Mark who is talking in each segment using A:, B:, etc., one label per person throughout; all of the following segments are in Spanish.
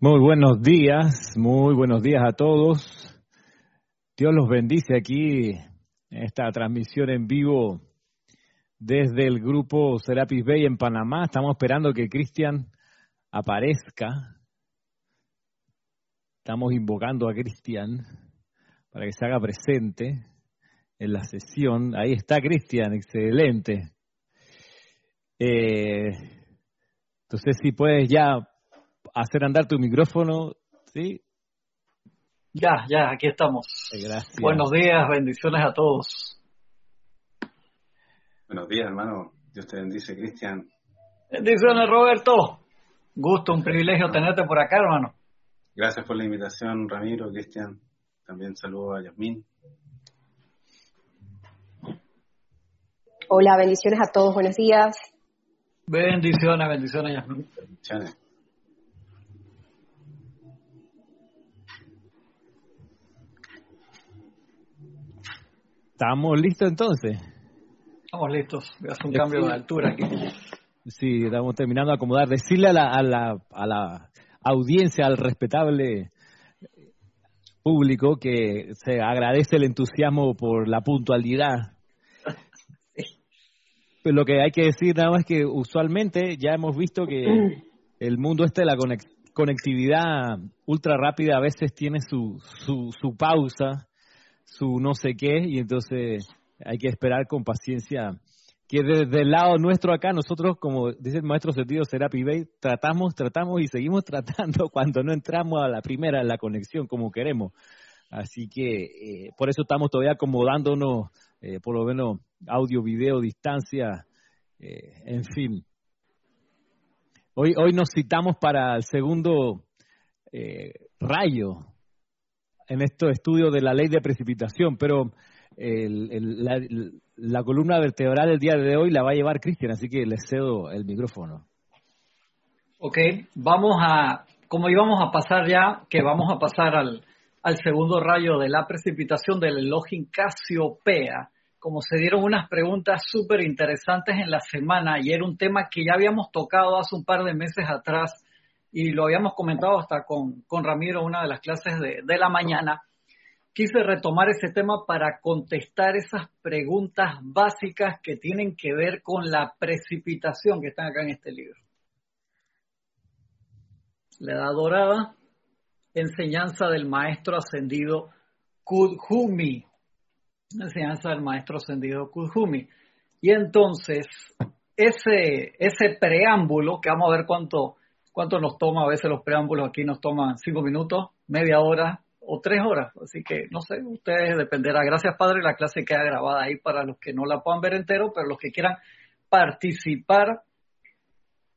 A: Muy buenos días, muy buenos días a todos. Dios los bendice aquí en esta transmisión en vivo desde el grupo Serapis Bay en Panamá. Estamos esperando que Cristian aparezca. Estamos invocando a Cristian para que se haga presente en la sesión. Ahí está Cristian, excelente. Eh, entonces, si puedes ya hacer andar tu micrófono, ¿sí?
B: Ya, ya, aquí estamos.
A: Gracias.
B: Buenos días, bendiciones a todos.
C: Buenos días, hermano. Dios te bendice, Cristian.
B: Bendiciones, Roberto. Gusto, un privilegio tenerte por acá, hermano.
C: Gracias por la invitación, Ramiro, Cristian. También saludo a Yasmín.
D: Hola, bendiciones a todos, buenos días.
B: Bendiciones, bendiciones, Yasmín.
C: Bendiciones.
A: ¿Estamos listos entonces?
B: Estamos listos. Hacer un cambio de altura aquí.
A: Sí, estamos terminando de acomodar. Decirle a la, a la, a la audiencia, al respetable público, que se agradece el entusiasmo por la puntualidad. Pero lo que hay que decir nada más es que usualmente ya hemos visto que el mundo este de la conectividad ultra rápida a veces tiene su, su, su pausa su no sé qué y entonces hay que esperar con paciencia que desde el lado nuestro acá nosotros como dice el maestro sentido Serapi Bay tratamos, tratamos y seguimos tratando cuando no entramos a la primera en la conexión como queremos. Así que eh, por eso estamos todavía acomodándonos eh, por lo menos audio, video, distancia, eh, en fin. Hoy, hoy nos citamos para el segundo rayo en estos estudios de la ley de precipitación, pero la, la, columna vertebral del día de hoy la va a llevar Cristian, así que le cedo el micrófono.
B: Ok, vamos a, como íbamos a pasar ya, que vamos a pasar al, segundo rayo de la precipitación del Elohim Casiopea, como se dieron unas preguntas súper interesantes en la semana y era un tema que ya habíamos tocado hace un par de meses atrás y lo habíamos comentado hasta con, con Ramiro una de las clases de, de la mañana, quise retomar ese tema para contestar esas preguntas básicas que tienen que ver con la precipitación que están acá en este libro. La edad dorada, enseñanza del maestro ascendido Kudhumi, enseñanza del maestro ascendido Kudhumi. Y entonces, ese, ese preámbulo, que vamos a ver cuánto, cuánto nos toma, a veces los preámbulos aquí nos toman cinco minutos, media hora o tres horas, así que no sé, ustedes dependerá. Gracias Padre, la clase queda grabada ahí para los que no la puedan ver entero, pero los que quieran participar,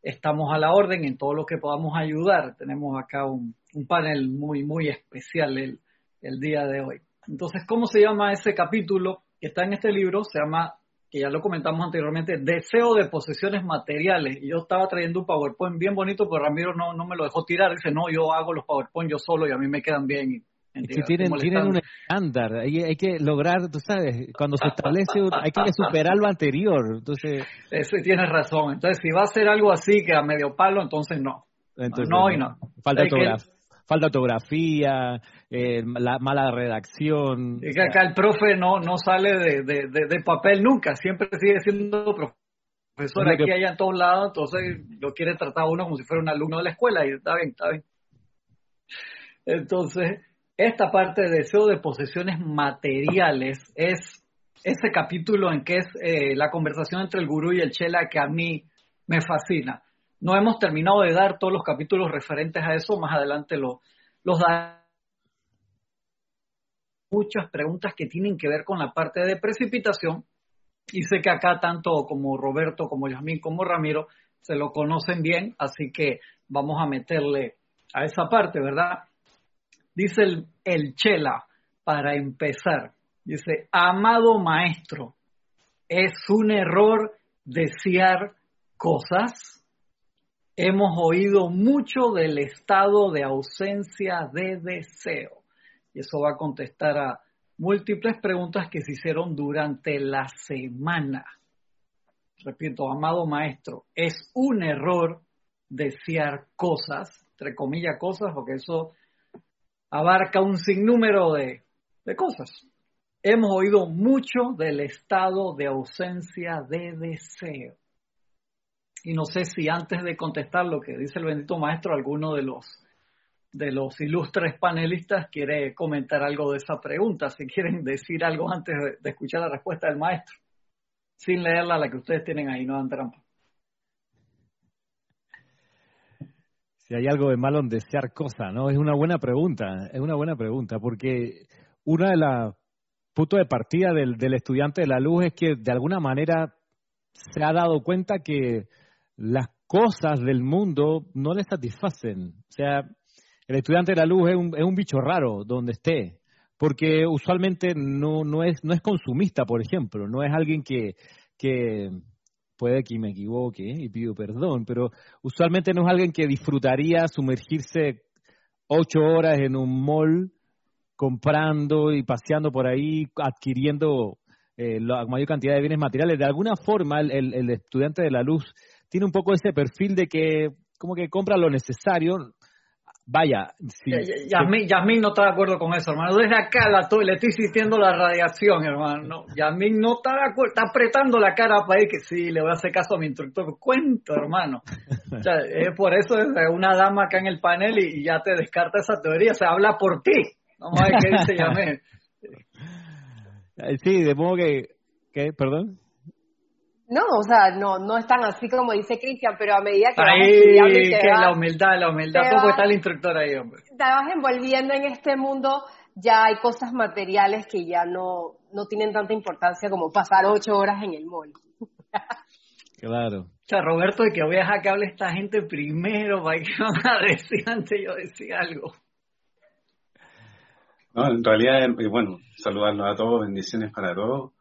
B: estamos a la orden en todo lo que podamos ayudar. Tenemos acá un, un panel muy, muy especial el, el día de hoy. Entonces, ¿cómo se llama ese capítulo que está en este libro? Se llama que ya lo comentamos anteriormente, deseo de posesiones materiales. Y yo estaba trayendo un PowerPoint bien bonito, pero Ramiro no, no me lo dejó tirar. Dice, no, yo hago los PowerPoint yo solo y a mí me quedan bien.
A: Es que tienen, tienen un estándar, hay, hay, que lograr, tú sabes, cuando se establece, hay que superar lo anterior. Entonces,
B: Eso tienes razón. Entonces, si va a ser algo así que a medio palo, entonces no.
A: Entonces,
B: no, y no.
A: Falta ortografía falta ortografía, eh, la mala redacción.
B: Y que acá el profe no, no sale de, de, de, de papel nunca, siempre sigue siendo profesor aquí, allá en todos lados, entonces lo quiere tratar uno como si fuera un alumno de la escuela y está bien, está bien. Entonces, esta parte de deseo de posesiones materiales es ese capítulo en que es eh, la conversación entre el gurú y el chela que a mí me fascina. No hemos terminado de dar todos los capítulos referentes a eso, más adelante lo, los da muchas preguntas que tienen que ver con la parte de precipitación. Y sé que acá tanto como Roberto, como Yasmín, como Ramiro se lo conocen bien, así que vamos a meterle a esa parte, ¿verdad? Dice el, el Chela, para empezar, dice, amado maestro, es un error desear cosas Hemos oído mucho del estado de ausencia de deseo. Y eso va a contestar a múltiples preguntas que se hicieron durante la semana. Repito, amado maestro, es un error desear cosas. entre comillas, cosas, porque eso abarca un sinnúmero de, de cosas. Hemos oído mucho del estado de ausencia de deseo. Y no sé si antes de contestar lo que dice el bendito maestro, alguno de los de los ilustres panelistas quiere comentar algo de esa pregunta, si quieren decir algo antes de, escuchar la respuesta del maestro, sin leerla la que ustedes tienen ahí, no dan trampa.
A: Si hay algo de malo en desear cosas, ¿no? Es una buena pregunta, es una buena pregunta, porque una de las puntos de partida del, del estudiante de la luz es que de alguna manera se ha dado cuenta que las cosas del mundo no le satisfacen. O sea, el estudiante de la luz es un, es un bicho raro donde esté, porque usualmente no, no, es, no es consumista, por ejemplo, no es alguien que, que puede que me equivoque y pido perdón, pero usualmente no es alguien que disfrutaría sumergirse ocho horas en un mall comprando y paseando por ahí, adquiriendo eh, la mayor cantidad de bienes materiales. De alguna forma, el, el, estudiante de la luz tiene un poco ese perfil de que como que compra lo necesario, Vaya,
B: sí. Yasmín, no está de acuerdo con eso, hermano. Desde acá la le estoy sintiendo la radiación, hermano. Yasmín no está de acuerdo, está apretando la cara para ir que sí, le voy a hacer caso a mi instructor. Cuento, hermano. O sea, es por eso es una dama acá en el panel y, ya te descarta esa teoría. Se habla por ti. Vamos a ver qué dice Yasmín.
A: Sí, de modo que, ¿qué? ¿Perdón?
D: No, o sea, no, no es tan así como dice Cristian, pero a medida que
B: ahí, que la humildad, la humildad, ¿cómo está el instructor ahí, hombre?
D: Te vas envolviendo en este mundo, ya hay cosas materiales que ya no, no tienen tanta importancia como pasar ocho horas en el mall.
A: claro.
B: O sea, Roberto, de que voy a dejar que hable esta gente primero para que van a decir antes yo decir algo.
C: No, en realidad, eh, bueno, saludarlos a todos, bendiciones para todos.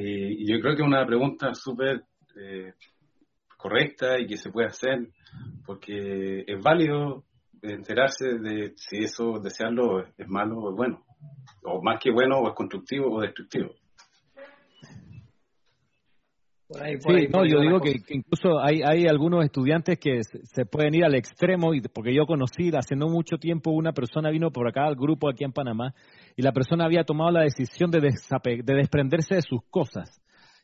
C: Eh, yo creo que es una pregunta súper eh, correcta y que se puede hacer, porque es válido enterarse de si eso, desearlo, es malo o es bueno, o más que bueno, o es constructivo o destructivo.
A: Sí, no, yo digo que, incluso hay, hay algunos estudiantes que se, pueden ir al extremo, y porque yo conocí hace no mucho tiempo una persona vino por acá al grupo aquí en Panamá y la persona había tomado la decisión de, de desprenderse de sus cosas.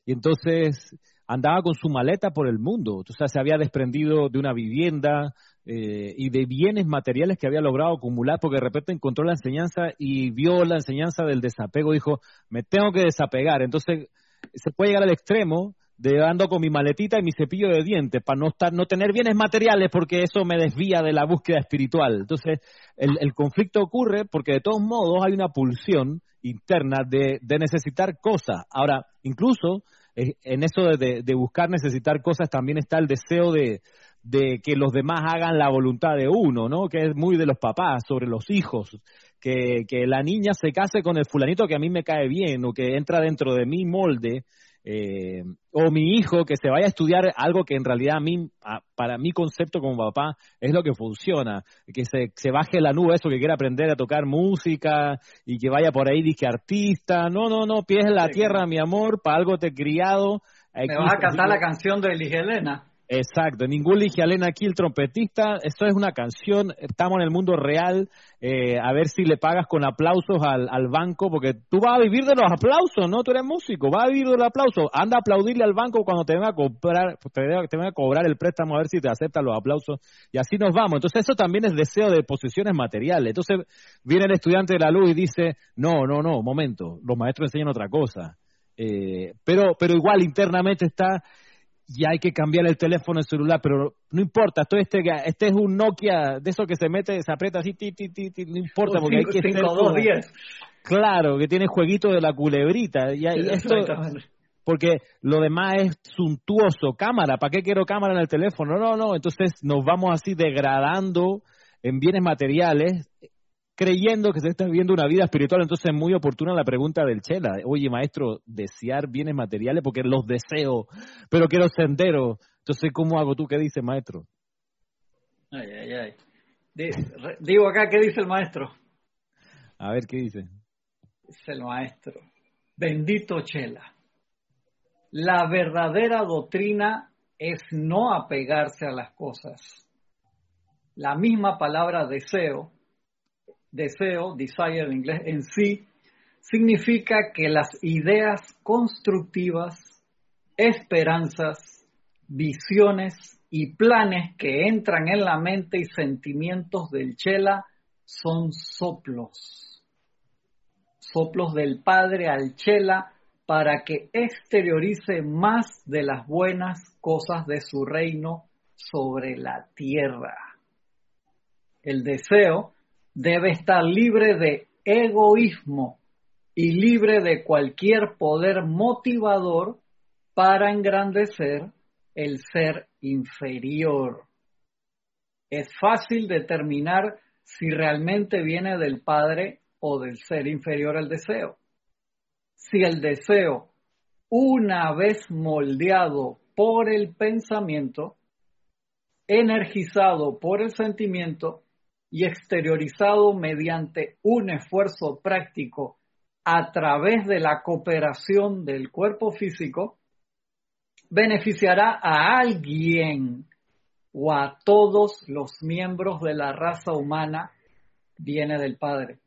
A: Y entonces andaba con su maleta por el mundo, o sea, se había desprendido de una vivienda eh, y de bienes materiales que había logrado acumular, porque de repente encontró la enseñanza y vio la enseñanza del desapego, dijo, me tengo que desapegar. Entonces, se puede llegar al extremo de ando con mi maletita y mi cepillo de dientes para no estar no tener bienes materiales porque eso me desvía de la búsqueda espiritual entonces el, conflicto ocurre porque de todos modos hay una pulsión interna de, necesitar cosas ahora incluso eh, en eso de, buscar necesitar cosas también está el deseo de, de que los demás hagan la voluntad de uno, ¿no? Que es muy de los papás, sobre los hijos, que, que la niña se case con el fulanito que a mí me cae bien o que entra dentro de mi molde eh, o mi hijo que se vaya a estudiar algo que en realidad a mí, para mi concepto como papá, es lo que funciona, que se, se baje la nube eso, que quiera aprender a tocar música y que vaya por ahí dije artista, no, no, no, pies en la tierra, mi amor, para algo te he criado.
B: Me vas a cantar la canción de Elige Elena.
A: Exacto, ningún Ligialena aquí, el trompetista, esto es una canción, estamos en el mundo real, eh, a ver si le pagas con aplausos al, banco, porque tú vas a vivir de los aplausos, ¿no? Tú eres músico, vas a vivir de los aplausos, anda a aplaudirle al banco cuando te venga a comprar, te venga a cobrar el préstamo, a ver si te aceptan los aplausos, y así nos vamos. Entonces eso también es deseo de posesiones materiales. Entonces viene el estudiante de la luz y dice, no, no, no, momento, los maestros enseñan otra cosa. Eh, pero, pero igual internamente está y hay que cambiar el teléfono el celular, pero no importa, esto este, este es un Nokia de eso que se mete, se aprieta así, ti, ti, ti, no importa, porque hay que
B: ser
A: Claro, que tiene jueguito de la culebrita, y, esto, porque lo demás es suntuoso, cámara, ¿para qué quiero cámara en el teléfono? No, no, entonces nos vamos así degradando en bienes materiales creyendo que se está viviendo una vida espiritual. Entonces es muy oportuna la pregunta del Chela. Oye, maestro, desear bienes materiales porque los deseo, pero quiero sendero. Entonces, ¿cómo hago tú? ¿Qué dice maestro?
B: Ay, ay, ay. Digo acá, ¿qué dice el maestro?
A: A ver, ¿qué dice?
B: Dice el maestro. Bendito Chela. La verdadera doctrina es no apegarse a las cosas la misma palabra deseo, deseo, desire en inglés, en sí, significa que las ideas constructivas, esperanzas, visiones y planes que entran en la mente y sentimientos del Chela son soplos. Soplos del Padre al Chela para que exteriorice más de las buenas cosas de su reino sobre la tierra. El deseo debe estar libre de egoísmo y libre de cualquier poder motivador para engrandecer el ser inferior. Es fácil determinar si realmente viene del Padre o del ser inferior al deseo. Si el deseo, una vez moldeado por el pensamiento, energizado por el sentimiento y exteriorizado mediante un esfuerzo práctico a través de la cooperación del cuerpo físico, beneficiará a alguien o a todos los miembros de la raza humana, viene del Padre.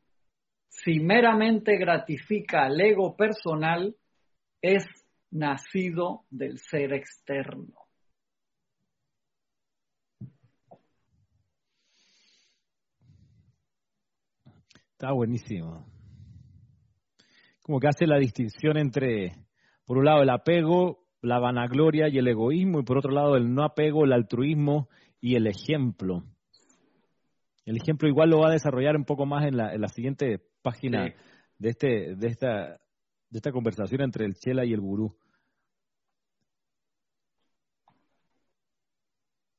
B: Si meramente gratifica al ego personal, es nacido del ser externo.
A: Está buenísimo. Como que hace la distinción entre, por un lado, el apego, la vanagloria y el egoísmo, y por otro lado, el no apego, el altruismo y el ejemplo. El ejemplo igual lo va a desarrollar un poco más en la, en la siguiente página de, este, de, esta, de esta conversación entre el Chela y el gurú.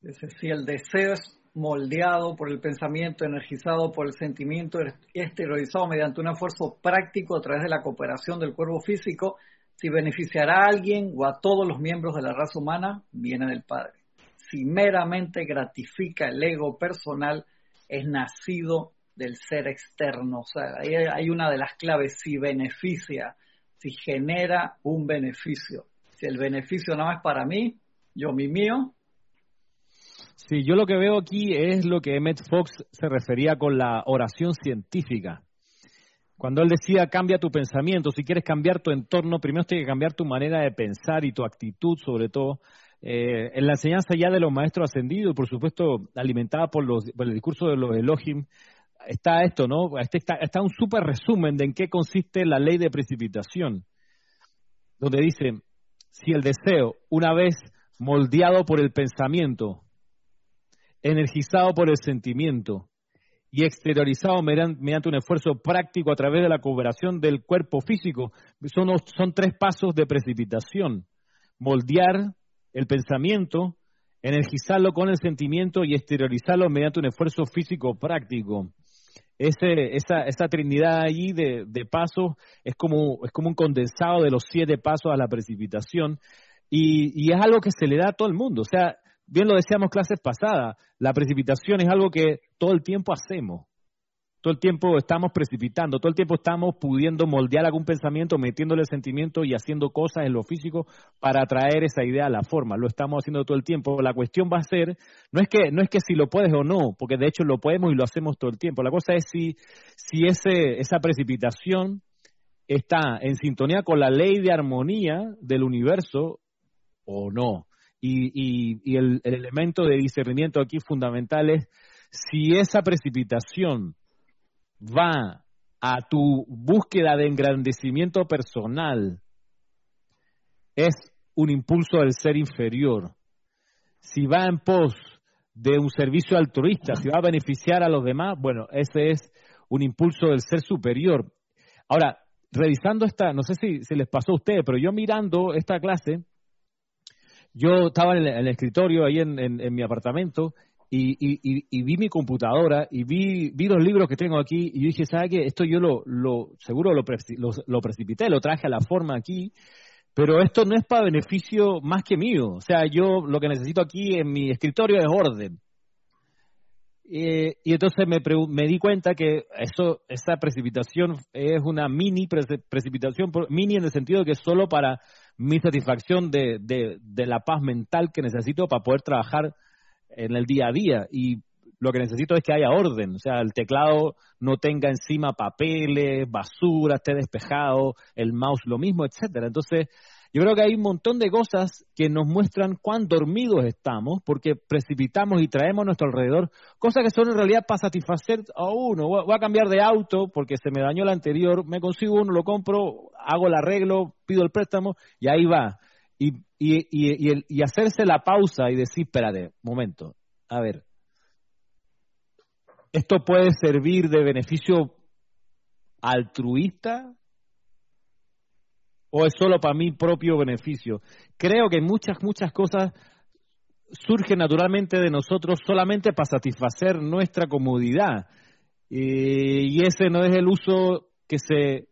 B: si el deseo es moldeado por el pensamiento, energizado por el sentimiento, exteriorizado mediante un esfuerzo práctico a través de la cooperación del cuerpo físico, si beneficiará a alguien o a todos los miembros de la raza humana, viene del Padre. Si meramente gratifica el ego personal, es nacido del ser externo. O sea, ahí hay una de las claves, si beneficia, si genera un beneficio. Si el beneficio no es para mí, yo mi mío,
A: Sí, yo lo que veo aquí es lo que Emmett Fox se refería con la oración científica. Cuando él decía cambia tu pensamiento, si quieres cambiar tu entorno, primero tienes que cambiar tu manera de pensar y tu actitud sobre todo. Eh, en la enseñanza ya de los maestros ascendidos, por supuesto alimentada por, los, el discurso de los Elohim, está esto, ¿no? Este está, está un súper resumen de en qué consiste la ley de precipitación, donde dice, si el deseo, una vez moldeado por el pensamiento, energizado por el sentimiento y exteriorizado mediante un esfuerzo práctico a través de la cooperación del cuerpo físico, son, son tres pasos de precipitación. Moldear el pensamiento, energizarlo con el sentimiento y exteriorizarlo mediante un esfuerzo físico práctico. Ese, esa, esa trinidad allí de, de pasos es como, es como un condensado de los siete pasos a la precipitación y, y es algo que se le da a todo el mundo. O sea, bien lo decíamos clases pasadas, la precipitación es algo que todo el tiempo hacemos. Todo el tiempo estamos precipitando, todo el tiempo estamos pudiendo moldear algún pensamiento, metiéndole sentimiento y haciendo cosas en lo físico para traer esa idea a la forma. Lo estamos haciendo todo el tiempo. La cuestión va a ser, no es que, no es que si lo puedes o no, porque de hecho lo podemos y lo hacemos todo el tiempo. La cosa es si, si ese, esa precipitación está en sintonía con la ley de armonía del universo o no. Y, el, elemento de discernimiento aquí fundamental es si esa precipitación va a tu búsqueda de engrandecimiento personal, es un impulso del ser inferior. Si va en pos de un servicio altruista, si va a beneficiar a los demás, bueno, ese es un impulso del ser superior. Ahora, revisando esta, no sé si se les pasó a ustedes, pero yo mirando esta clase, yo estaba en el, escritorio ahí en, mi apartamento y, vi mi computadora y vi, vi los libros que tengo aquí y dije, ¿sabe qué? Esto yo lo, lo seguro lo, lo, precipité, lo traje a la forma aquí, pero esto no es para beneficio más que mío. O sea, yo lo que necesito aquí en mi escritorio es orden. y entonces me, me, di cuenta que eso, esa precipitación es una mini precipitación, mini en el sentido que solo para mi satisfacción de, de, la paz mental que necesito para poder trabajar en el día a día. Y lo que necesito es que haya orden, o sea, el teclado no tenga encima papeles, basura, esté despejado, el mouse lo mismo, etcétera. Entonces, yo creo que hay un montón de cosas que nos muestran cuán dormidos estamos porque precipitamos y traemos a nuestro alrededor cosas que son en realidad para satisfacer a uno. Voy a cambiar de auto porque se me dañó el anterior, me consigo uno, lo compro, hago el arreglo, pido el préstamo y ahí va. Y, y, y, y hacerse la pausa y decir, espérate, momento, a ver, esto puede servir de beneficio altruista o es solo para mi propio beneficio. Creo que muchas, muchas cosas surgen naturalmente de nosotros solamente para satisfacer nuestra comodidad. y ese no es el uso que se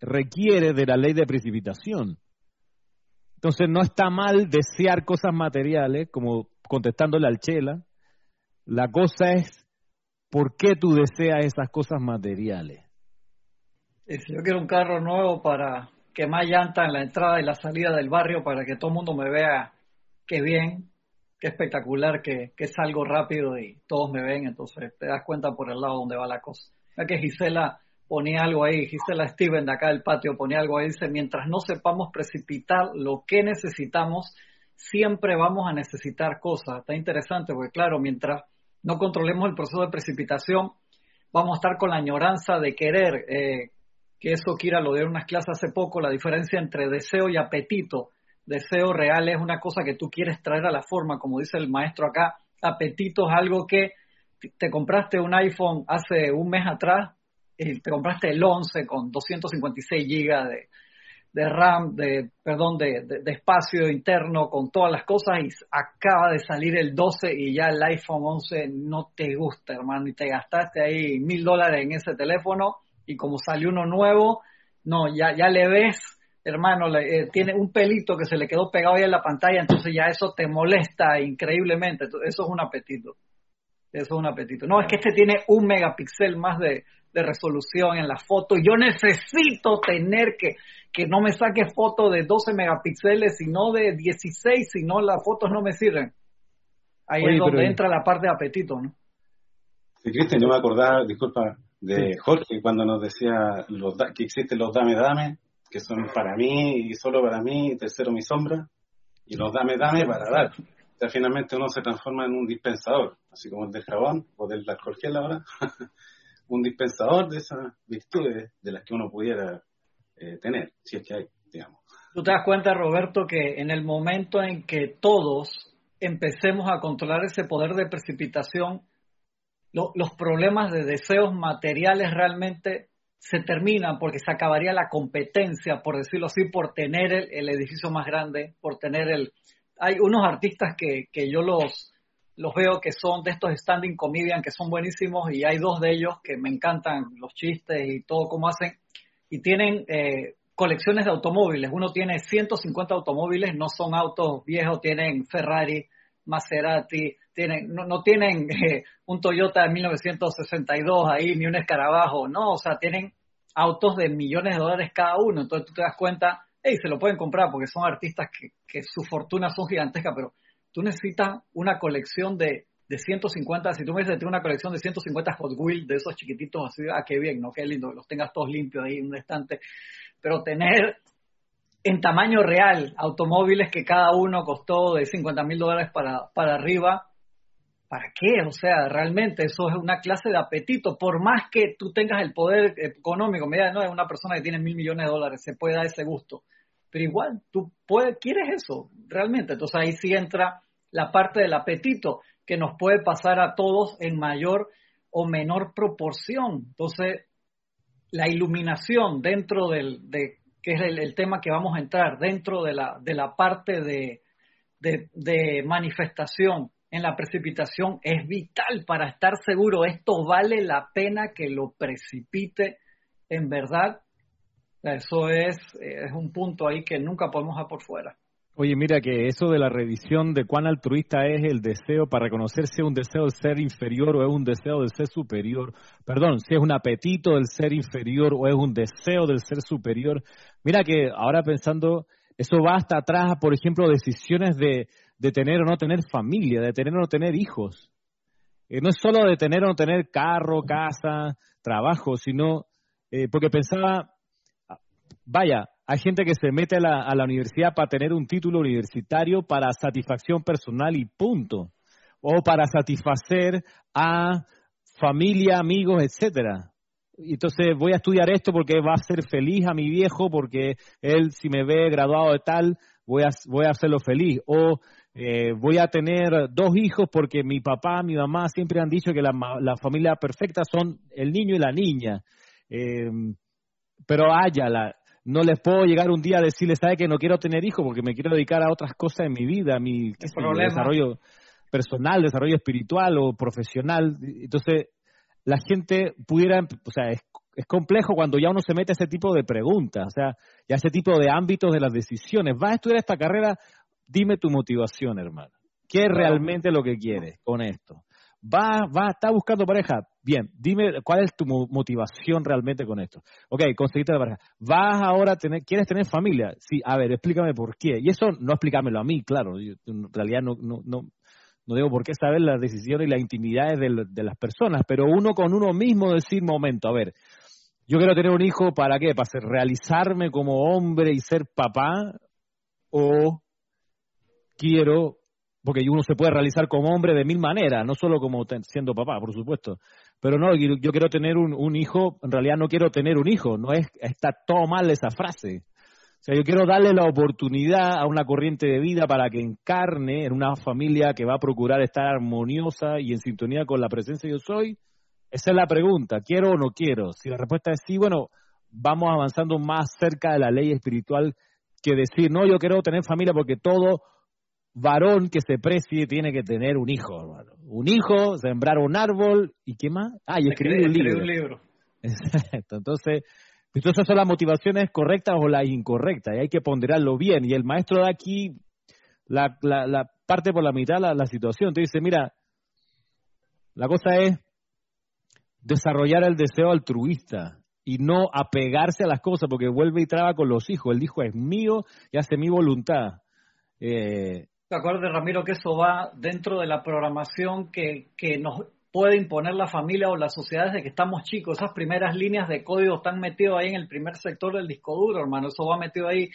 A: requiere de la ley de precipitación. Entonces no está mal desear cosas materiales, como contestándole al Chela. La cosa es, ¿por qué tú deseas esas cosas materiales?
B: Si yo quiero un carro nuevo para que más llanta en la entrada y la salida del barrio para que todo el mundo me vea qué bien, qué espectacular, que, que salgo rápido y todos me ven, entonces te das cuenta por el lado donde va la cosa. Ya que Gisela ponía algo ahí, Gisela Steven de acá del patio ponía algo ahí, dice, mientras no sepamos precipitar lo que necesitamos, siempre vamos a necesitar cosas. Está interesante porque claro, mientras no controlemos el proceso de precipitación, vamos a estar con la añoranza de querer eh, que eso Kira lo dio en unas clases hace poco, la diferencia entre deseo y apetito. Deseo real es una cosa que tú quieres traer a la forma, como dice el maestro acá. Apetito es algo que te compraste un iPhone hace un mes atrás y te compraste el 11 con 256 GB de, de RAM, de, perdón, de, de, espacio interno con todas las cosas y acaba de salir el 12 y ya el iPhone 11 no te gusta, hermano, y te gastaste ahí mil dólares en ese teléfono y como salió uno nuevo, no, ya, ya le ves, hermano, eh, tiene un pelito que se le quedó pegado ahí en la pantalla, entonces ya eso te molesta increíblemente, eso es un apetito, eso es un apetito. No, es que este tiene un megapíxel más de, de resolución en la foto, yo necesito tener que, que no me saque foto de 12 megapíxeles, sino de 16, si no las fotos no me sirven. Ahí es donde entra la parte de apetito, ¿no?
C: Sí, Cristian, yo me acordaba, disculpa, de Jorge cuando nos decía los que existen los dame dame, que son para mí y solo para mí, tercero mi sombra, y los dame dame para dar. O sea, finalmente uno se transforma en un dispensador, así como el del jabón o del alcohol gel ahora, un dispensador de esas virtudes de las que uno pudiera eh, tener, si es que hay, digamos.
B: Tú te das cuenta, Roberto, que en el momento en que todos empecemos a controlar ese poder de precipitación, los problemas de deseos materiales realmente se terminan porque se acabaría la competencia, por decirlo así, por tener el, edificio más grande, por tener el... Hay unos artistas que, que yo los, los veo que son de estos standing comedian que son buenísimos y hay dos de ellos que me encantan los chistes y todo como hacen y tienen eh, colecciones de automóviles. Uno tiene 150 automóviles, no son autos viejos, tienen Ferrari, Maserati, tienen, no, no tienen eh, un Toyota de 1962 ahí, ni un escarabajo, no, o sea, tienen autos de millones de dólares cada uno, entonces tú te das cuenta, hey, se lo pueden comprar porque son artistas que, que sus fortunas son gigantescas, pero tú necesitas una colección de, de 150, si tú me dices que una colección de 150 Hot Wheels de esos chiquititos así, ah, qué bien, ¿no? Qué lindo, los tengas todos limpios ahí en un estante, pero tener en tamaño real automóviles que cada uno costó de 50 mil dólares para, para arriba, ¿para qué? O sea, realmente eso es una clase de apetito. Por más que tú tengas el poder económico, mira, no es una persona que tiene mil millones de dólares, se puede dar ese gusto. Pero igual, tú quieres eso, realmente. Entonces ahí sí entra la parte del apetito que nos puede pasar a todos en mayor o menor proporción. Entonces, la iluminación dentro del, de, que es el, tema que vamos a entrar, dentro de la, de la parte de manifestación en la precipitación es vital para estar seguro, esto vale la pena que lo precipite en verdad. Eso es, es un punto ahí que nunca podemos dejar por fuera.
A: Oye, mira que eso de la revisión de cuán altruista es el deseo para reconocer si es un deseo del ser inferior o es un deseo del ser superior, perdón, si es un apetito del ser inferior o es un deseo del ser superior. Mira que ahora pensando, eso va hasta atrás, por ejemplo, decisiones de, de tener o no tener familia, de tener o no tener hijos. eh, no es solo de tener o no tener carro, casa, trabajo, sino eh, porque pensaba, vaya, hay gente que se mete a la, a la universidad para tener un título universitario para satisfacción personal y punto, o para satisfacer a familia, amigos, etcétera. Entonces voy a estudiar esto porque va a ser feliz a mi viejo, porque él si me ve graduado de tal, voy a, voy a hacerlo feliz. O eh, voy a tener dos hijos porque mi papá, mi mamá siempre han dicho que la, la familia perfecta son el niño y la niña. Eh, pero háyala. No les puedo llegar un día a decirles, ¿sabe que no quiero tener hijos porque me quiero dedicar a otras cosas en mi vida, a mi desarrollo personal, desarrollo espiritual o profesional? Entonces, la gente pudiera, o sea, es, es complejo cuando ya uno se mete a ese tipo de preguntas, o sea, ya ese tipo de ámbitos de las decisiones. ¿Vas a estudiar esta carrera? Dime tu motivación, hermano. ¿Qué es realmente lo que quieres con esto? ¿Vas, va, está buscando pareja? Bien, dime cuál es tu motivación realmente con esto. Ok, conseguiste la pareja. ¿Vas ahora a tener, quieres tener familia? Sí, a ver, explícame por qué. Y eso no explicármelo a mí, claro. en realidad no, no, no, no tengo por qué saber las decisiones y las intimidades de, de, las personas, pero uno con uno mismo decir, momento, a ver, yo quiero tener un hijo para qué, para realizarme como hombre y ser papá, o quiero, porque uno se puede realizar como hombre de mil maneras, no solo como siendo papá, por supuesto, pero no, yo quiero tener un, un hijo, en realidad no quiero tener un hijo, no es, está todo mal esa frase. O sea, yo quiero darle la oportunidad a una corriente de vida para que encarne en una familia que va a procurar estar armoniosa y en sintonía con la presencia de yo soy. Esa es la pregunta, ¿quiero o no quiero? Si la respuesta es sí, bueno, vamos avanzando más cerca de la ley espiritual que decir, no, yo quiero tener familia porque todo varón que se precie tiene que tener un hijo, hermano. Un hijo, sembrar un árbol y qué más? Ah, y escribir un libro.
B: un libro.
A: Exacto. Entonces, entonces son las motivaciones correctas o las incorrectas y hay que ponderarlo bien. Y el maestro da aquí la, la, parte por la mitad la, la situación. Te dice, mira, la cosa es desarrollar el deseo altruista y no apegarse a las cosas porque vuelve y traba con los hijos. Él dijo, es mío y hace mi voluntad.
B: Eh, ¿Te acuerdas, Ramiro, que eso va dentro de la programación que, que nos puede imponer la familia o la sociedad desde que estamos chicos. Esas primeras líneas de código están metidas ahí en el primer sector del disco duro, hermano. Eso va metido ahí.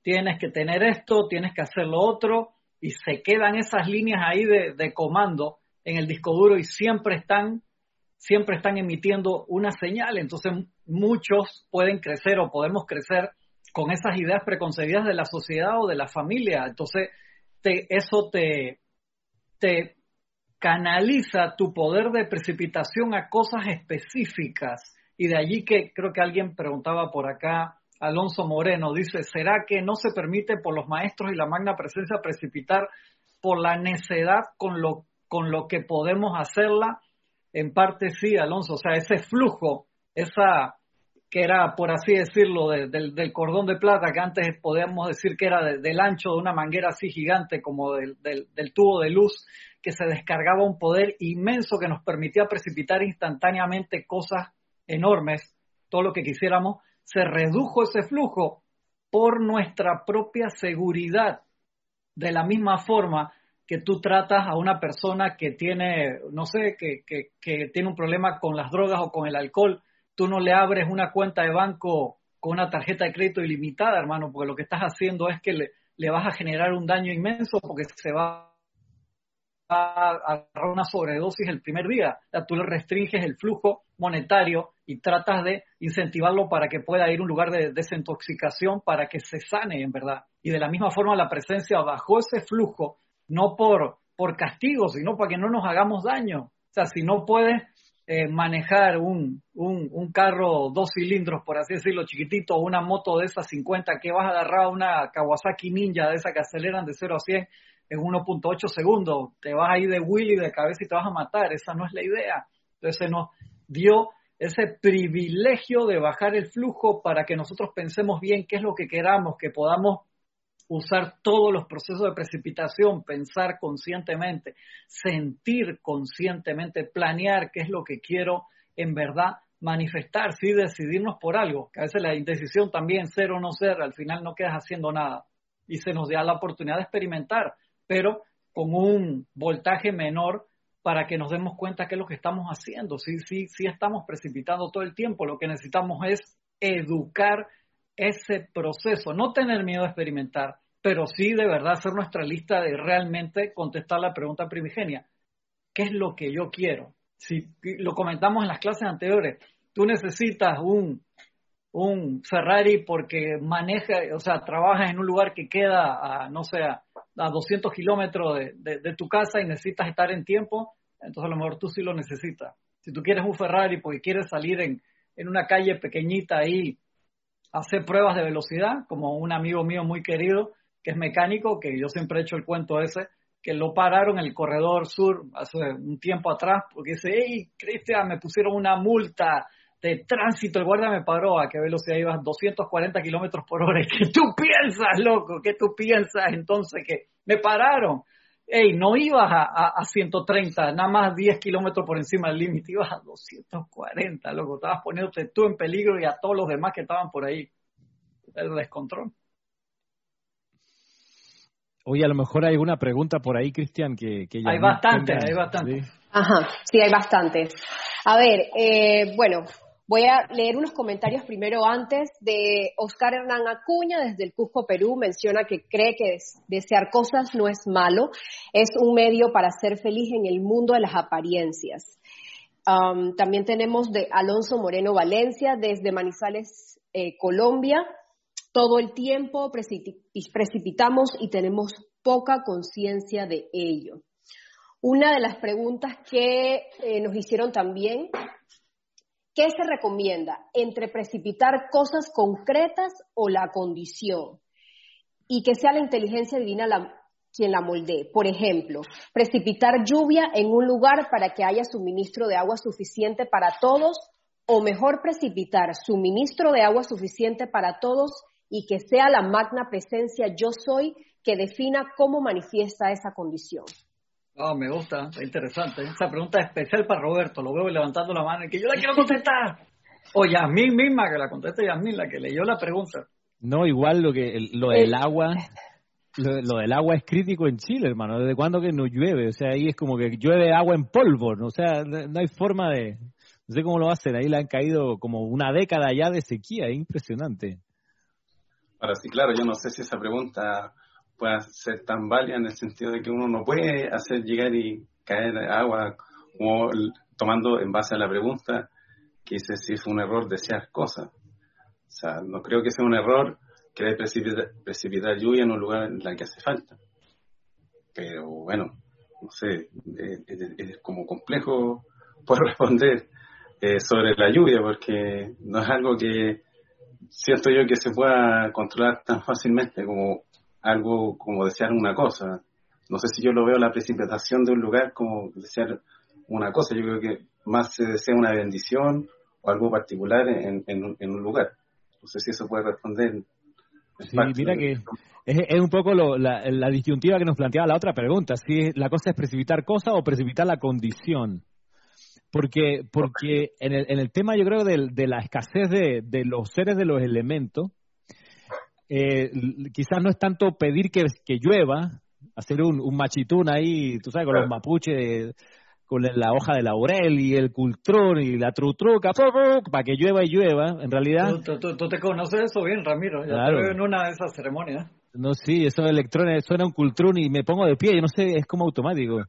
B: Tienes que tener esto, tienes que hacer lo otro, y se quedan esas líneas ahí de, de comando en el disco duro y siempre están, siempre están emitiendo una señal. Entonces muchos pueden crecer o podemos crecer con esas ideas preconcebidas de la sociedad o de la familia. Entonces eso te, te canaliza tu poder de precipitación a cosas específicas. Y de allí que creo que alguien preguntaba por acá, Alonso Moreno, dice, ¿será que no se permite por los maestros y la magna presencia precipitar por la necedad con lo, con lo que podemos hacerla? En parte sí, Alonso, o sea, ese flujo, esa que era, por así decirlo, del cordón de plata, que antes podíamos decir que era del ancho de una manguera así gigante como del, del tubo de luz, que se descargaba un poder inmenso que nos permitía precipitar instantáneamente cosas enormes, todo lo que quisiéramos, se redujo ese flujo por nuestra propia seguridad. De la misma forma que tú tratas a una persona que tiene, no sé, que, que, tiene un problema con las drogas o con el alcohol, tú no le abres una cuenta de banco con una tarjeta de crédito ilimitada, hermano, porque lo que estás haciendo es que le, vas a generar un daño inmenso porque se va a agarrar una sobredosis el primer día. tú le restringes el flujo monetario y tratas de incentivarlo para que pueda ir a un lugar de desintoxicación para que se sane en verdad. Y de la misma forma la presencia bajó ese flujo, no por, por castigo, sino para que no nos hagamos daño. O sea, si no puedes eh, manejar un, un, un, carro dos cilindros, por así decirlo, chiquitito, una moto de esas 50 que vas a agarrar una Kawasaki Ninja de esas que aceleran de 0 a 100 en 1.8 segundos, te vas ahí de Willy de cabeza y te vas a matar, esa no es la idea. Entonces se nos dio ese privilegio de bajar el flujo para que nosotros pensemos bien qué es lo que queramos, que podamos usar todos los procesos de precipitación, pensar conscientemente, sentir conscientemente, planear qué es lo que quiero en verdad manifestar, sí decidirnos por algo, que a veces la indecisión también, ser o no ser, al final no quedas haciendo nada y se nos da la oportunidad de experimentar pero con un voltaje menor para que nos demos cuenta qué es lo que estamos haciendo. Si, sí, sí estamos precipitando todo el tiempo, lo que necesitamos es educar ese proceso, no tener miedo a experimentar, pero sí de verdad hacer nuestra lista de realmente contestar la pregunta primigenia. ¿Qué es lo que yo quiero? Si lo comentamos en las clases anteriores, tú necesitas un, un Ferrari porque maneja, o sea, trabajas en un lugar que queda a, no sé, a, 200 kilómetros de, tu casa y necesitas estar en tiempo, entonces a lo mejor tú sí lo necesitas. Si tú quieres un Ferrari porque quieres salir en, en una calle pequeñita ahí hacer pruebas de velocidad, como un amigo mío muy querido, que es mecánico, que yo siempre he hecho el cuento ese, que lo pararon en el corredor sur hace un tiempo atrás, porque dice, hey, Cristian, me pusieron una multa de tránsito, el guardia me paró, ¿a qué velocidad ibas? 240 kilómetros por hora. ¿Y qué tú piensas, loco? ¿Qué tú piensas entonces que me pararon? Ey, no ibas a, a, 130, nada más 10 kilómetros por encima del límite, ibas a 240, loco. Estabas poniéndote tú en peligro y a todos los demás que estaban por ahí. El descontrol.
A: Oye, a lo mejor hay alguna pregunta por ahí, Cristian, que, que
B: ya Hay bastante, hay bastante.
D: Ajá, sí, hay bastantes. A ver, eh, bueno, Voy a leer unos comentarios primero antes de Oscar Hernán Acuña desde el Cusco, Perú. Menciona que cree que desear cosas no es malo, es un medio para ser feliz en el mundo de las apariencias. también tenemos de Alonso Moreno Valencia desde Manizales, eh, Colombia. Todo el tiempo precipitamos y tenemos poca conciencia de ello. Una de las preguntas que eh, nos hicieron también ¿Qué se recomienda entre precipitar cosas concretas o la condición? Y que sea la inteligencia divina quien la moldee. Por ejemplo, precipitar lluvia en un lugar para que haya suministro de agua suficiente para todos, o mejor precipitar suministro de agua suficiente para todos y que sea la magna presencia yo soy que defina cómo manifiesta esa condición.
B: Oh, me gusta, es interesante. Esa pregunta es especial para Roberto. Lo veo levantando la mano y que yo la quiero contestar. O Yasmín misma, que la conteste Yasmín, la que leyó la pregunta.
A: No, igual lo que lo del agua, lo, del agua es crítico en Chile, hermano. ¿Desde cuándo que no llueve? O sea, ahí es como que llueve agua en polvo, ¿no? O sea, no hay forma de... No sé cómo lo hacen. Ahí le han caído como una década ya de sequía. Es impresionante.
C: Ahora sí, claro, yo no sé si esa pregunta pueda ser tan válida en el sentido de que uno no puede hacer llegar y caer agua como tomando en base a la pregunta que dice si es un error desear cosas. O sea, no creo que sea un error querer precipitar, precipitar lluvia en un lugar en el que hace falta. Pero bueno, no sé, es, como complejo por responder eh, sobre la lluvia porque no es algo que siento yo que se pueda controlar tan fácilmente como algo como desear una cosa. No sé si yo lo veo la precipitación de un lugar como desear una cosa. Yo creo que más se desea una bendición o algo particular en, en, un lugar. No sé si eso puede responder.
A: Sí, mira que es, un poco la, la, disyuntiva que nos planteaba la otra pregunta, si la cosa es precipitar cosa o precipitar la condición. Porque, porque en, el, en el tema yo creo de, de la escasez de, de los seres de los elementos, eh, quizás no es tanto pedir que, que llueva, hacer un, un, machitún ahí, tú sabes, con los mapuches, con la hoja de laurel y el cultrón y la trutruca, para que llueva y llueva, en realidad...
B: Tú, te conoces eso bien, Ramiro, ya te veo en una de esas ceremonias.
A: No, sí, esos electrones, suena un cultrón y me pongo de pie, yo no sé, es como automático.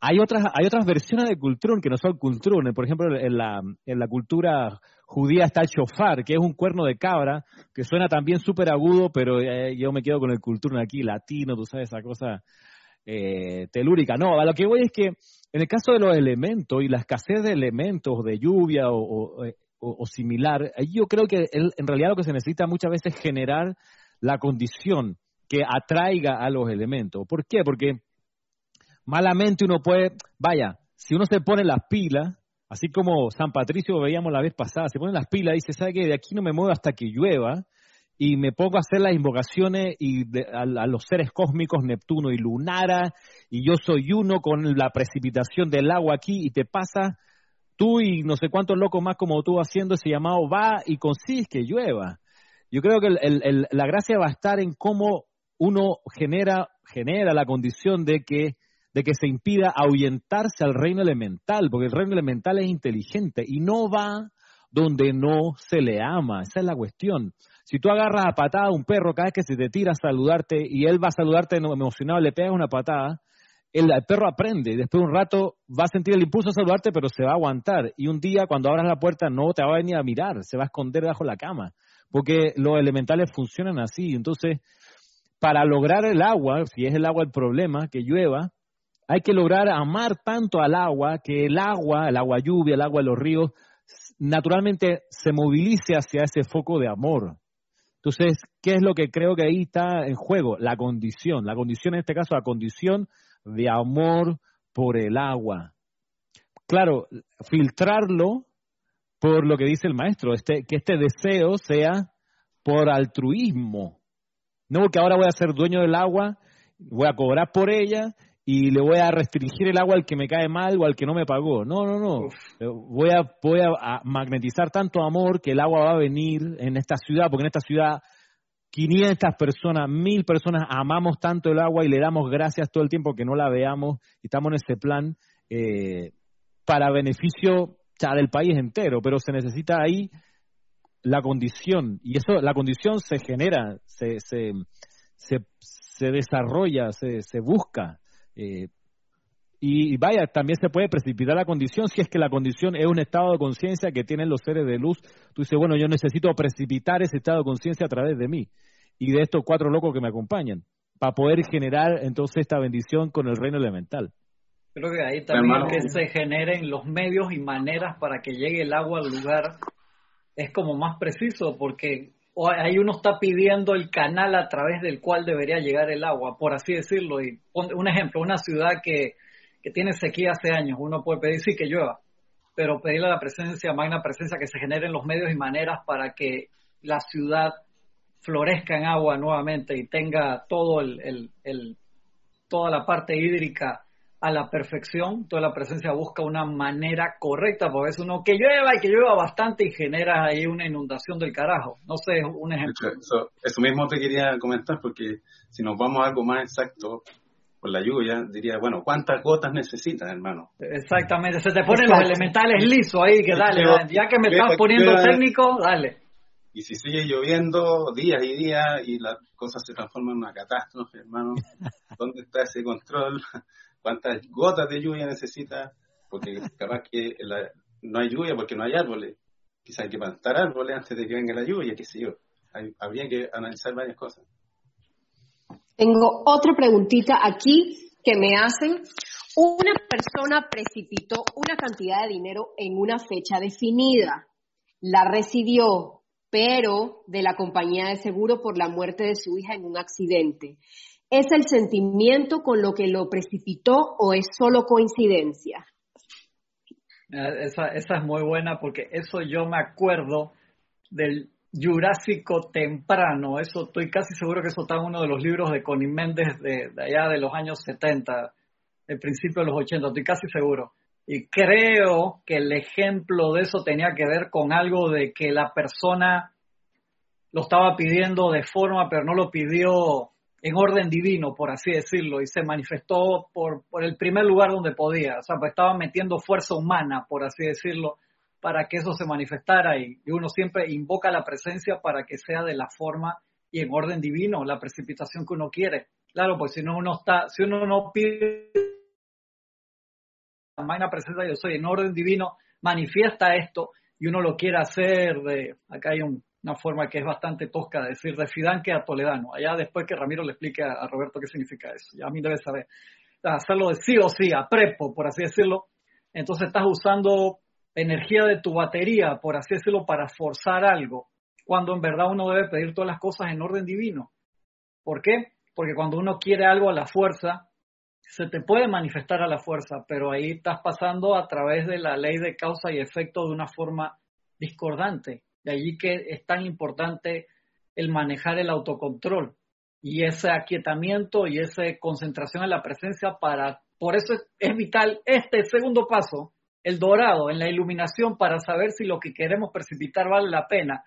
A: Hay otras, hay otras versiones de cultrón que no son cultrones, por ejemplo, en la, en la cultura judía está el shofar, que es un cuerno de cabra, que suena también súper agudo, pero eh, yo me quedo con el culturno aquí, latino, tú sabes, esa cosa eh, telúrica. No, a lo que voy es que en el caso de los elementos y la escasez de elementos de lluvia o, o, o similar, yo creo que en realidad lo que se necesita muchas veces es generar la condición que atraiga a los elementos. ¿Por qué? Porque malamente uno puede, vaya, si uno se pone las pilas, Así como San Patricio veíamos la vez pasada, se ponen las pilas y dice, ¿sabe que de aquí no me muevo hasta que llueva? Y me pongo a hacer las invocaciones y a, los seres cósmicos Neptuno y Lunara, y yo soy uno con la precipitación del agua aquí, y te pasa tú y no sé cuántos locos más como tú haciendo ese llamado, va y consigues que llueva. Yo creo que la gracia va a estar en cómo uno genera, genera la condición de que de que se impida ahuyentarse al reino elemental, porque el reino elemental es inteligente y no va donde no se le ama. Esa es la cuestión. Si tú agarras a patada a un perro cada vez que se te tira a saludarte y él va a saludarte emocionado, le pegas una patada, el, perro aprende y después de un rato va a sentir el impulso a saludarte, pero se va a aguantar. Y un día cuando abras la puerta no te va a venir a mirar, se va a esconder bajo la cama, porque los elementales funcionan así. Entonces, para lograr el agua, si es el agua el problema, que llueva, hay que lograr amar tanto al agua que el agua, el agua lluvia, el agua de los ríos, naturalmente se movilice hacia ese foco de amor. Entonces, ¿qué es lo que creo que ahí está en juego? La condición. La condición, en este caso, la condición de amor por el agua. Claro, filtrarlo por lo que dice el maestro, este, que este deseo sea por altruismo. No porque ahora voy a ser dueño del agua, voy a cobrar por ella y le voy a restringir el agua al que me cae mal o al que no me pagó. No, no, no. Voy a, voy a magnetizar tanto amor que el agua va a venir en esta ciudad, porque en esta ciudad 500 personas, 1000 personas amamos tanto el agua y le damos gracias todo el tiempo que no la veamos y estamos en ese plan eh, para beneficio del país entero, pero se necesita ahí la condición y eso, la condición se genera, se, se, se, desarrolla, se, se busca. Eh, y, vaya, también se puede precipitar la condición si es que la condición es un estado de conciencia que tienen los seres de luz. Tú dices, bueno, yo necesito precipitar ese estado de conciencia a través de mí y de estos cuatro locos que me acompañan para poder generar entonces esta bendición con el reino elemental.
B: Creo que ahí también que se generen los medios y maneras para que llegue el agua al lugar es como más preciso porque ahí uno está pidiendo el canal a través del cual debería llegar el agua, por así decirlo. Y un ejemplo, una ciudad que que tiene sequía hace años, uno puede pedir sí que llueva, pero pedirle la presencia, magna presencia, que se generen los medios y maneras para que la ciudad florezca en agua nuevamente y tenga todo el, el, toda la parte hídrica a la perfección, toda la presencia busca una manera correcta, porque es uno que llueva y que llueva bastante y genera ahí una inundación del carajo. No sé, un ejemplo.
C: Eso, eso mismo te quería comentar, porque si nos vamos a algo más exacto, la lluvia, diría, bueno, ¿cuántas gotas necesitas, hermano?
B: Exactamente, se te ponen los elementales lisos ahí, que dale, ya que me estás poniendo técnico, dale.
C: Y si sigue lloviendo días y días y las cosas se transforman en una catástrofe, hermano, ¿dónde está ese control? ¿Cuántas gotas de lluvia necesitas? Porque capaz que no hay lluvia porque no hay árboles. Quizás hay que plantar árboles antes de que venga la lluvia, qué sé yo. habría que analizar varias cosas.
D: Tengo otra preguntita aquí que me hacen. Una persona precipitó una cantidad de dinero en una fecha definida. La recibió, pero de la compañía de seguro por la muerte de su hija en un accidente. ¿Es el sentimiento con lo que lo precipitó o es solo coincidencia?
B: Eh, esa, esa es muy buena porque eso yo me acuerdo del Jurásico temprano, eso estoy casi seguro que eso está en uno de los libros de Connie Méndez de, allá de los años 70, el principio de los 80, estoy casi seguro. Y creo que el ejemplo de eso tenía que ver con algo de que la persona lo estaba pidiendo de forma, pero no lo pidió en orden divino, por así decirlo, y se manifestó por, por el primer lugar donde podía. O sea, pues estaba metiendo fuerza humana, por así decirlo, para que eso se manifestara y, uno siempre invoca la presencia para que sea de la forma y en orden divino, la precipitación que uno quiere. Claro, pues si no uno está, si uno no pide magna presencia yo soy en orden divino, manifiesta esto y uno lo quiere hacer de, acá hay una forma que es bastante tosca de decir de Fidanque a Toledano. Allá después que Ramiro le explique a, Roberto qué significa eso, ya a mí debe saber. Hacerlo de sí o sí, a prepo, por así decirlo. Entonces estás usando energía de tu batería, por así decirlo, para forzar algo, cuando en verdad uno debe pedir todas las cosas en orden divino. ¿Por qué? Porque cuando uno quiere algo a la fuerza, se te puede manifestar a la fuerza, pero ahí estás pasando a través de la ley de causa y efecto de una forma discordante. De allí que es tan importante el manejar el autocontrol y ese aquietamiento y esa concentración en la presencia para, por eso es vital este segundo paso, el dorado, en la iluminación para saber si lo que queremos precipitar vale la pena.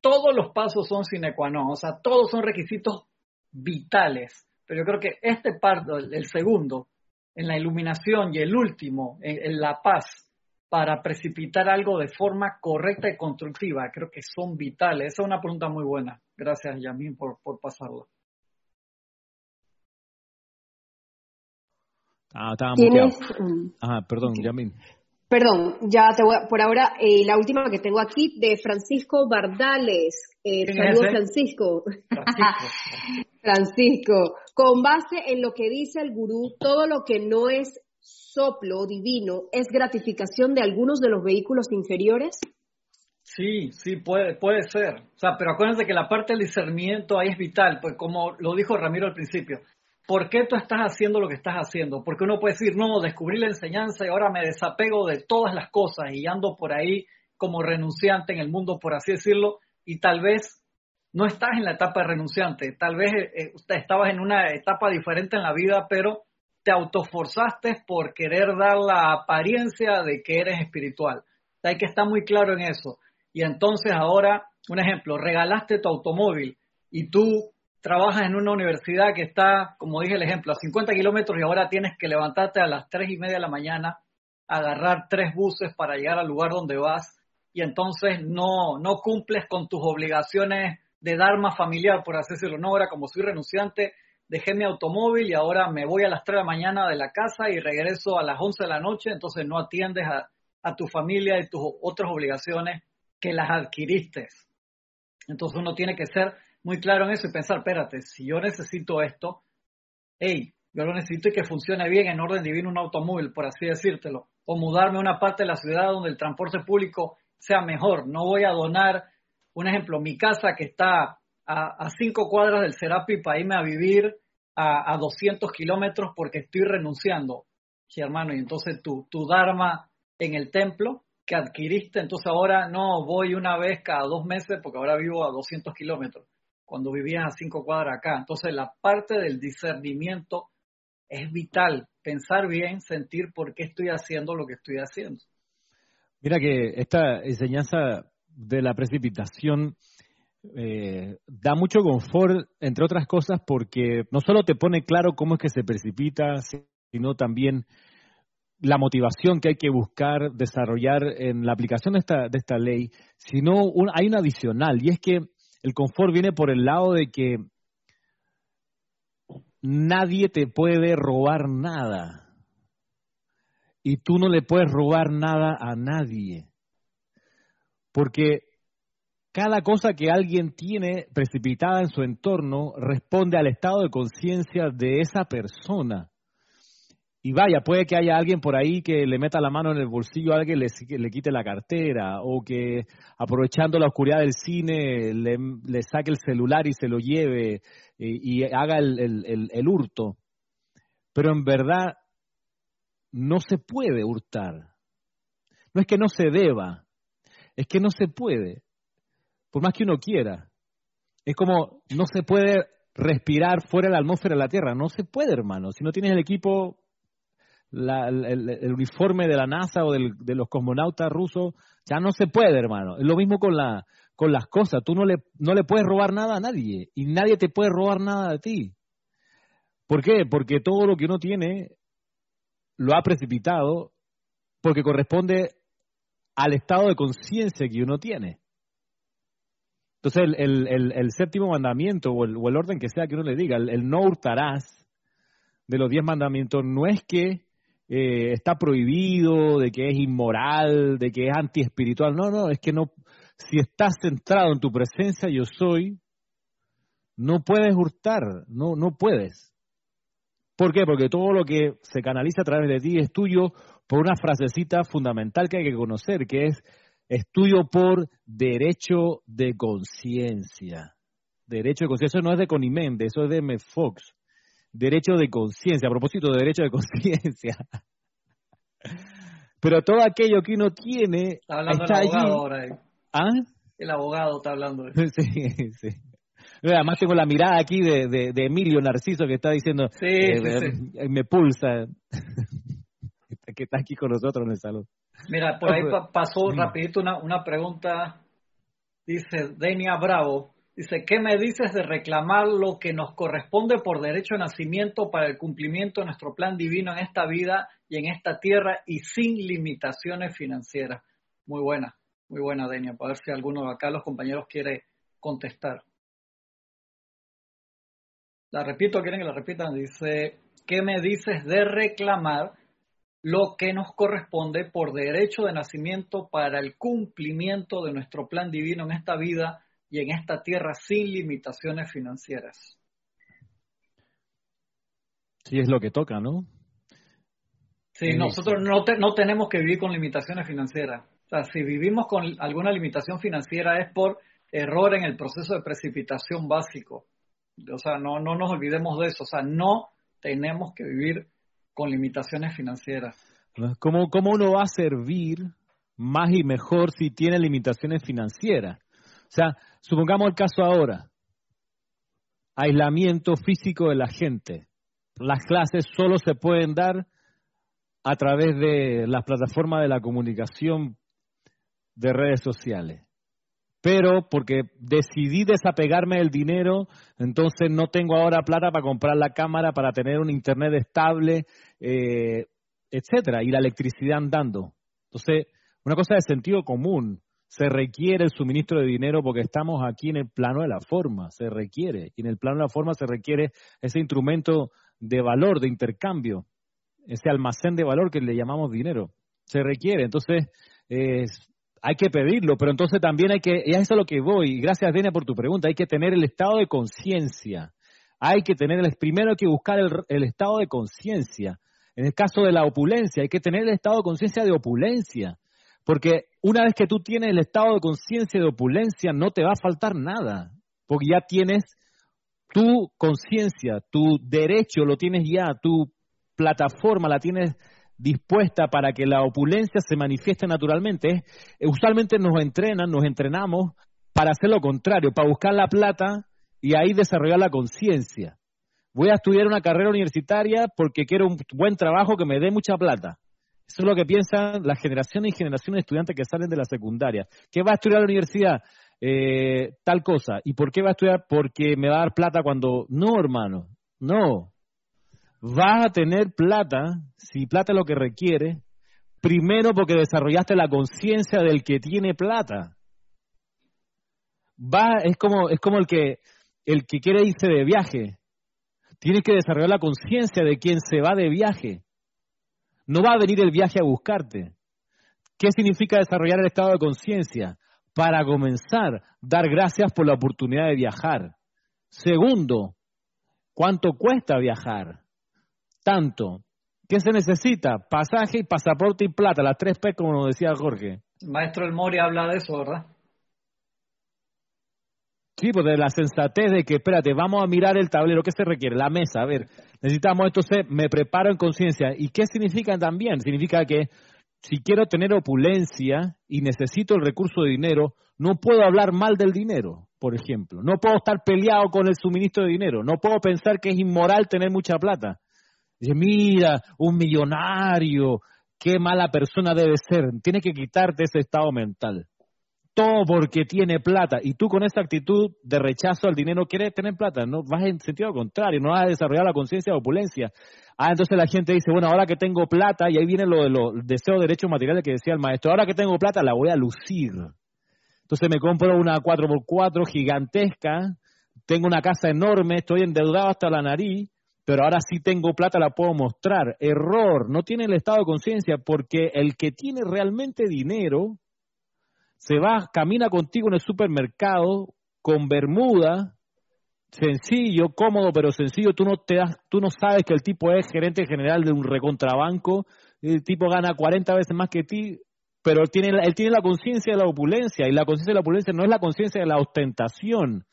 B: Todos los pasos son sine qua non, o sea, todos son requisitos vitales. Pero yo creo que este parto, el segundo, en la iluminación y el último, en, la paz, para precipitar algo de forma correcta y constructiva. Creo que son vitales. Esa es una pregunta muy buena. Gracias, Yamín, por, por pasarla.
A: Ah, estaba ¿Tienes... Ah, perdón, Yamín.
D: Perdón, ya te voy a, por ahora, eh, la última que tengo aquí de Francisco Bardales. Eh, saludos, Francisco. Francisco. Francisco. Con base en lo que dice el gurú, todo lo que no es soplo divino es gratificación de algunos de los vehículos inferiores.
B: Sí, sí, puede, puede ser. O sea, pero acuérdense que la parte del discernimiento ahí es vital, pues como lo dijo Ramiro al principio, ¿por qué tú estás haciendo lo que estás haciendo? Porque uno puede decir, no, descubrí la enseñanza y ahora me desapego de todas las cosas y ando por ahí como renunciante en el mundo, por así decirlo, y tal vez no estás en la etapa renunciante, tal vez eh, eh, estabas en una etapa diferente en la vida, pero te autoforzaste por querer dar la apariencia de que eres espiritual. Hay que estar muy claro en eso. Y entonces ahora, un ejemplo, regalaste tu automóvil y tú trabajas en una universidad que está, como dije el ejemplo, a 50 kilómetros y ahora tienes que levantarte a las 3 y media de la mañana, agarrar tres buses para llegar al lugar donde vas y entonces no, no cumples con tus obligaciones de dharma familiar, por así decirlo. No, ahora como soy renunciante, dejé mi automóvil y ahora me voy a las 3 de la mañana de la casa y regreso a las 11 de la noche, entonces no atiendes a, tu familia y tus otras obligaciones que las adquiriste. Entonces uno tiene que ser muy claro en eso y pensar, espérate, si yo necesito esto, hey, yo lo necesito y que funcione bien en orden divino un automóvil, por así decírtelo, o mudarme a una parte de la ciudad donde el transporte público sea mejor. No voy a donar, un ejemplo, mi casa que está a, cinco cuadras del Serapi para irme a vivir a, a 200 kilómetros porque estoy renunciando. Sí, hermano, y entonces tu, tu Dharma en el templo que adquiriste, entonces ahora no voy una vez cada dos meses porque ahora vivo a 200 kilómetros cuando vivías a cinco cuadras acá. Entonces la parte del discernimiento es vital, pensar bien, sentir por qué estoy haciendo lo que estoy haciendo.
A: Mira que esta enseñanza de la precipitación eh, da mucho confort, entre otras cosas, porque no solo te pone claro cómo es que se precipita, sino también la motivación que hay que buscar desarrollar en la aplicación de esta, de esta ley, sino hay una adicional, y es que el confort viene por el lado de que nadie te puede robar nada. Y tú no le puedes robar nada a nadie. Porque cada cosa que alguien tiene precipitada en su entorno responde al estado de conciencia de esa persona. Y vaya, puede que haya alguien por ahí que le meta la mano en el bolsillo a alguien, le, le quite la cartera, o que aprovechando la oscuridad del cine le, saque el celular y se lo lleve y, haga el, el hurto. Pero en verdad no se puede hurtar. No es que no se deba, es que no se puede, por más que uno quiera. Es como no se puede respirar fuera de la atmósfera de la Tierra, no se puede, hermano. Si no tienes el equipo el, uniforme de la NASA o de los cosmonautas rusos, ya no se puede, hermano. Es lo mismo con, la, con las cosas. Tú no le, no le puedes robar nada a nadie y nadie te puede robar nada de ti. ¿Por qué? Porque todo lo que uno tiene lo ha precipitado porque corresponde al estado de conciencia que uno tiene. Entonces, el, el, el, séptimo mandamiento o el, o el, orden que sea que uno le diga, el, no hurtarás de los diez mandamientos, no es que eh, está prohibido, de que es inmoral, de que es antiespiritual. No, no, es que no, si estás centrado en tu presencia, yo soy, no puedes hurtar, no, no puedes. ¿Por qué? Porque todo lo que se canaliza a través de ti es tuyo por una frasecita fundamental que hay que conocer, que es, es tuyo por derecho de conciencia. Derecho de conciencia, eso no es de Conimende, eso es de M. Fox derecho de conciencia, a propósito de derecho de conciencia. Pero todo aquello que uno tiene
B: está, hablando el abogado Ahora, eh.
A: ¿Ah?
B: El abogado está hablando.
A: Sí, sí. Además tengo la mirada aquí de, de, Emilio Narciso que está diciendo,
B: sí, eh,
A: eh, me pulsa, que está aquí con nosotros en el salón.
B: Mira, por ahí pasó rapidito una, una pregunta, dice Denia Bravo, Dice, ¿qué me dices de reclamar lo que nos corresponde por derecho de nacimiento para el cumplimiento de nuestro plan divino en esta vida y en esta tierra y sin limitaciones financieras? Muy buena, muy buena, Denia. Para ver si alguno de acá, los compañeros, quiere contestar. La repito, quieren que la repitan. Dice, ¿qué me dices de reclamar lo que nos corresponde por derecho de nacimiento para el cumplimiento de nuestro plan divino en esta vida y en esta tierra sin limitaciones financieras.
A: Sí, es lo que toca, ¿no?
B: Sí, nosotros no, no tenemos que vivir con limitaciones financieras. O sea, si vivimos con alguna limitación financiera es por error en el proceso de precipitación básico. O sea, no, no nos olvidemos de eso. O sea, no tenemos que vivir con limitaciones financieras.
A: ¿Cómo, ¿Cómo uno va a servir más y mejor si tiene limitaciones financieras? O sea, supongamos el caso ahora, aislamiento físico de la gente. Las clases solo se pueden dar a través de las plataformas de la comunicación de redes sociales. Pero porque decidí desapegarme del dinero, entonces no tengo ahora plata para comprar la cámara, para tener un internet estable, eh, etcétera, y la electricidad andando. Entonces, una cosa de sentido común se requiere el suministro de dinero porque estamos aquí en el plano de la forma, se requiere, y en el plano de la forma se requiere ese instrumento de valor, de intercambio, ese almacén de valor que le llamamos dinero, se requiere, entonces hay que pedirlo, pero entonces también hay que, y a eso es lo que voy, gracias Denia por tu pregunta, hay que tener el estado de conciencia, hay que tener, el, primero hay que buscar el, el estado de conciencia, en el caso de la opulencia, hay que tener el estado de conciencia de opulencia, porque una vez que tú tienes el estado de conciencia de opulencia, no te va a faltar nada, porque ya tienes tu conciencia, tu derecho lo tienes ya, tu plataforma la tienes dispuesta para que la opulencia se manifieste naturalmente. Usualmente nos entrenan, nos entrenamos para hacer lo contrario, para buscar la plata y ahí desarrollar la conciencia. Voy a estudiar una carrera universitaria porque quiero un buen trabajo que me dé mucha plata. Eso es lo que piensan las generaciones y generaciones de estudiantes que salen de la secundaria. ¿Qué va a estudiar la universidad? Eh, tal cosa. ¿Y por qué va a estudiar? Porque me va a dar plata cuando... No, hermano, no. Vas a tener plata, si plata es lo que requiere, primero porque desarrollaste la conciencia del que tiene plata. Va, es como, es como el que, el que quiere irse de viaje. Tienes que desarrollar la conciencia de quien se va de viaje. No va a venir el viaje a buscarte. ¿Qué significa desarrollar el estado de conciencia? Para comenzar, dar gracias por la oportunidad de viajar. Segundo, ¿cuánto cuesta viajar? Tanto. ¿Qué se necesita? Pasaje, pasaporte y plata, las tres P como nos decía Jorge.
B: Maestro El Mori habla de eso, ¿verdad?
A: Sí, pues de la sensatez de que, espérate, vamos a mirar el tablero, ¿qué se requiere? La mesa, a ver, necesitamos esto, me preparo en conciencia. ¿Y qué significa también? Significa que si quiero tener opulencia y necesito el recurso de dinero, no puedo hablar mal del dinero, por ejemplo. No puedo estar peleado con el suministro de dinero. No puedo pensar que es inmoral tener mucha plata. Dice, mira, un millonario, qué mala persona debe ser. Tiene que quitarte ese estado mental todo porque tiene plata y tú con esa actitud de rechazo al dinero quieres tener plata, no vas en sentido contrario, no vas a desarrollar la conciencia de opulencia. Ah, entonces la gente dice, bueno, ahora que tengo plata, y ahí viene lo de los deseos, derechos materiales que decía el maestro, ahora que tengo plata la voy a lucir. Entonces me compro una 4x4 gigantesca, tengo una casa enorme, estoy endeudado hasta la nariz, pero ahora sí tengo plata, la puedo mostrar. Error, no tiene el estado de conciencia, porque el que tiene realmente dinero, se va, camina contigo en el supermercado con bermuda, sencillo, cómodo, pero sencillo, tú no te das, tú no sabes que el tipo es gerente general de un recontrabanco, el tipo gana 40 veces más que ti, pero él tiene, él tiene la conciencia de la opulencia, y la conciencia de la opulencia no es la conciencia de la ostentación,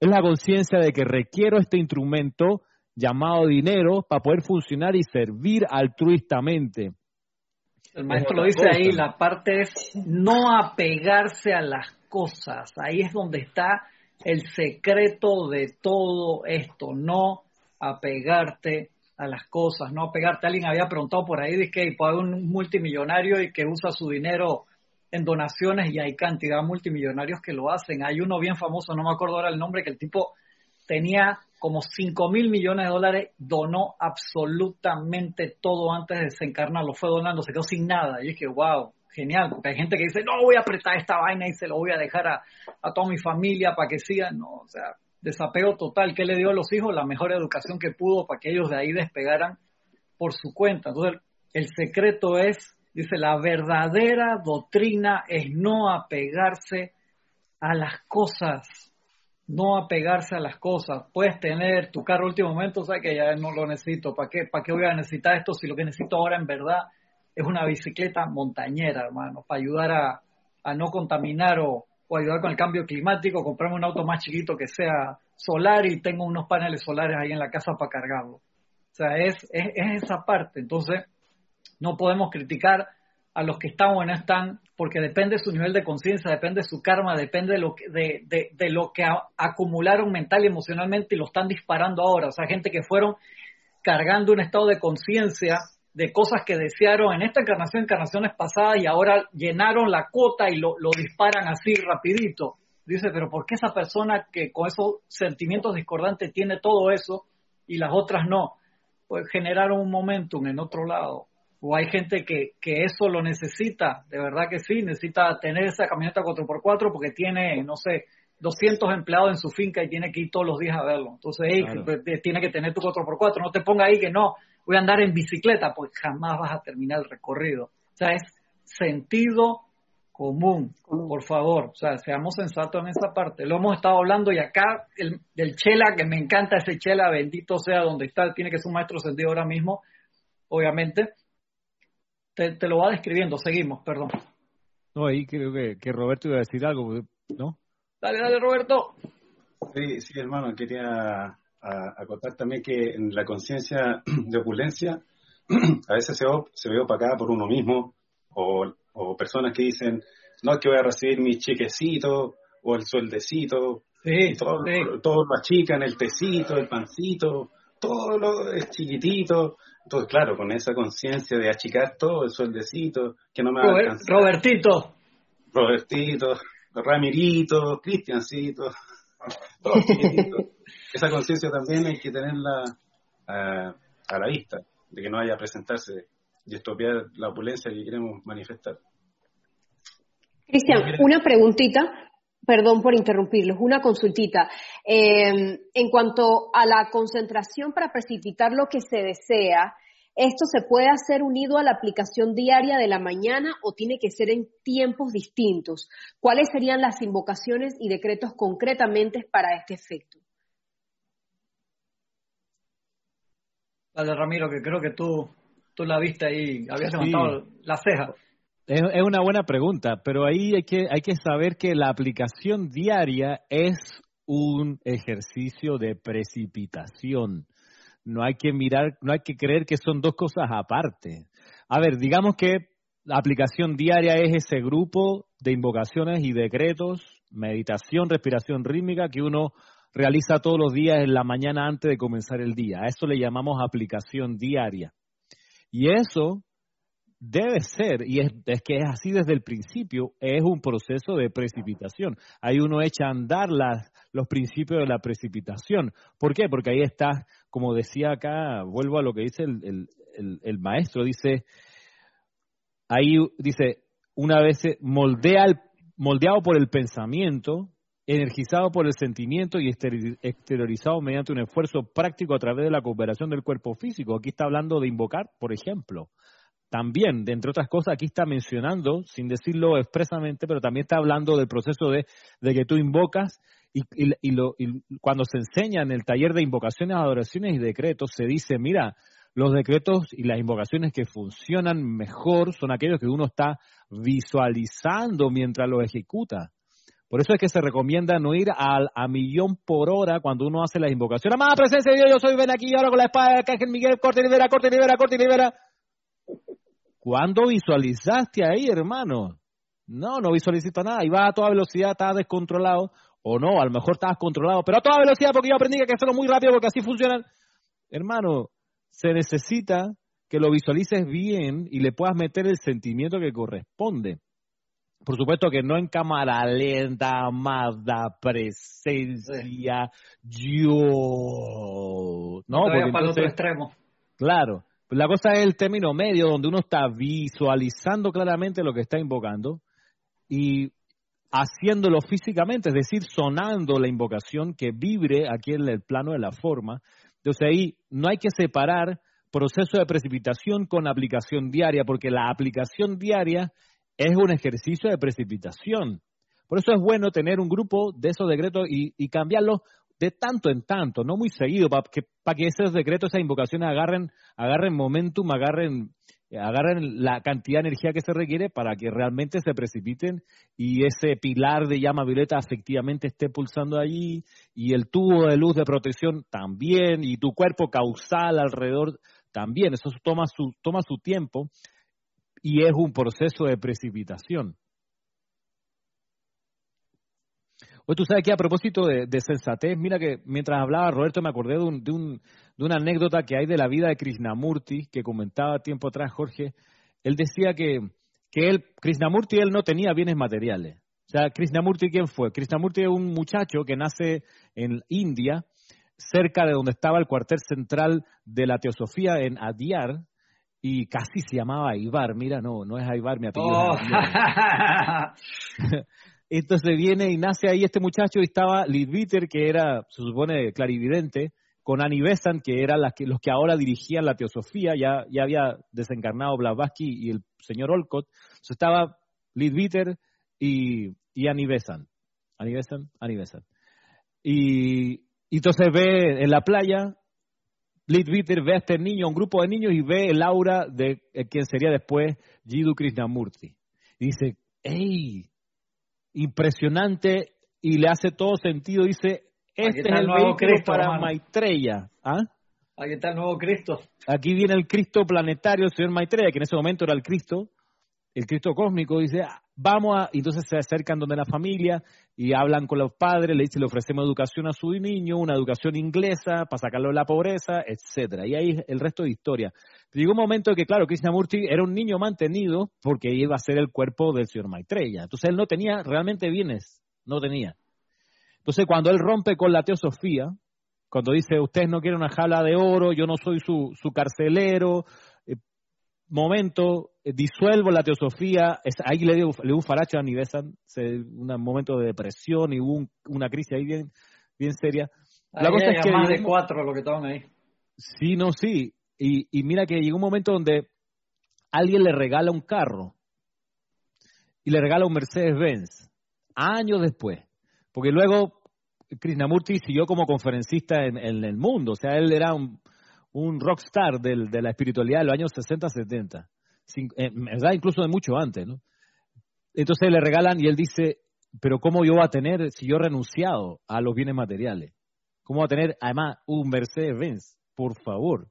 A: es la conciencia de que requiero este instrumento llamado dinero para poder funcionar y servir altruistamente.
B: El maestro lo dice ahí, la parte es no apegarse a las cosas. Ahí es donde está el secreto de todo esto, no apegarte a las cosas, no apegarte. Alguien había preguntado por ahí, dice que hay un multimillonario y que usa su dinero en donaciones y hay cantidad de multimillonarios que lo hacen. Hay uno bien famoso, no me acuerdo ahora el nombre, que el tipo tenía como 5 mil millones de dólares, donó absolutamente todo antes de desencarnar, lo fue donando, se quedó sin nada. Y que, wow, genial, porque hay gente que dice, no voy a apretar esta vaina y se lo voy a dejar a, a toda mi familia para que sigan. No, o sea, desapego total. ¿Qué le dio a los hijos? La mejor educación que pudo para que ellos de ahí despegaran por su cuenta. Entonces, el secreto es, dice, la verdadera doctrina es no apegarse a las cosas, no apegarse a las cosas. Puedes tener tu carro último momento, sabes que ya no lo necesito, ¿para qué, ¿para qué voy a necesitar esto si lo que necesito ahora en verdad es una bicicleta montañera, hermano, para ayudar a, a no contaminar o, o ayudar con el cambio climático, comprarme un auto más chiquito que sea solar y tengo unos paneles solares ahí en la casa para cargarlo. O sea, es, es esa parte. Entonces, no podemos criticar a los que están o no están, porque depende de su nivel de conciencia, depende de su karma, depende de lo que, de, de, de lo que acumularon mental y emocionalmente y lo están disparando ahora. O sea, gente que fueron cargando un estado de conciencia de cosas que desearon en esta encarnación, encarnaciones pasadas, y ahora llenaron la cuota y lo, lo disparan así rapidito. Dice, pero ¿por qué esa persona que con esos sentimientos discordantes tiene todo eso y las otras no? Pues generaron un momentum en otro lado. O hay gente que, que eso lo necesita, de verdad que sí, necesita tener esa camioneta 4x4 porque tiene, no sé, 200 empleados en su finca y tiene que ir todos los días a verlo. Entonces, hey, claro. tiene que tener tu 4x4. No te ponga ahí que no, voy a andar en bicicleta, pues jamás vas a terminar el recorrido. O sea, es sentido común, por favor. O sea, seamos sensatos en esa parte. Lo hemos estado hablando y acá el, del Chela, que me encanta ese Chela, bendito sea donde está, tiene que ser un maestro sentido ahora mismo, obviamente. Te, te, lo va describiendo, seguimos, perdón.
A: No, ahí creo que, que Roberto iba a decir algo, ¿no?
B: Dale, dale, Roberto.
C: Sí, sí, hermano, quería acotar también que en la conciencia de opulencia a veces se, se ve opacada por uno mismo o, o, personas que dicen, no es que voy a recibir mi chequecito o el sueldecito,
B: sí,
C: todo,
B: sí.
C: todo lo achican, el tecito, el pancito, todo lo es chiquitito. Entonces, claro, con esa conciencia de achicar todo el sueldecito, que no me va a alcanzar.
B: Robertito.
C: Robertito, Ramirito, Cristiancito, todos. Esa conciencia también hay que tenerla a, a, la vista, de que no vaya a presentarse y estropear la opulencia que queremos manifestar.
D: Cristian, una preguntita, perdón por interrumpirlos, una consultita. Eh, en cuanto a la concentración para precipitar lo que se desea, ¿Esto se puede hacer unido a la aplicación diaria de la mañana o tiene que ser en tiempos distintos? ¿Cuáles serían las invocaciones y decretos concretamente para este efecto?
B: Dale, Ramiro, que creo que tú, tú la viste ahí, habías levantado sí. la ceja.
A: Es, una buena pregunta, pero ahí hay que, hay que saber que la aplicación diaria es un ejercicio de precipitación no hay que mirar, no hay que creer que son dos cosas aparte. A ver, digamos que la aplicación diaria es ese grupo de invocaciones y decretos, meditación, respiración rítmica que uno realiza todos los días en la mañana antes de comenzar el día. A eso le llamamos aplicación diaria. Y eso debe ser, y es, es, que es así desde el principio, es un proceso de precipitación. Ahí uno echa a andar las, los principios de la precipitación. ¿Por qué? Porque ahí está, como decía acá, vuelvo a lo que dice el, el, maestro, dice, ahí dice, una vez moldea moldeado por el pensamiento, energizado por el sentimiento y exteriorizado mediante un esfuerzo práctico a través de la cooperación del cuerpo físico. Aquí está hablando de invocar, por ejemplo también, de entre otras cosas, aquí está mencionando, sin decirlo expresamente, pero también está hablando del proceso de, de que tú invocas y, y, y, lo, y, cuando se enseña en el taller de invocaciones, adoraciones y decretos, se dice, mira, los decretos y las invocaciones que funcionan mejor son aquellos que uno está visualizando mientras los ejecuta. Por eso es que se recomienda no ir a, a millón por hora cuando uno hace las invocaciones. Amada presencia de Dios, yo soy ven aquí ahora con la espada de Arcángel Miguel, corte y libera, corte y libera, corte y libera. ¿Cuándo visualizaste ahí, hermano? No, no visualizaste nada. Iba a toda velocidad, estaba descontrolado. O no, a lo mejor estabas controlado, pero a toda velocidad porque yo aprendí que hay que hacerlo muy rápido porque así funcionan. Hermano, se necesita que lo visualices bien y le puedas meter el sentimiento que corresponde. por supuesto que no en cámara lenta, amada presencia, yo.
B: No, Porque para el otro extremo.
A: Claro. La cosa es el término medio, donde uno está visualizando claramente lo que está invocando y haciéndolo físicamente, es decir, sonando la invocación que vibre aquí en el plano de la forma. Entonces ahí no hay que separar proceso de precipitación con aplicación diaria, porque la aplicación diaria es un ejercicio de precipitación. Por eso es bueno tener un grupo de esos decretos y, y cambiarlos de tanto en tanto, no muy seguido, para que, para que esos decretos, esas invocaciones agarren, agarren momentum, agarren, agarren la cantidad de energía que se requiere para que realmente se precipiten y ese pilar de llama violeta efectivamente esté pulsando allí y el tubo de luz de protección también y tu cuerpo causal alrededor también. Eso toma su, toma su tiempo y es un proceso de precipitación. Hoy tú sabes que a propósito de, sensatez, mira que mientras hablaba Roberto me acordé de, un, de, un, de, una anécdota que hay de la vida de Krishnamurti que comentaba tiempo atrás Jorge. Él decía que, que él, Krishnamurti, él no tenía bienes materiales. O sea, Krishnamurti, ¿quién fue? Krishnamurti es un muchacho que nace en India, cerca de donde estaba el cuartel central de la teosofía en Adyar, y casi se llamaba Aibar. Mira, no, no es Aibar, mi apellido. Oh. Entonces viene y nace ahí este muchacho y estaba Lidviter, que era, se supone, clarividente, con Annie Besant, que eran las que, los que ahora dirigían la teosofía, ya, ya había desencarnado Blavatsky y el señor Olcott. Entonces estaba Lidviter y, y Annie Besant. Annie Besant, Annie Besant. Y, entonces ve en la playa, Lidviter ve a este niño, un grupo de niños, y ve el aura de quien sería después Jiddu Krishnamurti. Y dice, ¡Ey! Impresionante y le hace todo sentido. Dice, este es el nuevo Cristo para Maitreya. ¿Ah?
B: Aquí está el nuevo Cristo.
A: Aquí viene el Cristo planetario, el señor Maitreya, que en ese momento era el Cristo, el Cristo cósmico. Dice, vamos a. Y entonces se acercan donde la familia y hablan con los padres, le dicen, le ofrecemos educación a su niño, una educación inglesa para sacarlo de la pobreza, etcétera. Y ahí el resto de historia. Llegó un momento que, claro, Krishnamurti era un niño mantenido porque iba a ser el cuerpo del señor Maitreya. Entonces él no tenía realmente bienes, no tenía. Entonces cuando él rompe con la teosofía, cuando dice, usted no quiere una jala de oro, yo no soy su, su carcelero, eh, momento, eh, disuelvo la teosofía, es, ahí le dio, le un faracho a Nivesan, un momento de depresión y hubo una crisis ahí bien, bien seria.
B: La cosa es que más de cuatro lo que estaban ahí.
A: Sí, no, sí. Y, y mira que llegó un momento donde alguien le regala un carro y le regala un Mercedes-Benz, años después. Porque luego Krishnamurti siguió como conferencista en, el mundo, o sea, él era un, un rockstar del, de la espiritualidad de los años 60, 70, en verdad incluso de mucho antes, ¿no? Entonces le regalan y él dice, pero ¿cómo yo voy a tener si yo he renunciado a los bienes materiales? ¿Cómo voy a tener además un Mercedes-Benz? Por favor.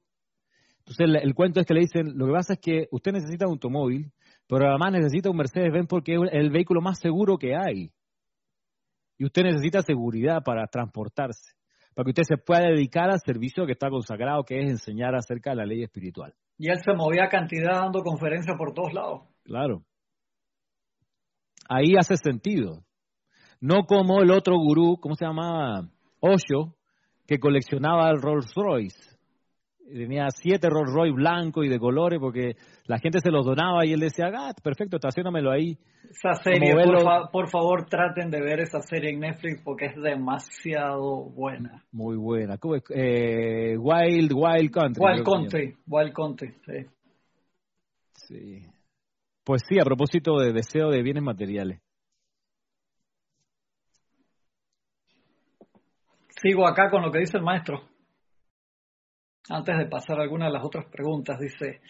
A: Entonces el, cuento es que le dicen, lo que pasa es que usted necesita un automóvil, pero además necesita un Mercedes-Benz porque es el vehículo más seguro que hay. Y usted necesita seguridad para transportarse, para que usted se pueda dedicar al servicio que está consagrado, que es enseñar acerca de la ley espiritual.
B: Y él se movía cantidad dando conferencias por todos lados.
A: Claro. Ahí hace sentido. No como el otro gurú, ¿cómo se llamaba? Osho, que coleccionaba el Rolls Royce tenía siete Rolls Royce blancos y de colores porque la gente se los donaba y él decía, ah, perfecto, estacionamelo ahí.
B: Esa serie, por, favor, traten de ver esa serie en Netflix porque es demasiado buena.
A: Muy buena. Eh, Wild, Wild Country.
B: Wild Country, Wild Country, sí.
A: Sí. Pues sí, a propósito de deseo de bienes materiales.
B: Sigo acá con lo que dice el maestro antes de pasar a alguna de las otras preguntas, dice,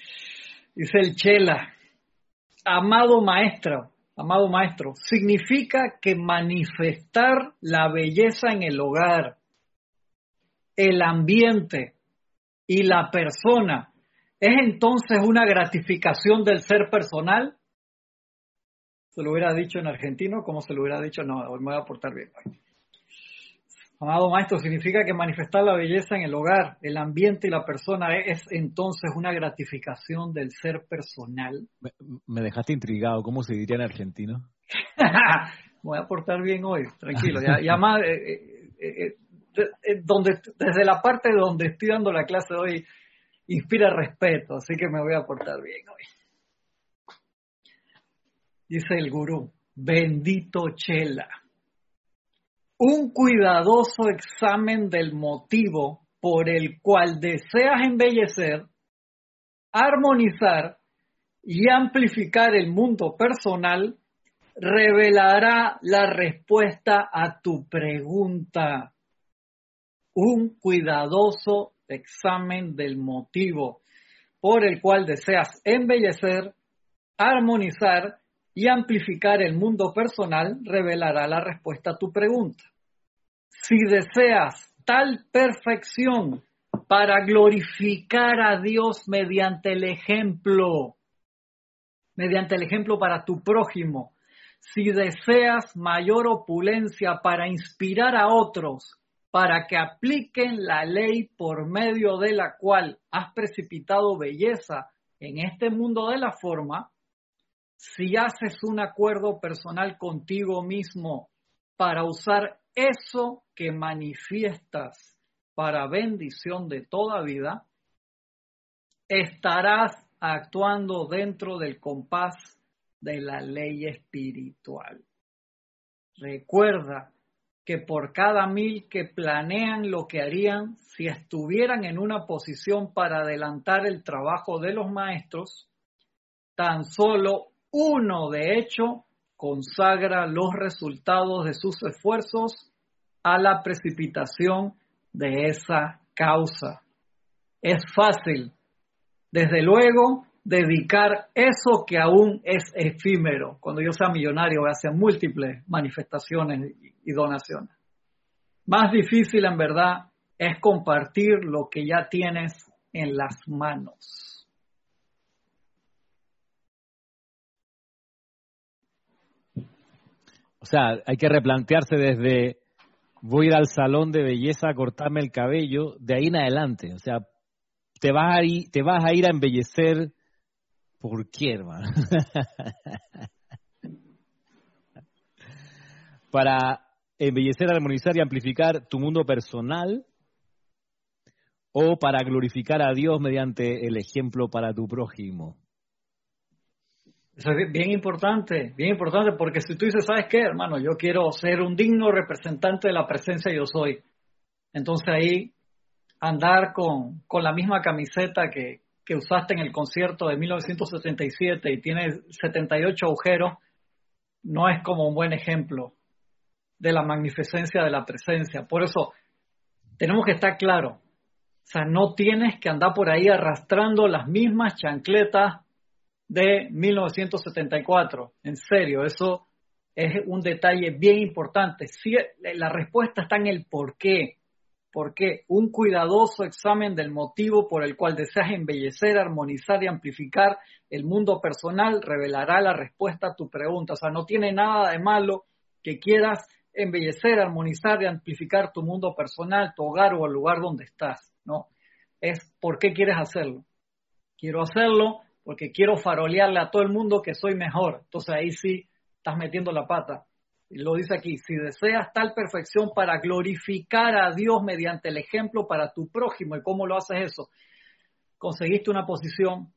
B: dice el Chela, amado maestro, amado maestro, significa que manifestar la belleza en el hogar, el ambiente y la persona es entonces una gratificación del ser personal. Se lo hubiera dicho en argentino, como se lo hubiera dicho, no, hoy me voy a portar bien. Amado maestro, significa que manifestar la belleza en el hogar, el ambiente y la persona es, entonces una gratificación del ser personal.
A: Me, dejaste intrigado, ¿cómo se diría en argentino?
B: voy a portar bien hoy, tranquilo. Ya, más, eh, eh, eh, donde, desde la parte donde estoy dando la clase hoy, inspira respeto, así que me voy a portar bien hoy. Dice el gurú, bendito Chela. Un cuidadoso examen del motivo por el cual deseas embellecer, armonizar y amplificar el mundo personal revelará la respuesta a tu pregunta. Un cuidadoso examen del motivo por el cual deseas embellecer, armonizar y amplificar el mundo personal revelará la respuesta a tu pregunta. Si deseas tal perfección para glorificar a Dios mediante el ejemplo, mediante el ejemplo para tu prójimo, si deseas mayor opulencia para inspirar a otros, para que apliquen la ley por medio de la cual has precipitado belleza en este mundo de la forma, si haces un acuerdo personal contigo mismo para usar eso que manifiestas para bendición de toda vida, estarás actuando dentro del compás de la ley espiritual. Recuerda que por cada mil que planean lo que harían si estuvieran en una posición para adelantar el trabajo de los maestros, tan solo uno de hecho consagra los resultados de sus esfuerzos a la precipitación de esa causa. Es fácil, desde luego, dedicar eso que aún es efímero. Cuando yo sea millonario voy a hacer múltiples manifestaciones y donaciones. Más difícil en verdad es compartir lo que ya tienes en las manos.
A: O sea, hay que replantearse desde voy a ir al salón de belleza a cortarme el cabello, de ahí en adelante. O sea, te vas a ir, te vas a, ir a embellecer ¿Por qué, hermano? Para embellecer, armonizar y amplificar tu mundo personal o para glorificar a Dios mediante el ejemplo para tu prójimo.
B: Eso es bien importante, bien importante, porque si tú dices, ¿sabes qué, hermano? Yo quiero ser un digno representante de la presencia yo soy. Entonces ahí andar con, con la misma camiseta que, que usaste en el concierto de 1977 y tiene 78 agujeros, no es como un buen ejemplo de la magnificencia de la presencia. Por eso tenemos que estar claros. O sea, no tienes que andar por ahí arrastrando las mismas chancletas de 1974. En serio, eso es un detalle bien importante. Si la respuesta está en el por qué porque un cuidadoso examen del motivo por el cual deseas embellecer, armonizar y amplificar el mundo personal revelará la respuesta a tu pregunta. O sea, no tiene nada de malo que quieras embellecer, armonizar y amplificar tu mundo personal, tu hogar o el lugar donde estás, ¿no? Es por qué quieres hacerlo. Quiero hacerlo porque quiero farolearle a todo el mundo que soy mejor. Entonces ahí sí estás metiendo la pata lo dice aquí, si deseas tal perfección para glorificar a Dios mediante el ejemplo para tu prójimo, ¿y cómo lo haces eso? Conseguiste una posición,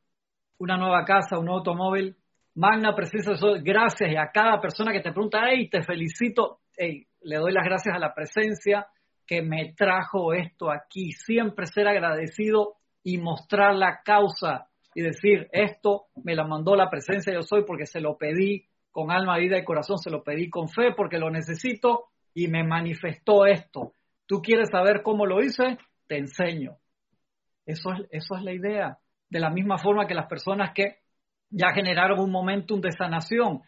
B: una nueva casa, un nuevo automóvil, magna presencia de gracias a cada persona que te pregunta, hey, te felicito, hey, le doy las gracias a la presencia que me trajo esto aquí, siempre ser agradecido y mostrar la causa y decir, esto me la mandó la presencia yo soy porque se lo pedí, con alma, vida y corazón, se lo pedí con fe porque lo necesito y me manifestó esto. ¿Tú quieres saber cómo lo hice? Te enseño. Eso es, eso es la idea. De la misma forma que las personas que ya generaron un momentum de sanación,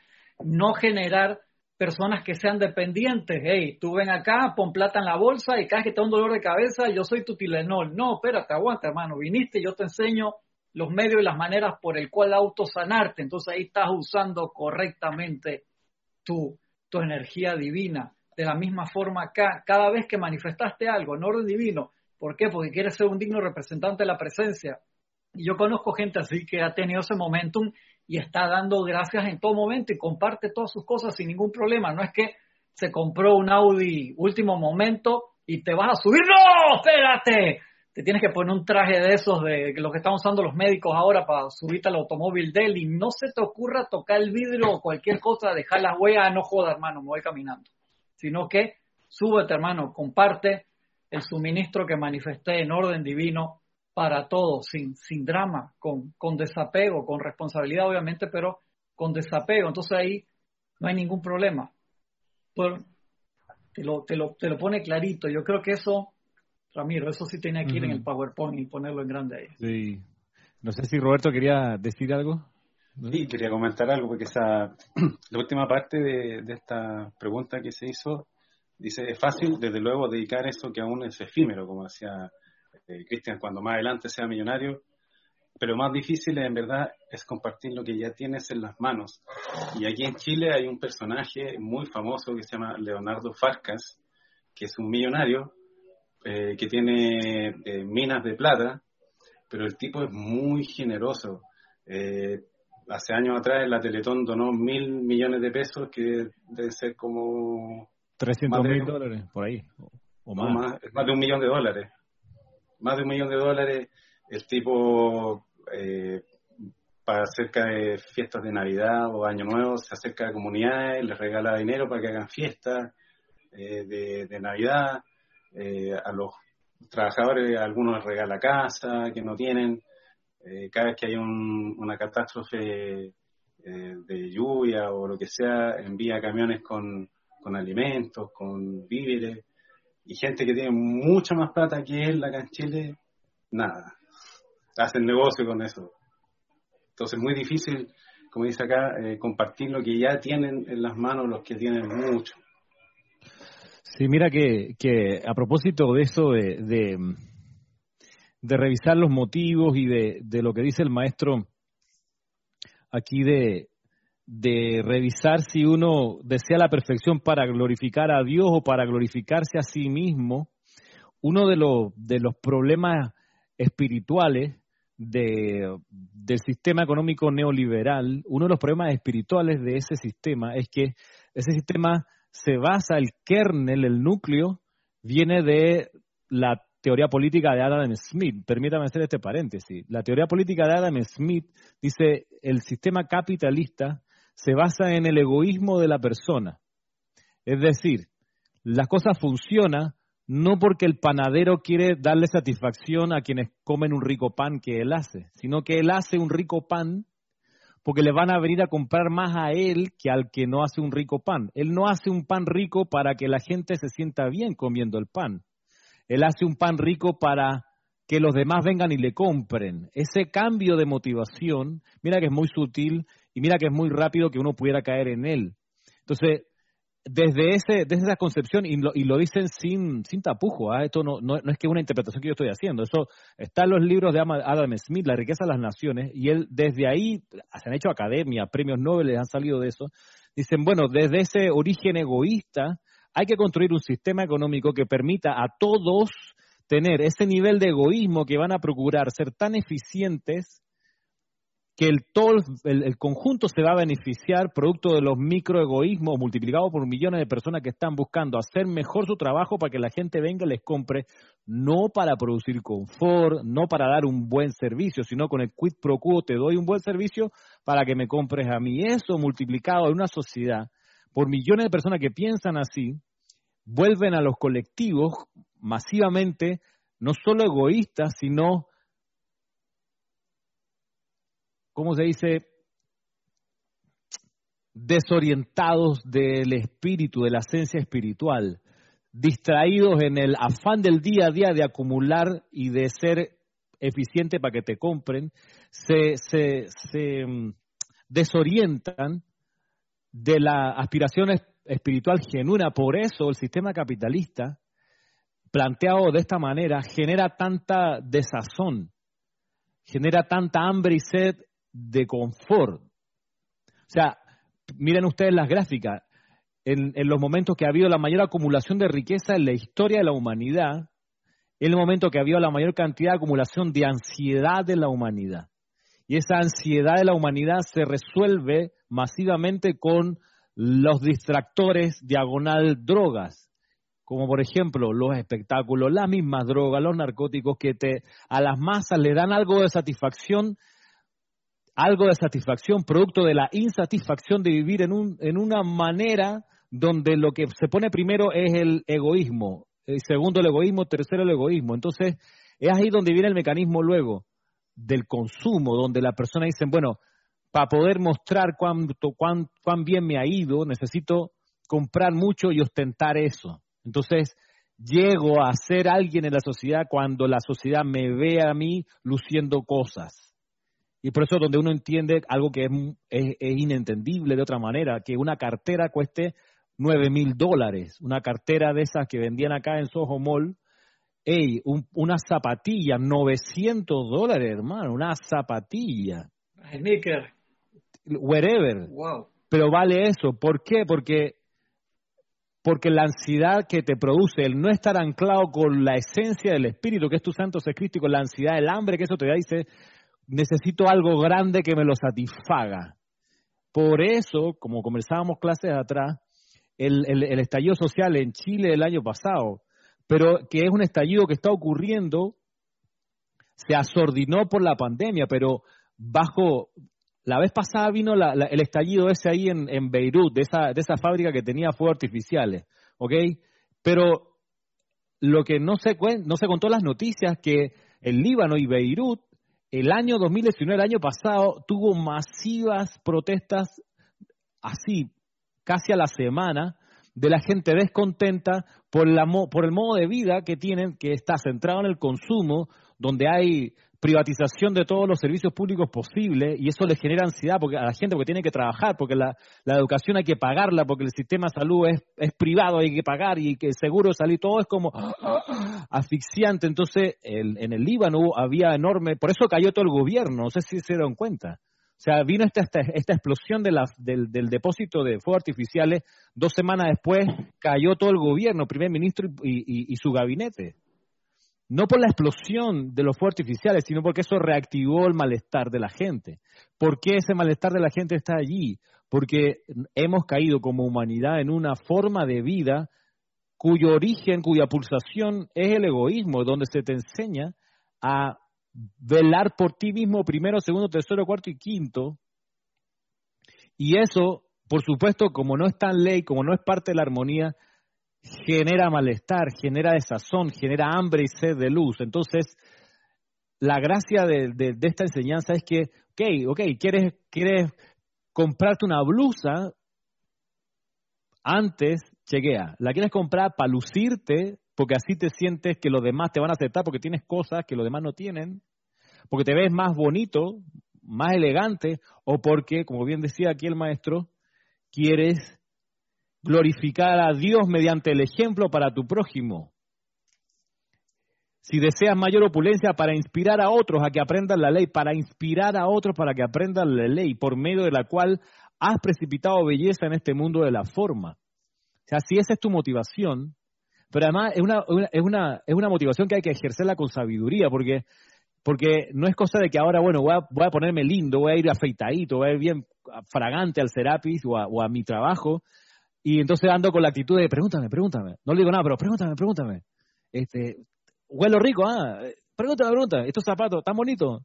B: no generar personas que sean dependientes. Hey, tú ven acá, pon plata en la bolsa y cada que te da un dolor de cabeza, yo soy tu Tilenol. No, espérate, aguanta, hermano. Viniste, yo te enseño los medios y las maneras por el cual autosanarte. Entonces ahí estás usando correctamente tu, tu energía divina. De la misma forma acá, cada vez que manifestaste algo en orden divino, ¿por qué? Porque quieres ser un digno representante de la presencia. Y yo conozco gente así que ha tenido ese momentum y está dando gracias en todo momento y comparte todas sus cosas sin ningún problema. No es que se compró un Audi último momento y te vas a subir. ¡No! ¡Espérate! Te tienes que poner un traje de esos de lo que están usando los médicos ahora para subirte al automóvil de él y no se te ocurra tocar el vidrio o cualquier cosa, dejar las huellas, no joda hermano, me voy caminando. Sino que súbete hermano, comparte el suministro que manifesté en orden divino para todos, sin, sin drama, con, con desapego, con responsabilidad obviamente, pero con desapego. Entonces ahí no hay ningún problema. te, lo, te, lo, te lo pone clarito. Yo creo que eso, Ramiro, eso sí tiene que ir en el PowerPoint y ponerlo en grande ahí.
A: Sí. No sé si Roberto quería decir algo.
C: Sí, quería comentar algo, porque esa, la última parte de, de esta pregunta que se hizo dice, es fácil, desde luego, dedicar eso que aún es efímero, como decía eh, Cristian, cuando más adelante sea millonario, pero más difícil en verdad es compartir lo que ya tienes en las manos. Y aquí en Chile hay un personaje muy famoso que se llama Leonardo Farcas, que es un millonario eh, que tiene eh, minas de plata, pero el tipo es muy generoso. hace años atrás la Teletón donó mil millones de pesos, que debe ser como
A: 300 mil dólares, por ahí. O, más.
C: más. de un millón de dólares. Más de un millón de dólares. El tipo, eh, para cerca de fiestas de Navidad o Año Nuevo, se acerca a comunidades, les regala dinero para que hagan fiestas eh, de, Navidad. Eh, a los trabajadores, algunos les regala casa que no tienen. cada vez que hay una catástrofe de lluvia o lo que sea, envía camiones con con alimentos, con víveres, y gente que tiene mucha más plata que él acá en Chile, nada. Hacen negocio con eso. Entonces es muy difícil, como dice acá, eh, compartir lo que ya tienen en las manos los que tienen mucho.
A: Sí, mira que, que a propósito de eso, de, de, de revisar los motivos y de, de lo que dice el maestro aquí de, de revisar si uno desea la perfección para glorificar a Dios o para glorificarse a sí mismo, uno de los, de los problemas espirituales de, del sistema económico neoliberal, uno de los problemas espirituales de ese sistema es que ese sistema se basa, el kernel, el núcleo, viene de la teoría política de Adam Smith. Permítame hacer este paréntesis. La teoría política de Adam Smith dice el sistema capitalista se basa en el egoísmo de la persona. Es decir, las cosas funcionan no porque el panadero quiere darle satisfacción a quienes comen un rico pan que él hace, sino que él hace un rico pan porque le van a venir a comprar más a él que al que no hace un rico pan. Él no hace un pan rico para que la gente se sienta bien comiendo el pan. Él hace un pan rico para que los demás vengan y le compren. Ese cambio de motivación, mira que es muy sutil y mira que es muy rápido que uno pudiera caer en él. Entonces, desde ese desde esa concepción, y lo, y lo dicen sin, sin tapujo, ¿ah? esto no, no, es que una interpretación que yo estoy haciendo, eso está en los libros de Adam Smith, La riqueza de las naciones, y él desde ahí, se han hecho academia, premios Nobel han salido de eso, dicen, bueno, desde ese origen egoísta, hay que construir un sistema económico que permita a todos tener ese nivel de egoísmo que van a procurar ser tan eficientes que el, todo el, conjunto se va a beneficiar producto de los microegoísmos multiplicados por millones de personas que están buscando hacer mejor su trabajo para que la gente venga y les compre, no para producir confort, no para dar un buen servicio, sino con el quid pro quo te doy un buen servicio para que me compres a mí. Eso multiplicado en una sociedad por millones de personas que piensan así, vuelven a los colectivos masivamente no solo egoístas, sino ¿cómo se dice? Desorientados del espíritu, de la esencia espiritual, distraídos en el afán del día a día de acumular y de ser eficiente para que te compren, se, se, se mm, desorientan de la aspiración espiritual genuina. Por eso el sistema capitalista, planteado de esta manera, genera tanta desazón, genera tanta hambre y sed de confort. O sea, miren ustedes las gráficas. En, los momentos que ha habido la mayor acumulación de riqueza en la historia de la humanidad, en el momento que ha habido la mayor cantidad de acumulación de ansiedad de la humanidad. Y esa ansiedad de la humanidad se resuelve masivamente con los distractores diagonal drogas, como por ejemplo los espectáculos, las mismas drogas, los narcóticos que te a las masas le dan algo de satisfacción, algo de satisfacción producto de la insatisfacción de vivir en, un, en una manera donde lo que se pone primero es el egoísmo, segundo el egoísmo, tercero el egoísmo. Entonces, es ahí donde viene el mecanismo luego del consumo, donde la persona dice, bueno, para poder mostrar cuánto, cuán, cuán bien me ha ido, necesito comprar mucho y ostentar eso. Entonces, llego a ser alguien en la sociedad cuando la sociedad me ve a mí luciendo cosas. Y por eso donde uno entiende algo que es, inentendible de otra manera, que una cartera cueste 9 mil dólares, una cartera de esas que vendían acá en Soho Mall, ey, una zapatilla, 900 dólares, hermano, una zapatilla.
B: Sneaker
A: wherever. Pero vale eso. ¿Por qué? Porque, porque la ansiedad que te produce, el no estar anclado con la esencia del espíritu, que es tu santo ser con la ansiedad, el hambre que eso te da, dice, necesito algo grande que me lo satisfaga. Por eso, como conversábamos clases atrás, el, el estallido social en Chile el año pasado, pero que es un estallido que está ocurriendo, se asordinó por la pandemia, pero bajo, la vez pasada vino el estallido ese ahí en, Beirut, de esa, de esa fábrica que tenía fuegos artificiales, ¿ok? Pero lo que no se, no se contó en las noticias que el Líbano y Beirut, el año 2019, el año pasado, tuvo masivas protestas así, casi a la semana, de la gente descontenta por, la, por el modo de vida que tienen, que está centrado en el consumo, donde hay privatización de todos los servicios públicos posibles y eso le genera ansiedad porque a la gente porque tiene que trabajar, porque la, educación hay que pagarla, porque el sistema de salud es, es privado, hay que pagar y que el seguro salud, todo es como asfixiante. Entonces, en el Líbano había enorme, por eso cayó todo el gobierno, no sé si se dieron cuenta. O sea, vino esta, esta, explosión de del, del, depósito de fuegos artificiales, dos semanas después cayó todo el gobierno, primer ministro y su gabinete no por la explosión de los fuegos artificiales, sino porque eso reactivó el malestar de la gente. ¿Por qué ese malestar de la gente está allí? Porque hemos caído como humanidad en una forma de vida cuyo origen, cuya pulsación es el egoísmo, donde se te enseña a velar por ti mismo primero, segundo, tercero, cuarto y quinto. Y eso, por supuesto, como no está en ley, como no es parte de la armonía, genera malestar, genera desazón, genera hambre y sed de luz. Entonces, la gracia de, esta enseñanza es que, ok, ok, quieres, quieres comprarte una blusa, antes chequea, la quieres comprar para lucirte, porque así te sientes que los demás te van a aceptar porque tienes cosas que los demás no tienen, porque te ves más bonito, más elegante, o porque, como bien decía aquí el maestro, quieres glorificar a Dios mediante el ejemplo para tu prójimo. Si deseas mayor opulencia para inspirar a otros a que aprendan la ley, para inspirar a otros para que aprendan la ley, por medio de la cual has precipitado belleza en este mundo de la forma. O sea, si esa es tu motivación, pero además es una, es una, es una motivación que hay que ejercerla con sabiduría, porque, porque no es cosa de que ahora, bueno, voy a, voy a ponerme lindo, voy a ir afeitadito, voy a ir bien fragante al Serapis o o a mi trabajo, y entonces ando con la actitud de pregúntame, pregúntame. No le digo nada, pero pregúntame, pregúntame. Este, huelo rico, ah, pregúntame, pregúntame. Estos zapatos, tan bonitos.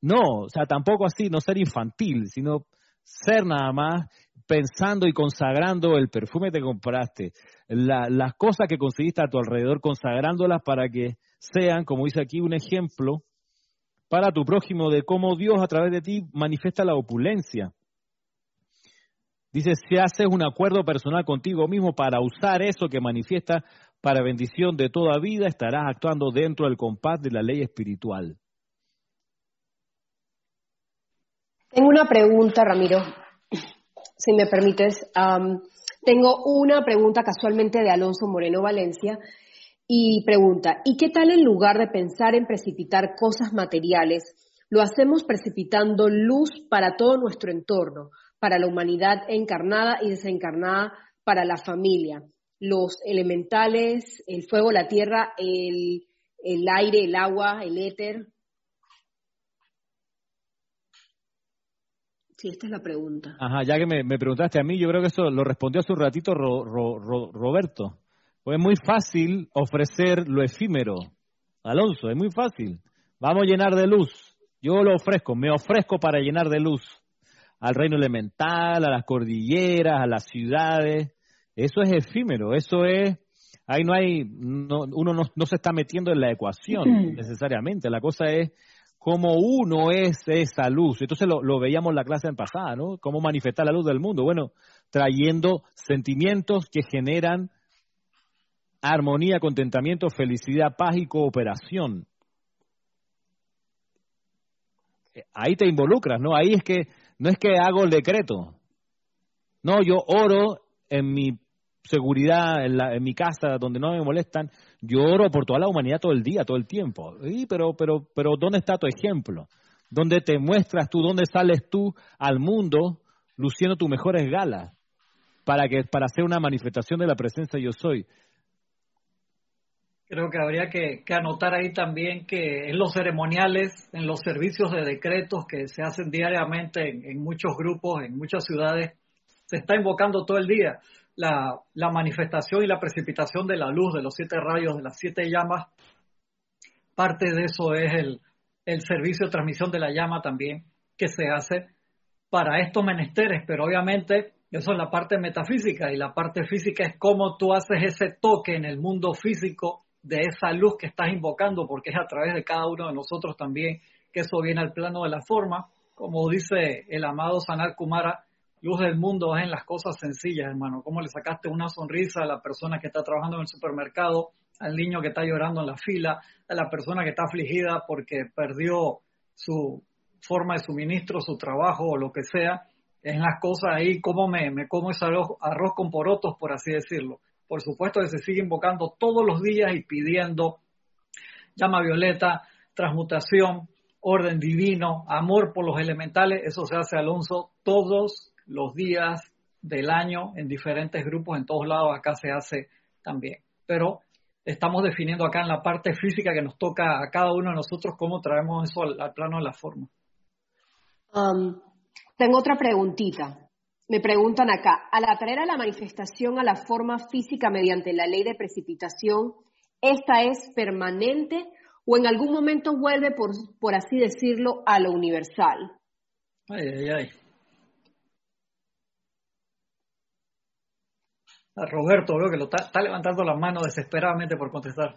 A: no, o sea, tampoco así, no ser infantil, sino ser nada más pensando y consagrando el perfume que te compraste, las cosas que conseguiste a tu alrededor, consagrándolas para que sean, como dice aquí, un ejemplo para tu prójimo de cómo Dios a través de ti manifiesta la opulencia. Dice, si haces un acuerdo personal contigo mismo para usar eso que manifiesta para bendición de toda vida, estarás actuando dentro del compás de la ley espiritual.
D: Tengo una pregunta, Ramiro, si me permites. tengo una pregunta casualmente de Alonso Moreno Valencia y pregunta, ¿y qué tal en lugar de pensar en precipitar cosas materiales, lo hacemos precipitando luz para todo nuestro entorno? Para la humanidad encarnada y desencarnada para la familia. Los elementales, el fuego, la tierra, el, aire, el agua, el éter. Sí, esta es la pregunta.
A: Ajá, ya que me, preguntaste a mí, yo creo que eso lo respondió hace un ratito Roberto. Pues es muy fácil ofrecer lo efímero. Alonso, es muy fácil. Vamos a llenar de luz. Yo lo ofrezco, me ofrezco para llenar de luz al reino elemental, a las cordilleras, a las ciudades. Eso es efímero, eso es, ahí no hay, uno no, se está metiendo en la ecuación necesariamente. La cosa es cómo uno es esa luz. Entonces lo, lo veíamos en la clase en pasada, ¿no? Cómo manifestar la luz del mundo. Bueno, trayendo sentimientos que generan armonía, contentamiento, felicidad, paz y cooperación. Ahí te involucras, ¿no? Ahí es que no es que hago el decreto. No, yo oro en mi seguridad, en, la, mi casa, donde no me molestan, yo oro por toda la humanidad todo el día, todo el tiempo. Sí, pero, pero, pero ¿dónde está tu ejemplo? ¿Dónde te muestras tú? ¿Dónde sales tú al mundo luciendo tus mejores galas? Para, que, para hacer una manifestación de la presencia yo soy.
B: Creo que habría que, anotar ahí también que en los ceremoniales, en los servicios de decretos que se hacen diariamente en, muchos grupos, en muchas ciudades, se está invocando todo el día la, manifestación y la precipitación de la luz, de los siete rayos, de las siete llamas. Parte de eso es el, el servicio de transmisión de la llama también que se hace para estos menesteres, pero obviamente eso es la parte metafísica y la parte física es cómo tú haces ese toque en el mundo físico de esa luz que estás invocando, porque es a través de cada uno de nosotros también que eso viene al plano de la forma. Como dice el amado Sanal Kumara, luz del mundo es en las cosas sencillas, hermano. Cómo le sacaste una sonrisa a la persona que está trabajando en el supermercado, al niño que está llorando en la fila, a la persona que está afligida porque perdió su forma de suministro, su trabajo o lo que sea. En las cosas ahí, cómo me, me como ese arroz con porotos, por así decirlo por supuesto que se sigue invocando todos los días y pidiendo llama violeta, transmutación, orden divino, amor por los elementales, eso se hace, Alonso, todos los días del año en diferentes grupos, en todos lados, acá se hace también. Pero estamos definiendo acá en la parte física que nos toca a cada uno de nosotros cómo traemos eso al, plano de la forma.
D: Um, tengo otra preguntita. Me preguntan acá, al atraer a la manifestación a la forma física mediante la ley de precipitación, ¿esta es permanente o en algún momento vuelve, por, por así decirlo, a lo universal?
B: Ay, ay, ay. A Roberto veo que lo está, está levantando las manos desesperadamente por contestar.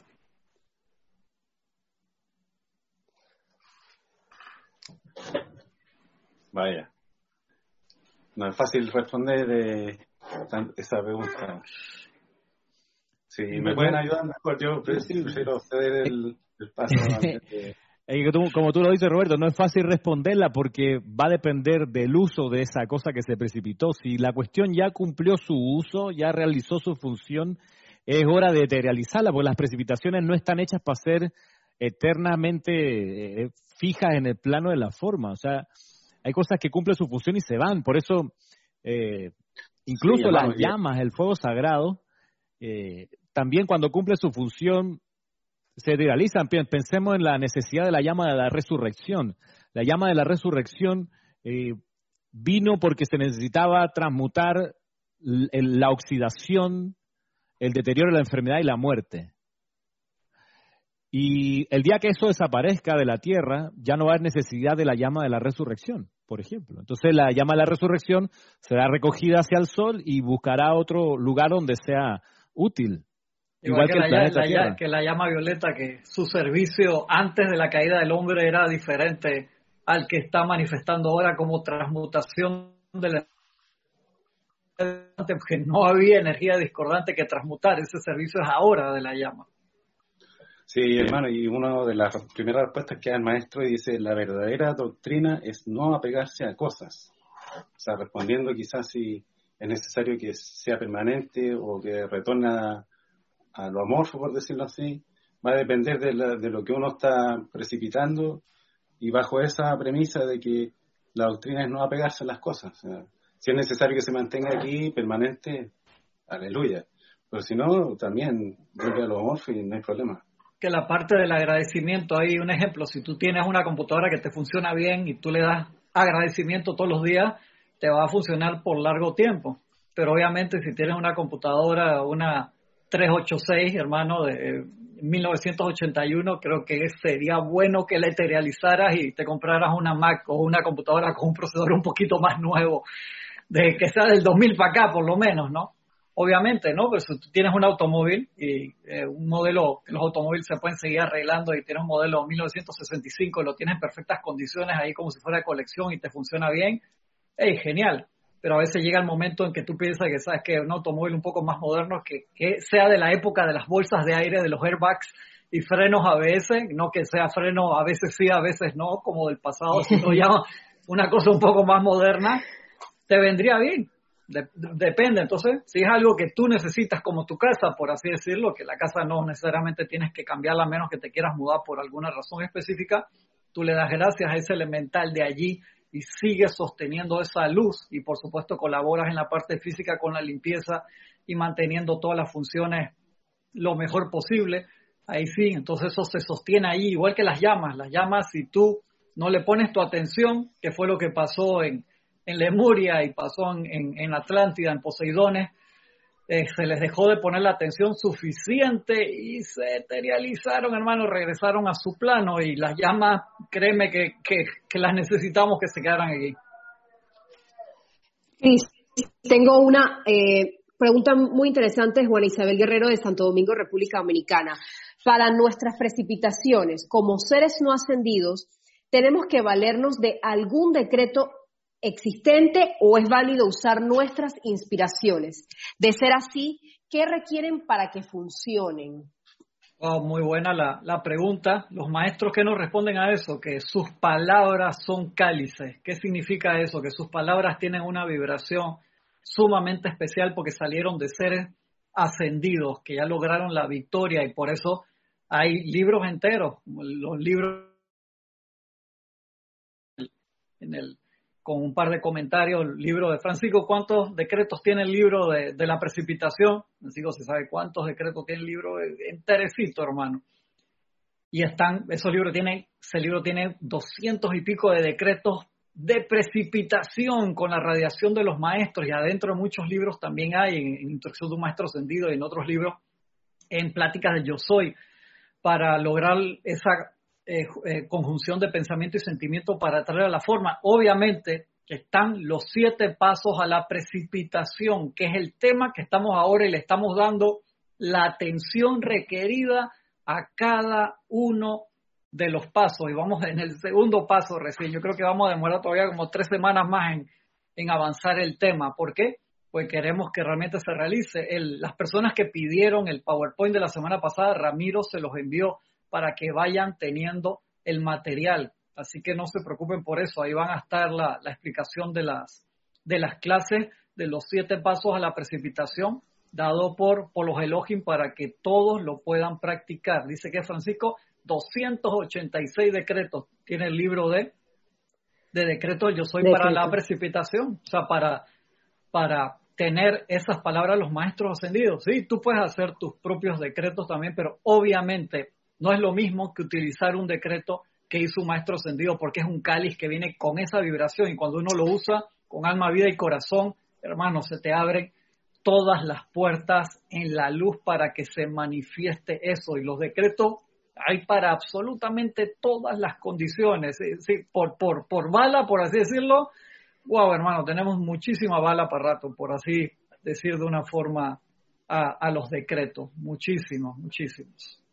C: Vaya. No es fácil responder de esa pregunta. Si me pueden ayudar mejor, yo prefiero ceder el, paso.
A: como tú lo dices, Roberto, no es fácil responderla porque va a depender del uso de esa cosa que se precipitó. Si la cuestión ya cumplió su uso, ya realizó su función, es hora de realizarla, porque las precipitaciones no están hechas para ser eternamente eh, fijas en el plano de la forma. O sea, hay cosas que cumplen su función y se van. Por eso, eh, incluso las llamas, el fuego sagrado, eh, también cuando cumple su función, se realizan. Pensemos en la necesidad de la llama de la resurrección. La llama de la resurrección eh, vino porque se necesitaba transmutar la oxidación, el deterioro de la enfermedad y la muerte. Y el día que eso desaparezca de la tierra, ya no va a haber necesidad de la llama de la resurrección por ejemplo. Entonces la llama de la resurrección será recogida hacia el sol y buscará otro lugar donde sea útil.
B: Igual, que, la, que la llama violeta, que su servicio antes de la caída del hombre era diferente al que está manifestando ahora como transmutación de la porque no había energía discordante que transmutar, ese servicio es ahora de la llama.
C: Sí, hermano, y una de las primeras respuestas que da el maestro dice, la verdadera doctrina es no apegarse a cosas. O sea, respondiendo quizás si es necesario que sea permanente o que retorne a, lo amorfo, por decirlo así, va a depender de, lo que uno está precipitando y bajo esa premisa de que la doctrina es no apegarse a las cosas. si es necesario que se mantenga aquí permanente, aleluya. Pero si no, también vuelve a lo amorfo y no hay problema
B: que la parte del agradecimiento, hay un ejemplo, si tú tienes una computadora que te funciona bien y tú le das agradecimiento todos los días, te va a funcionar por largo tiempo. Pero obviamente si tienes una computadora, una 386, hermano, de 1981, creo que sería bueno que la eterializaras y te compraras una Mac o una computadora con un procesador un poquito más nuevo, de que sea del 2000 para acá por lo menos, ¿no? Obviamente, ¿no? Pero si tú tienes un automóvil y eh, un modelo, los automóviles se pueden seguir arreglando y tienes un modelo 1965 y lo tienes en perfectas condiciones ahí como si fuera de colección y te funciona bien, hey, genial pero a veces llega el momento en que tú piensas que sabes que un automóvil un poco más moderno que, sea de la época de las bolsas de aire, de los airbags y frenos a veces, no que sea freno a veces sí, a veces no, como del pasado, sino ya una cosa un poco más moderna, te vendría bien. Depende, entonces, si es algo que tú necesitas como tu casa, por así decirlo, que la casa no necesariamente tienes que cambiarla a menos que te quieras mudar por alguna razón específica, tú le das gracias a ese elemental de allí y sigues sosteniendo esa luz y por supuesto colaboras en la parte física con la limpieza y manteniendo todas las funciones lo mejor posible, ahí sí, entonces eso se sostiene ahí, igual que las llamas, las llamas si tú no le pones tu atención, que fue lo que pasó en, en Lemuria y pasó en, en, en Atlántida, en Poseidones, eh, se les dejó de poner la atención suficiente y se eterializaron, hermano, regresaron a su plano y las llamas, créeme que, que, las necesitamos que se quedaran aquí.
D: Sí, tengo una eh, pregunta muy interesante, Juan Isabel Guerrero de Santo Domingo, República Dominicana. Para nuestras precipitaciones, como seres no ascendidos, tenemos que valernos de algún decreto existente o es válido usar nuestras inspiraciones? De ser así, ¿qué requieren para que funcionen?
B: Oh, muy buena la, la, pregunta. Los maestros que nos responden a eso, que sus palabras son cálices. ¿Qué significa eso? Que sus palabras tienen una vibración sumamente especial porque salieron de seres ascendidos, que ya lograron la victoria y por eso hay libros enteros, los libros en el con un par de comentarios el libro de Francisco. ¿Cuántos decretos tiene el libro de, la precipitación? Francisco se sabe cuántos decretos tiene el libro enterecito, hermano. Y están, esos libros tienen, ese libro tiene doscientos y pico de decretos de precipitación con la radiación de los maestros y adentro de muchos libros también hay en, Instrucción de un Maestro Ascendido y en otros libros en Pláticas de Yo Soy para lograr esa eh, eh, conjunción de pensamiento y sentimiento para traer a la forma. Obviamente están los siete pasos a la precipitación, que es el tema que estamos ahora y le estamos dando la atención requerida a cada uno de los pasos. Y vamos en el segundo paso recién. Yo creo que vamos a demorar todavía como tres semanas más en, avanzar el tema. ¿Por qué? Pues queremos que realmente se realice. Las personas que pidieron el PowerPoint de la semana pasada, Ramiro se los envió para que vayan teniendo el material. Así que no se preocupen por eso, ahí van a estar la, explicación de las, de las clases de los siete pasos a la precipitación, dado por, por los Elohim para que todos lo puedan practicar. Dice que Francisco, 286 decretos tiene el libro de, de decretos Yo soy para la precipitación, o sea, para, para tener esas palabras los maestros ascendidos. Sí, tú puedes hacer tus propios decretos también, pero obviamente no es lo mismo que utilizar un decreto que hizo un maestro ascendido porque es un cáliz que viene con esa vibración y cuando uno lo usa con alma, vida y corazón, hermano, se te abren todas las puertas en la luz para que se manifieste eso. Y los decretos hay para absolutamente todas las condiciones. por, por, por bala, por así decirlo, wow, hermano, tenemos muchísima bala para rato, por así decir de una forma, a, a los decretos. Muchísimos, muchísimos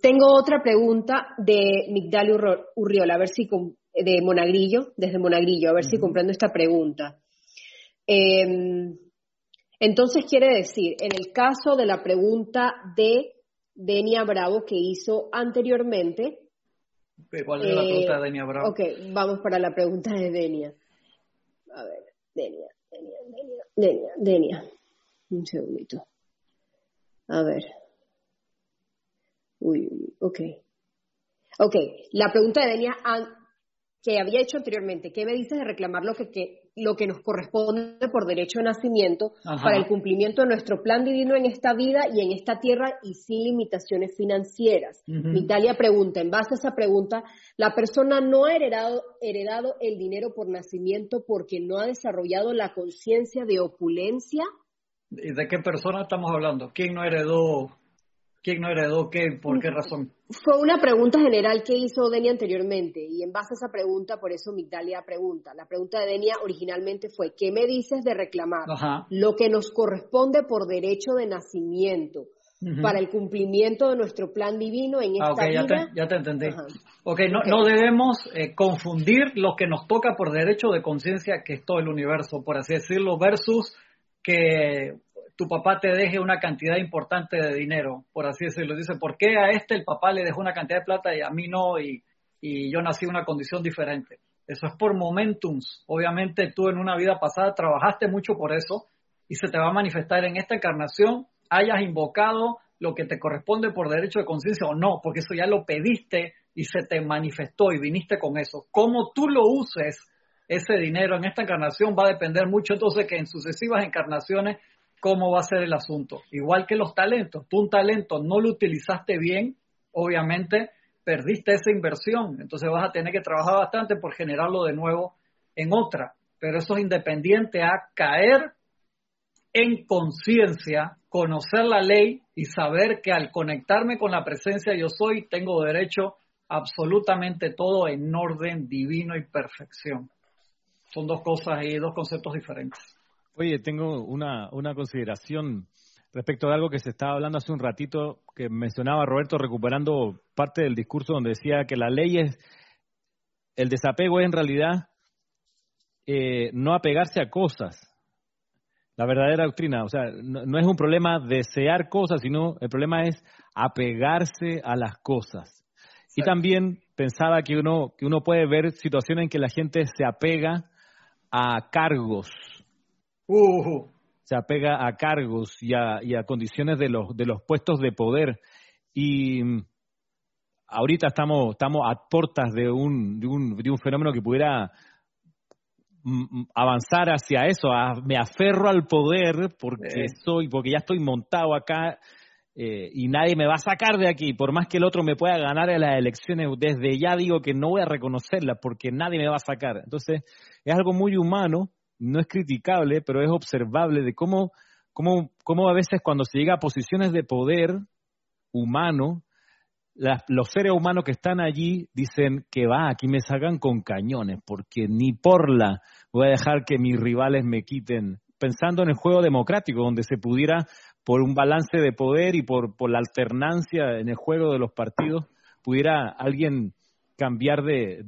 D: tengo otra pregunta de Migdalio Urriola, a ver si de Monagrillo, desde Monagrillo, a ver si comprendo esta pregunta. Em, entonces quiere decir, en el caso de la pregunta de Denia Bravo que hizo anteriormente.
B: ¿Cuál es la pregunta de Denia Bravo?
D: Ok, vamos para la pregunta de Denia. A ver, Denia, Denia, Denia, Denia, Denia. Un segundito. A ver. Uy, ok. Ok, la pregunta de Denia que había hecho anteriormente, ¿qué me dices de reclamar lo que, lo que nos corresponde por derecho de nacimiento para el cumplimiento de nuestro plan divino en esta vida y en esta tierra y sin limitaciones financieras. Italia pregunta, en base a esa pregunta, ¿la persona no ha heredado, heredado el dinero por nacimiento porque no ha desarrollado la conciencia de opulencia?
B: ¿Y de qué persona estamos hablando? ¿Quién no heredó ¿Quién no heredó qué? ¿Por qué razón?
D: Fue una pregunta general que hizo Denia anteriormente y en base a esa pregunta, por eso Migdalia pregunta. La pregunta de Denia originalmente fue, ¿qué me dices de reclamar lo que nos corresponde por derecho de nacimiento para el cumplimiento de nuestro plan divino en ah, esta
B: ah,
D: ya
B: Te, ya te entendí. Ok, no, no debemos eh, confundir lo que nos toca por derecho de conciencia, que es todo el universo, por así decirlo, versus que tu papá te deje una cantidad importante de dinero, por así decirlo. Dice, ¿por qué a este el papá le dejó una cantidad de plata y a mí no? Y, yo nací en una condición diferente. Eso es por momentums. Obviamente tú en una vida pasada trabajaste mucho por eso y se te va a manifestar en esta encarnación, hayas invocado lo que te corresponde por derecho de conciencia o no, porque eso ya lo pediste y se te manifestó y viniste con eso. Cómo tú lo uses ese dinero en esta encarnación va a depender mucho entonces que en sucesivas encarnaciones cómo va a ser el asunto. Igual que los talentos, tú un talento no lo utilizaste bien, obviamente perdiste esa inversión, entonces vas a tener que trabajar bastante por generarlo de nuevo en otra, pero eso es independiente a caer en conciencia, conocer la ley y saber que al conectarme con la presencia yo soy, tengo derecho absolutamente todo en orden divino y perfección. Son dos cosas y dos conceptos diferentes.
A: Oye, tengo una, una consideración respecto de algo que se estaba hablando hace un ratito, que mencionaba Roberto recuperando parte del discurso donde decía que la ley es, el desapego es en realidad eh, no apegarse a cosas. La verdadera doctrina, o sea, no, es un problema desear cosas, sino el problema es apegarse a las cosas. Y también pensaba que uno, que uno puede ver situaciones en que la gente se apega a cargos,
B: Uh.
A: Se apega a cargos y a, condiciones de los, de los puestos de poder. Y mm, ahorita estamos, estamos a puertas de un, de un, de un fenómeno que pudiera mm, mm, avanzar hacia eso, me aferro al poder porque soy, porque ya estoy montado acá eh, y nadie me va a sacar de aquí, por más que el otro me pueda ganar en las elecciones, desde ya digo que no voy a reconocerla porque nadie me va a sacar. Entonces, es algo muy humano no es criticable, pero es observable de cómo, cómo, cómo a veces cuando se llega a posiciones de poder humano, los seres humanos que están allí dicen que va, aquí me sacan con cañones, porque ni por la voy a dejar que mis rivales me quiten, pensando en el juego democrático, donde se pudiera, por un balance de poder y por, por la alternancia en el juego de los partidos, pudiera alguien cambiar de,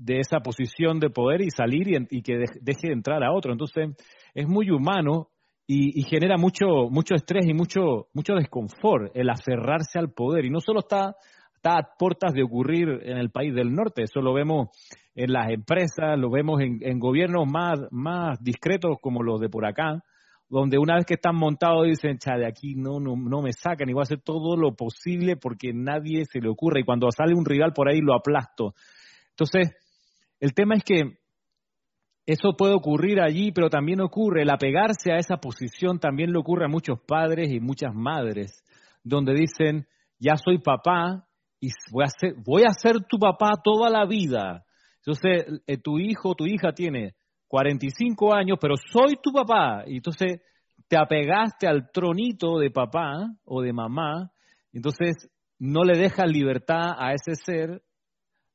A: de esa posición de poder y salir y, que deje de entrar a otro. Entonces, es muy humano y, genera mucho, mucho estrés y mucho, mucho desconfort el aferrarse al poder. Y no solo está, está a puertas de ocurrir en el país del norte, eso lo vemos en las empresas, lo vemos en, gobiernos más, más discretos como los de por acá, donde una vez que están montados dicen, cha, de aquí no, no, no me sacan y voy a hacer todo lo posible porque nadie se le ocurre y cuando sale un rival por ahí lo aplasto. Entonces, el tema es que eso puede ocurrir allí, pero también ocurre, el apegarse a esa posición también le ocurre a muchos padres y muchas madres, donde dicen, ya soy papá y voy a ser, voy a ser tu papá toda la vida. Entonces, eh, tu hijo, tu hija tiene 45 años, pero soy tu papá. Y entonces te apegaste al tronito de papá o de mamá, entonces no le dejas libertad a ese ser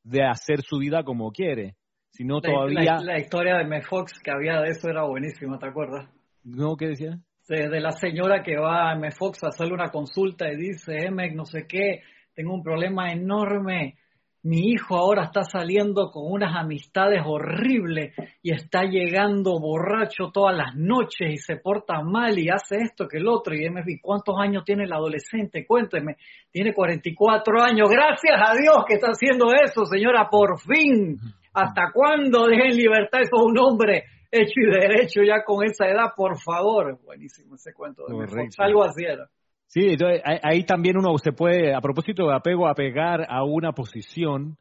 A: de hacer su vida como quiere, sino todavía...
B: La, historia de Mefox que había de eso era buenísima, ¿te acuerdas?
A: No, ¿qué decía?
B: De, la señora que va a Mefox a hacerle una consulta y dice, Emek, no sé qué, tengo un problema enorme mi hijo ahora está saliendo con unas amistades horribles y está llegando borracho todas las noches y se porta mal y hace esto que el otro. Y MFB, ¿cuántos años tiene el adolescente? Cuénteme, tiene 44 años. Gracias a Dios que está haciendo eso, señora, por fin. ¿Hasta cuándo dejen libertad? Eso es un hombre hecho y derecho ya con esa edad, por favor. Buenísimo ese cuento de Algo así era.
A: Sí, entonces ahí también uno se puede, a propósito de apego, apegar a una posición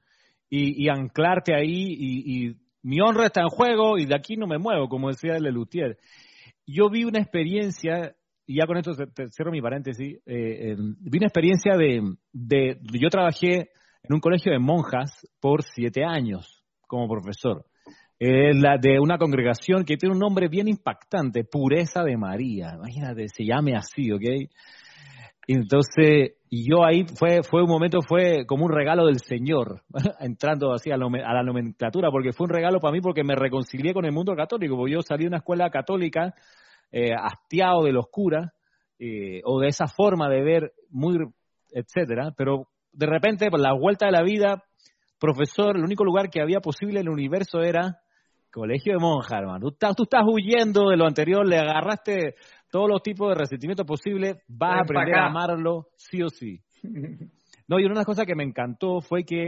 A: y, anclarte ahí y, mi honra está en juego y de aquí no me muevo, como decía el Lelutier. Yo vi una experiencia, y ya con esto cierro mi paréntesis, eh, vi una experiencia de, de, yo trabajé en un colegio de monjas por siete años como profesor. la de una congregación que tiene un nombre bien impactante, Pureza de María. Imagínate, se llame así, ¿ok? Entonces, y yo ahí fue, fue un momento, fue como un regalo del Señor, entrando así a, la nomenclatura, porque fue un regalo para mí porque me reconcilié con el mundo católico, porque yo salí de una escuela católica eh, hastiado de los curas, eh, o de esa forma de ver muy, etcétera, pero de repente, por la vuelta de la vida, profesor, el único lugar que había posible en el universo era colegio de monjas, hermano. Tú estás, tú estás huyendo de lo anterior, le agarraste todos los tipos de resentimiento posible, vas a aprender a amarlo sí o sí. No, y una de las cosas que me encantó fue que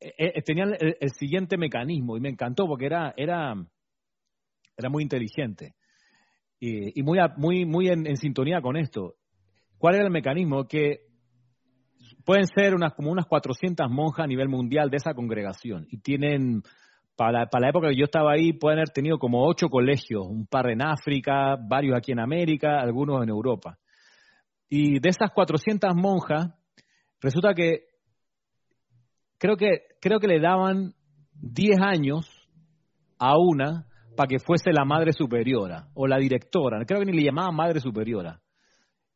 A: eh, eh, tenían el, siguiente mecanismo, y me encantó porque era, era, era muy inteligente y, muy, muy, muy en, sintonía con esto. ¿Cuál era el mecanismo? Que pueden ser unas, como unas 400 monjas a nivel mundial de esa congregación y tienen para, la época que yo estaba ahí, pueden haber tenido como ocho colegios, un par en África, varios aquí en América, algunos en Europa. Y de esas 400 monjas, resulta que creo que, creo que le daban 10 años a una para que fuese la madre superiora o la directora. Creo que ni le llamaban madre superiora.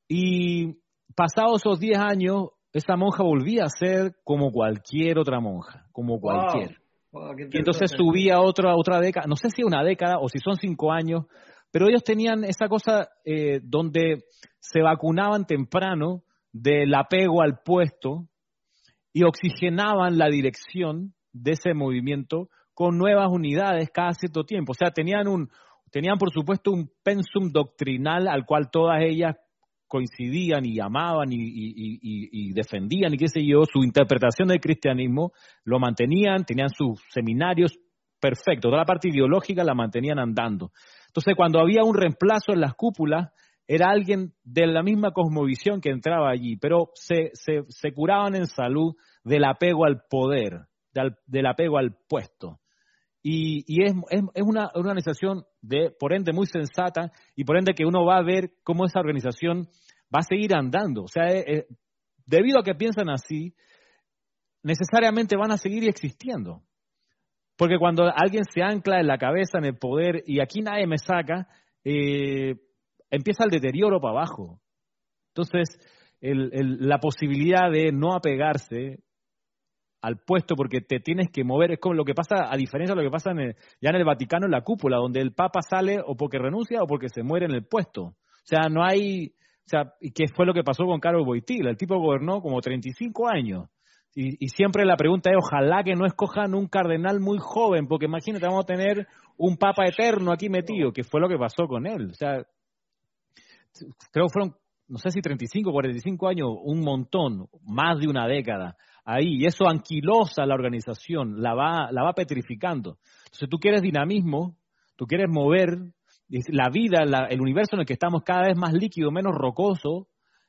A: Y pasados esos 10 años, esa monja volvía a ser como cualquier otra monja, como cualquier y entonces subía otra, otra década, no sé si una década o si son cinco años, pero ellos tenían esa cosa eh, donde se vacunaban temprano del apego al puesto y oxigenaban la dirección de ese movimiento con nuevas unidades cada cierto tiempo. O sea, tenían un, tenían por supuesto un pensum doctrinal al cual todas ellas coincidían y amaban y, defendían y qué sé yo, su interpretación del cristianismo, lo mantenían, tenían sus seminarios perfecto, toda la parte ideológica la mantenían andando. Entonces, cuando había un reemplazo en las cúpulas, era alguien de la misma cosmovisión que entraba allí, pero se, se, curaban en salud del apego al poder, del, apego al puesto. Y, y es, es, es, una organización, de, por ende, muy sensata y por ende que uno va a ver cómo esa organización va a seguir andando. O sea, eh, eh, debido a que piensan así, necesariamente van a seguir existiendo. Porque cuando alguien se ancla en la cabeza, en el poder, y aquí nadie me saca, eh, empieza el deterioro para abajo. Entonces, la posibilidad de no apegarse al puesto porque te tienes que mover, es como lo que pasa, a diferencia de lo que pasa ya en el Vaticano, en la cúpula, donde el Papa sale o porque renuncia o porque se muere en el puesto. O sea, no hay, o sea, ¿y qué fue lo que pasó con Carlos Boitila? El tipo gobernó como 35 años. Y, y, siempre la pregunta es, ojalá que no escojan un cardenal muy joven, porque imagínate, vamos a tener un papa eterno aquí metido, que fue lo que pasó con él. O sea, creo que fueron, no sé si 35, 45 años, un montón, más de una década ahí. Y eso anquilosa la organización, la va, la va petrificando. Entonces tú quieres dinamismo, tú quieres mover la vida, el universo en el que estamos cada vez más líquido, menos rocoso.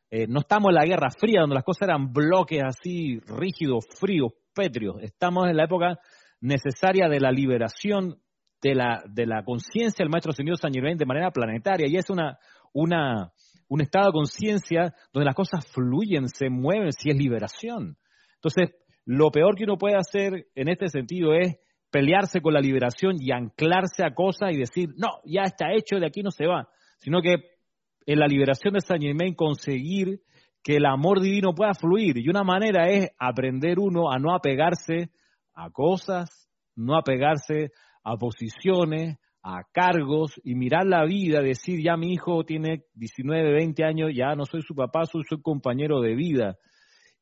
A: Eh, no estamos en la Guerra Fría, donde las cosas eran bloques así rígidos, fríos, pétreos. Estamos en la época necesaria de la liberación de la, de la conciencia del Maestro Señor San Germain de manera planetaria. Y es una, una, un estado de conciencia donde las cosas fluyen, se mueven, si es liberación. Entonces, lo peor que uno puede hacer en este sentido es pelearse con la liberación y anclarse a cosas y decir, no, ya está hecho, de aquí no se va, sino que en la liberación de San Germain conseguir que el amor divino pueda fluir. Y una manera es aprender uno a no apegarse a cosas, no apegarse a posiciones, a cargos y mirar la vida, decir, ya mi hijo tiene 19, 20 años, ya no soy su papá, soy su compañero de vida.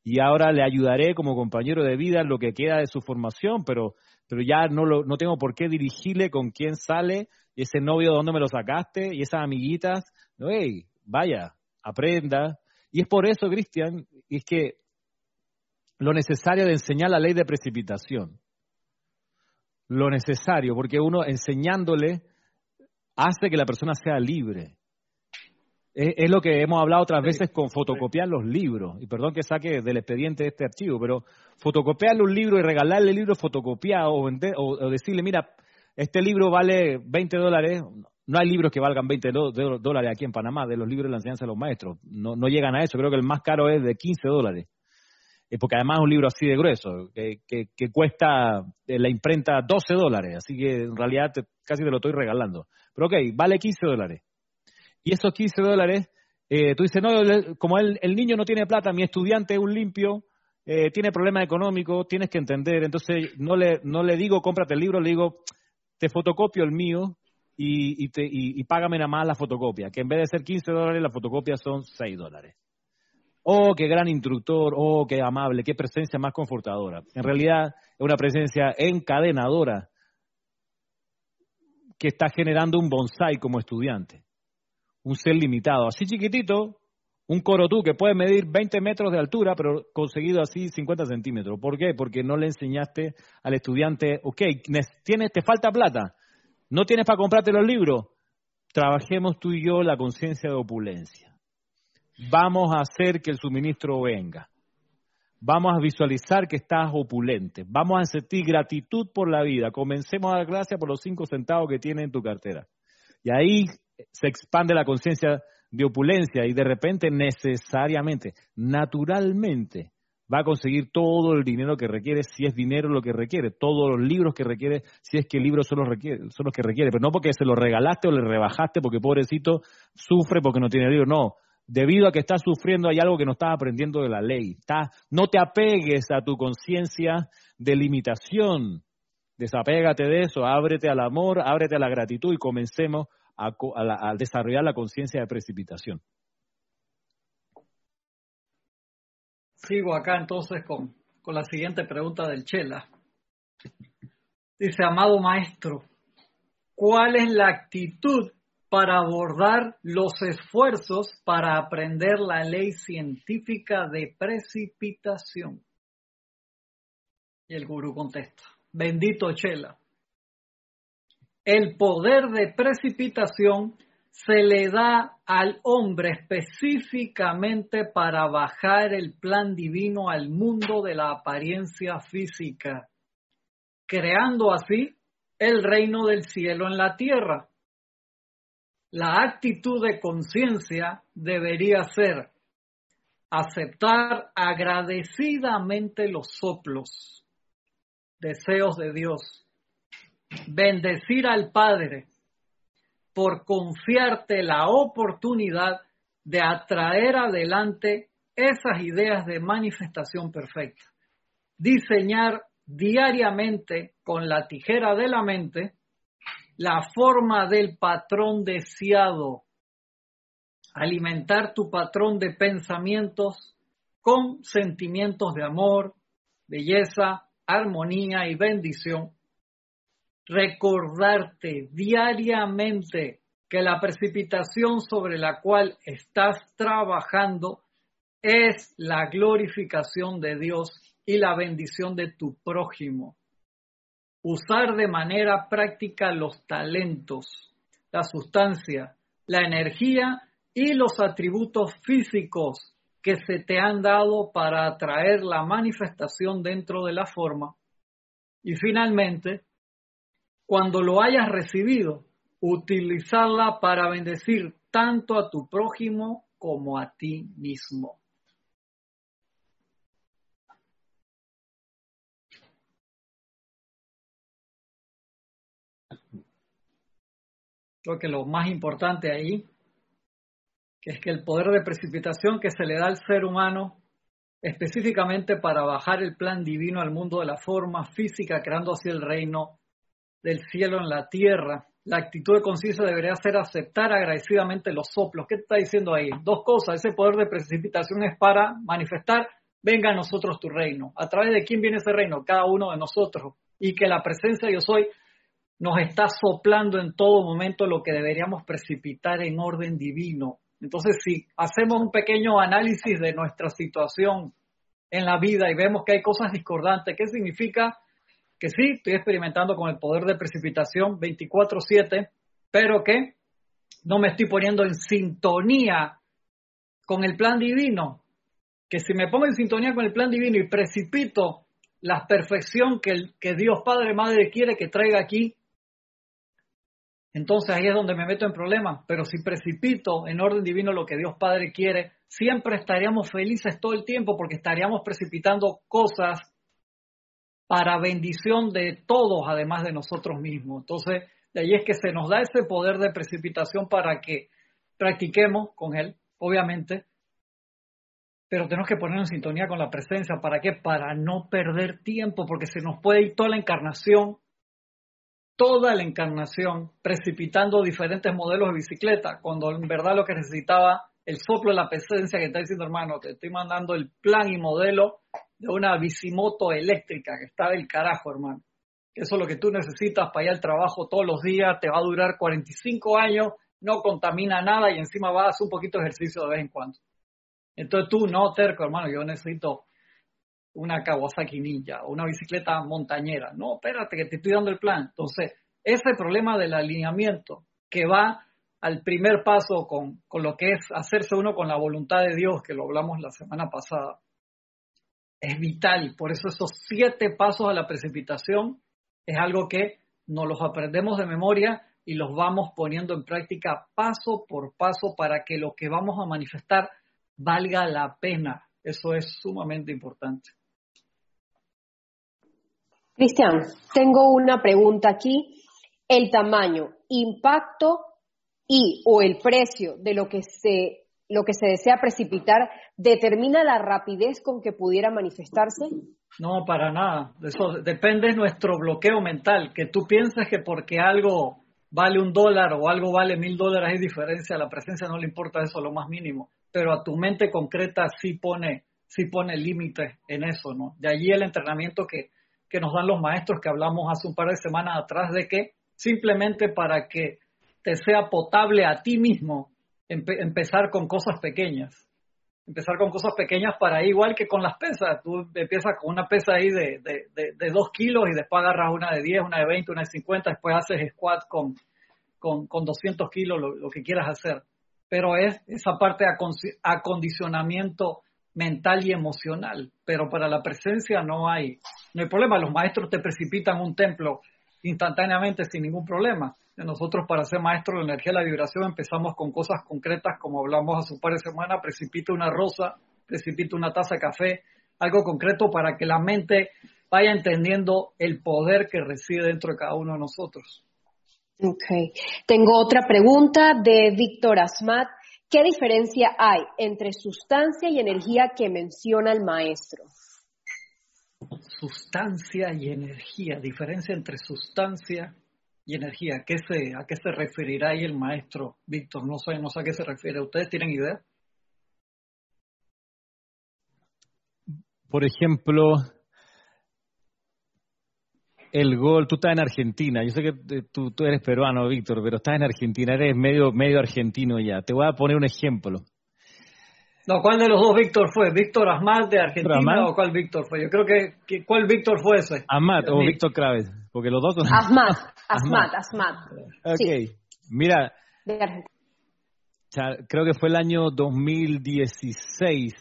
A: Y ahora le ayudaré como compañero de vida lo que queda de su formación, pero pero ya no, lo, no tengo por qué dirigirle con quién sale, ese novio de dónde me lo sacaste, y esas amiguitas. hey, vaya, aprenda. Y es por eso, Cristian, es que lo necesario de enseñar la ley de precipitación. Lo necesario, porque uno enseñándole hace que la persona sea libre. Es, lo que hemos hablado otras veces con fotocopiar los libros. Y perdón que saque del expediente este archivo, pero fotocopiarle un libro y regalarle el libro fotocopiado o, o, decirle, mira, este libro vale 20 dólares. No hay libros que valgan 20 dólares aquí en Panamá, de los libros de la enseñanza de los maestros. No, no llegan a eso. Creo que el más caro es de 15 dólares. Porque además es un libro así de grueso, que, que, cuesta la imprenta 12 dólares. Así que en realidad casi te lo estoy regalando. Pero ok, vale 15 dólares y esos 15 dólares, eh, tú dices, no, como el, niño no tiene plata, mi estudiante es un limpio, eh, tiene problemas económicos, tienes que entender, entonces no le, no le digo cómprate el libro, le digo te fotocopio el mío y, y, te, y, págame nada más la fotocopia, que en vez de ser 15 dólares, la fotocopia son 6 dólares. Oh, qué gran instructor, oh, qué amable, qué presencia más confortadora. En realidad es una presencia encadenadora que está generando un bonsai como estudiante un ser limitado. Así chiquitito, un corotú que puede medir 20 metros de altura, pero conseguido así 50 centímetros. ¿Por qué? Porque no le enseñaste al estudiante, ok, tienes, te falta plata, no tienes para comprarte los libros, trabajemos tú y yo la conciencia de opulencia. Vamos a hacer que el suministro venga. Vamos a visualizar que estás opulente. Vamos a sentir gratitud por la vida. Comencemos a dar gracias por los cinco centavos que tienes en tu cartera. Y ahí se expande la conciencia de opulencia y de repente necesariamente, naturalmente, va a conseguir todo el dinero que requiere, si es dinero lo que requiere, todos los libros que requiere, si es que libros son los, son los que requiere, pero no porque se los regalaste o le rebajaste porque pobrecito sufre porque no tiene libro, no, debido a que está sufriendo hay algo que no está aprendiendo de la ley, está, no te apegues a tu conciencia de limitación, desapégate de eso, ábrete al amor, ábrete a la gratitud y comencemos a, desarrollar la conciencia de precipitación.
B: Sigo acá entonces con, con la siguiente pregunta del Chela. Dice, amado maestro, ¿cuál es la actitud para abordar los esfuerzos para aprender la ley científica de precipitación? Y el gurú contesta, bendito Chela, el poder de precipitación se le da al hombre específicamente para bajar el plan divino al mundo de la apariencia física, creando así el reino del cielo en la tierra. La actitud de conciencia debería ser aceptar agradecidamente los soplos, deseos de Dios, bendecir al Padre por confiarte la oportunidad de atraer adelante esas ideas de manifestación perfecta. Diseñar diariamente con la tijera de la mente la forma del patrón deseado. Alimentar tu patrón de pensamientos con sentimientos de amor, belleza, armonía y bendición recordarte diariamente que la precipitación sobre la cual estás trabajando es la glorificación de Dios y la bendición de tu prójimo. Usar de manera práctica los talentos, la sustancia, la energía y los atributos físicos que se te han dado para atraer la manifestación dentro de la forma. Y finalmente, cuando lo hayas recibido, utilizarla para bendecir tanto a tu prójimo como a ti mismo. Creo que lo más importante ahí es que el poder de precipitación que se le da al ser humano específicamente para bajar el plan divino al mundo de la forma física, creando así el reino del cielo en la tierra. La actitud de conciencia debería ser aceptar agradecidamente los soplos. ¿Qué está diciendo ahí? Dos cosas. Ese poder de precipitación es para manifestar, venga a nosotros tu reino. ¿A través de quién viene ese reino? Cada uno de nosotros. Y que la presencia de yo soy nos está soplando en todo momento lo que deberíamos precipitar en orden divino. Entonces, si hacemos un pequeño análisis de nuestra situación en la vida y vemos que hay cosas discordantes, ¿qué significa? Que sí, estoy experimentando con el poder de precipitación 24/7, pero que no me estoy poniendo en sintonía con el plan divino, que si me pongo en sintonía con el plan divino y precipito la perfección que, el, que Dios Padre Madre quiere que traiga aquí, entonces ahí es donde me meto en problemas. Pero si precipito en orden divino lo que Dios Padre quiere, siempre estaríamos felices todo el tiempo porque estaríamos precipitando cosas para bendición de todos, además de nosotros mismos. Entonces, de ahí es que se nos da ese poder de precipitación para que practiquemos con Él, obviamente, pero tenemos que poner en sintonía con la presencia. ¿Para qué? Para no perder tiempo, porque se nos puede ir toda la encarnación, toda la encarnación, precipitando diferentes modelos de bicicleta, cuando en verdad lo que necesitaba el soplo de la presencia que está diciendo, hermano, te estoy mandando el plan y modelo de una bicimoto eléctrica que está del carajo, hermano. Eso es lo que tú necesitas para ir al trabajo todos los días, te va a durar 45 años, no contamina nada y encima vas a hacer un poquito de ejercicio de vez en cuando. Entonces tú, no, terco, hermano, yo necesito una Kawasaki Ninja o una bicicleta montañera. No, espérate, que te estoy dando el plan. Entonces, ese problema del alineamiento que va al primer paso con, con lo que es hacerse uno con la voluntad de Dios, que lo hablamos la semana pasada, es vital. Por eso esos siete pasos a la precipitación es algo que nos los aprendemos de memoria y los vamos poniendo en práctica paso por paso para que lo que vamos a manifestar valga la pena. Eso es sumamente importante.
D: Cristian, tengo una pregunta aquí. ¿El tamaño, impacto y o el precio de lo que se lo que se desea precipitar determina la rapidez con que pudiera manifestarse?
B: No, para nada. Eso depende de nuestro bloqueo mental. Que tú pienses que porque algo vale un dólar o algo vale mil dólares hay diferencia, la presencia no le importa eso lo más mínimo. Pero a tu mente concreta sí pone, sí pone límites en eso, ¿no? De allí el entrenamiento que, que nos dan los maestros que hablamos hace un par de semanas atrás de que simplemente para que te sea potable a ti mismo, empezar con cosas pequeñas. Empezar con cosas pequeñas para igual que con las pesas. Tú empiezas con una pesa ahí de, de, dos kilos y después agarras una de 10, una de 20, una de 50, después haces squat con, con, con 200 kilos, lo, que quieras hacer. Pero es esa parte de acondicionamiento mental y emocional. Pero para la presencia no hay, no hay problema. Los maestros te precipitan un templo instantáneamente sin ningún problema. Nosotros para ser maestros de la energía de la vibración empezamos con cosas concretas como hablamos hace un par de semanas, precipita una rosa, precipita una taza de café, algo concreto para que la mente vaya entendiendo el poder que reside dentro de cada uno de nosotros.
D: Ok. Tengo otra pregunta de Víctor Asmat. ¿Qué diferencia hay entre sustancia y energía que menciona el maestro?
B: Sustancia y energía. Diferencia entre sustancia y energía. ¿A qué se, referirá ahí el maestro Víctor? No sé, no sé a qué se refiere. ¿Ustedes tienen idea?
A: Por ejemplo, el gol, tú estás en Argentina, yo sé que tú, tú eres peruano, Víctor, pero estás en Argentina, eres medio, medio argentino ya. Te voy a poner un ejemplo.
B: No, ¿cuál de los dos Víctor fue? ¿Víctor Asmat de Argentina o cuál Víctor fue? Yo creo que, ¿cuál Víctor fue ese?
A: Asmat o Víctor Craves, porque los dos son...
D: Asmat, Asmat, Asmat.
A: Ok, mira, creo que fue el año 2016,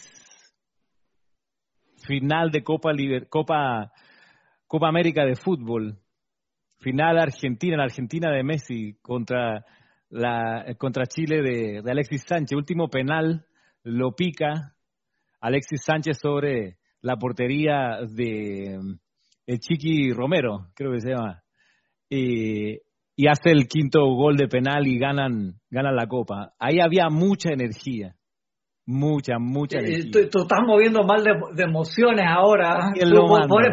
A: final de Copa, Copa, Copa América de fútbol, final Argentina, la Argentina de Messi contra, la, contra Chile de, de Alexis Sánchez, último penal lo pica Alexis Sánchez sobre la portería de el Chiqui Romero, creo que se llama, y hace el quinto gol de penal y ganan, ganan la copa. Ahí había mucha energía, mucha, mucha eh, energía.
B: Tú, estás moviendo mal de, emociones ahora.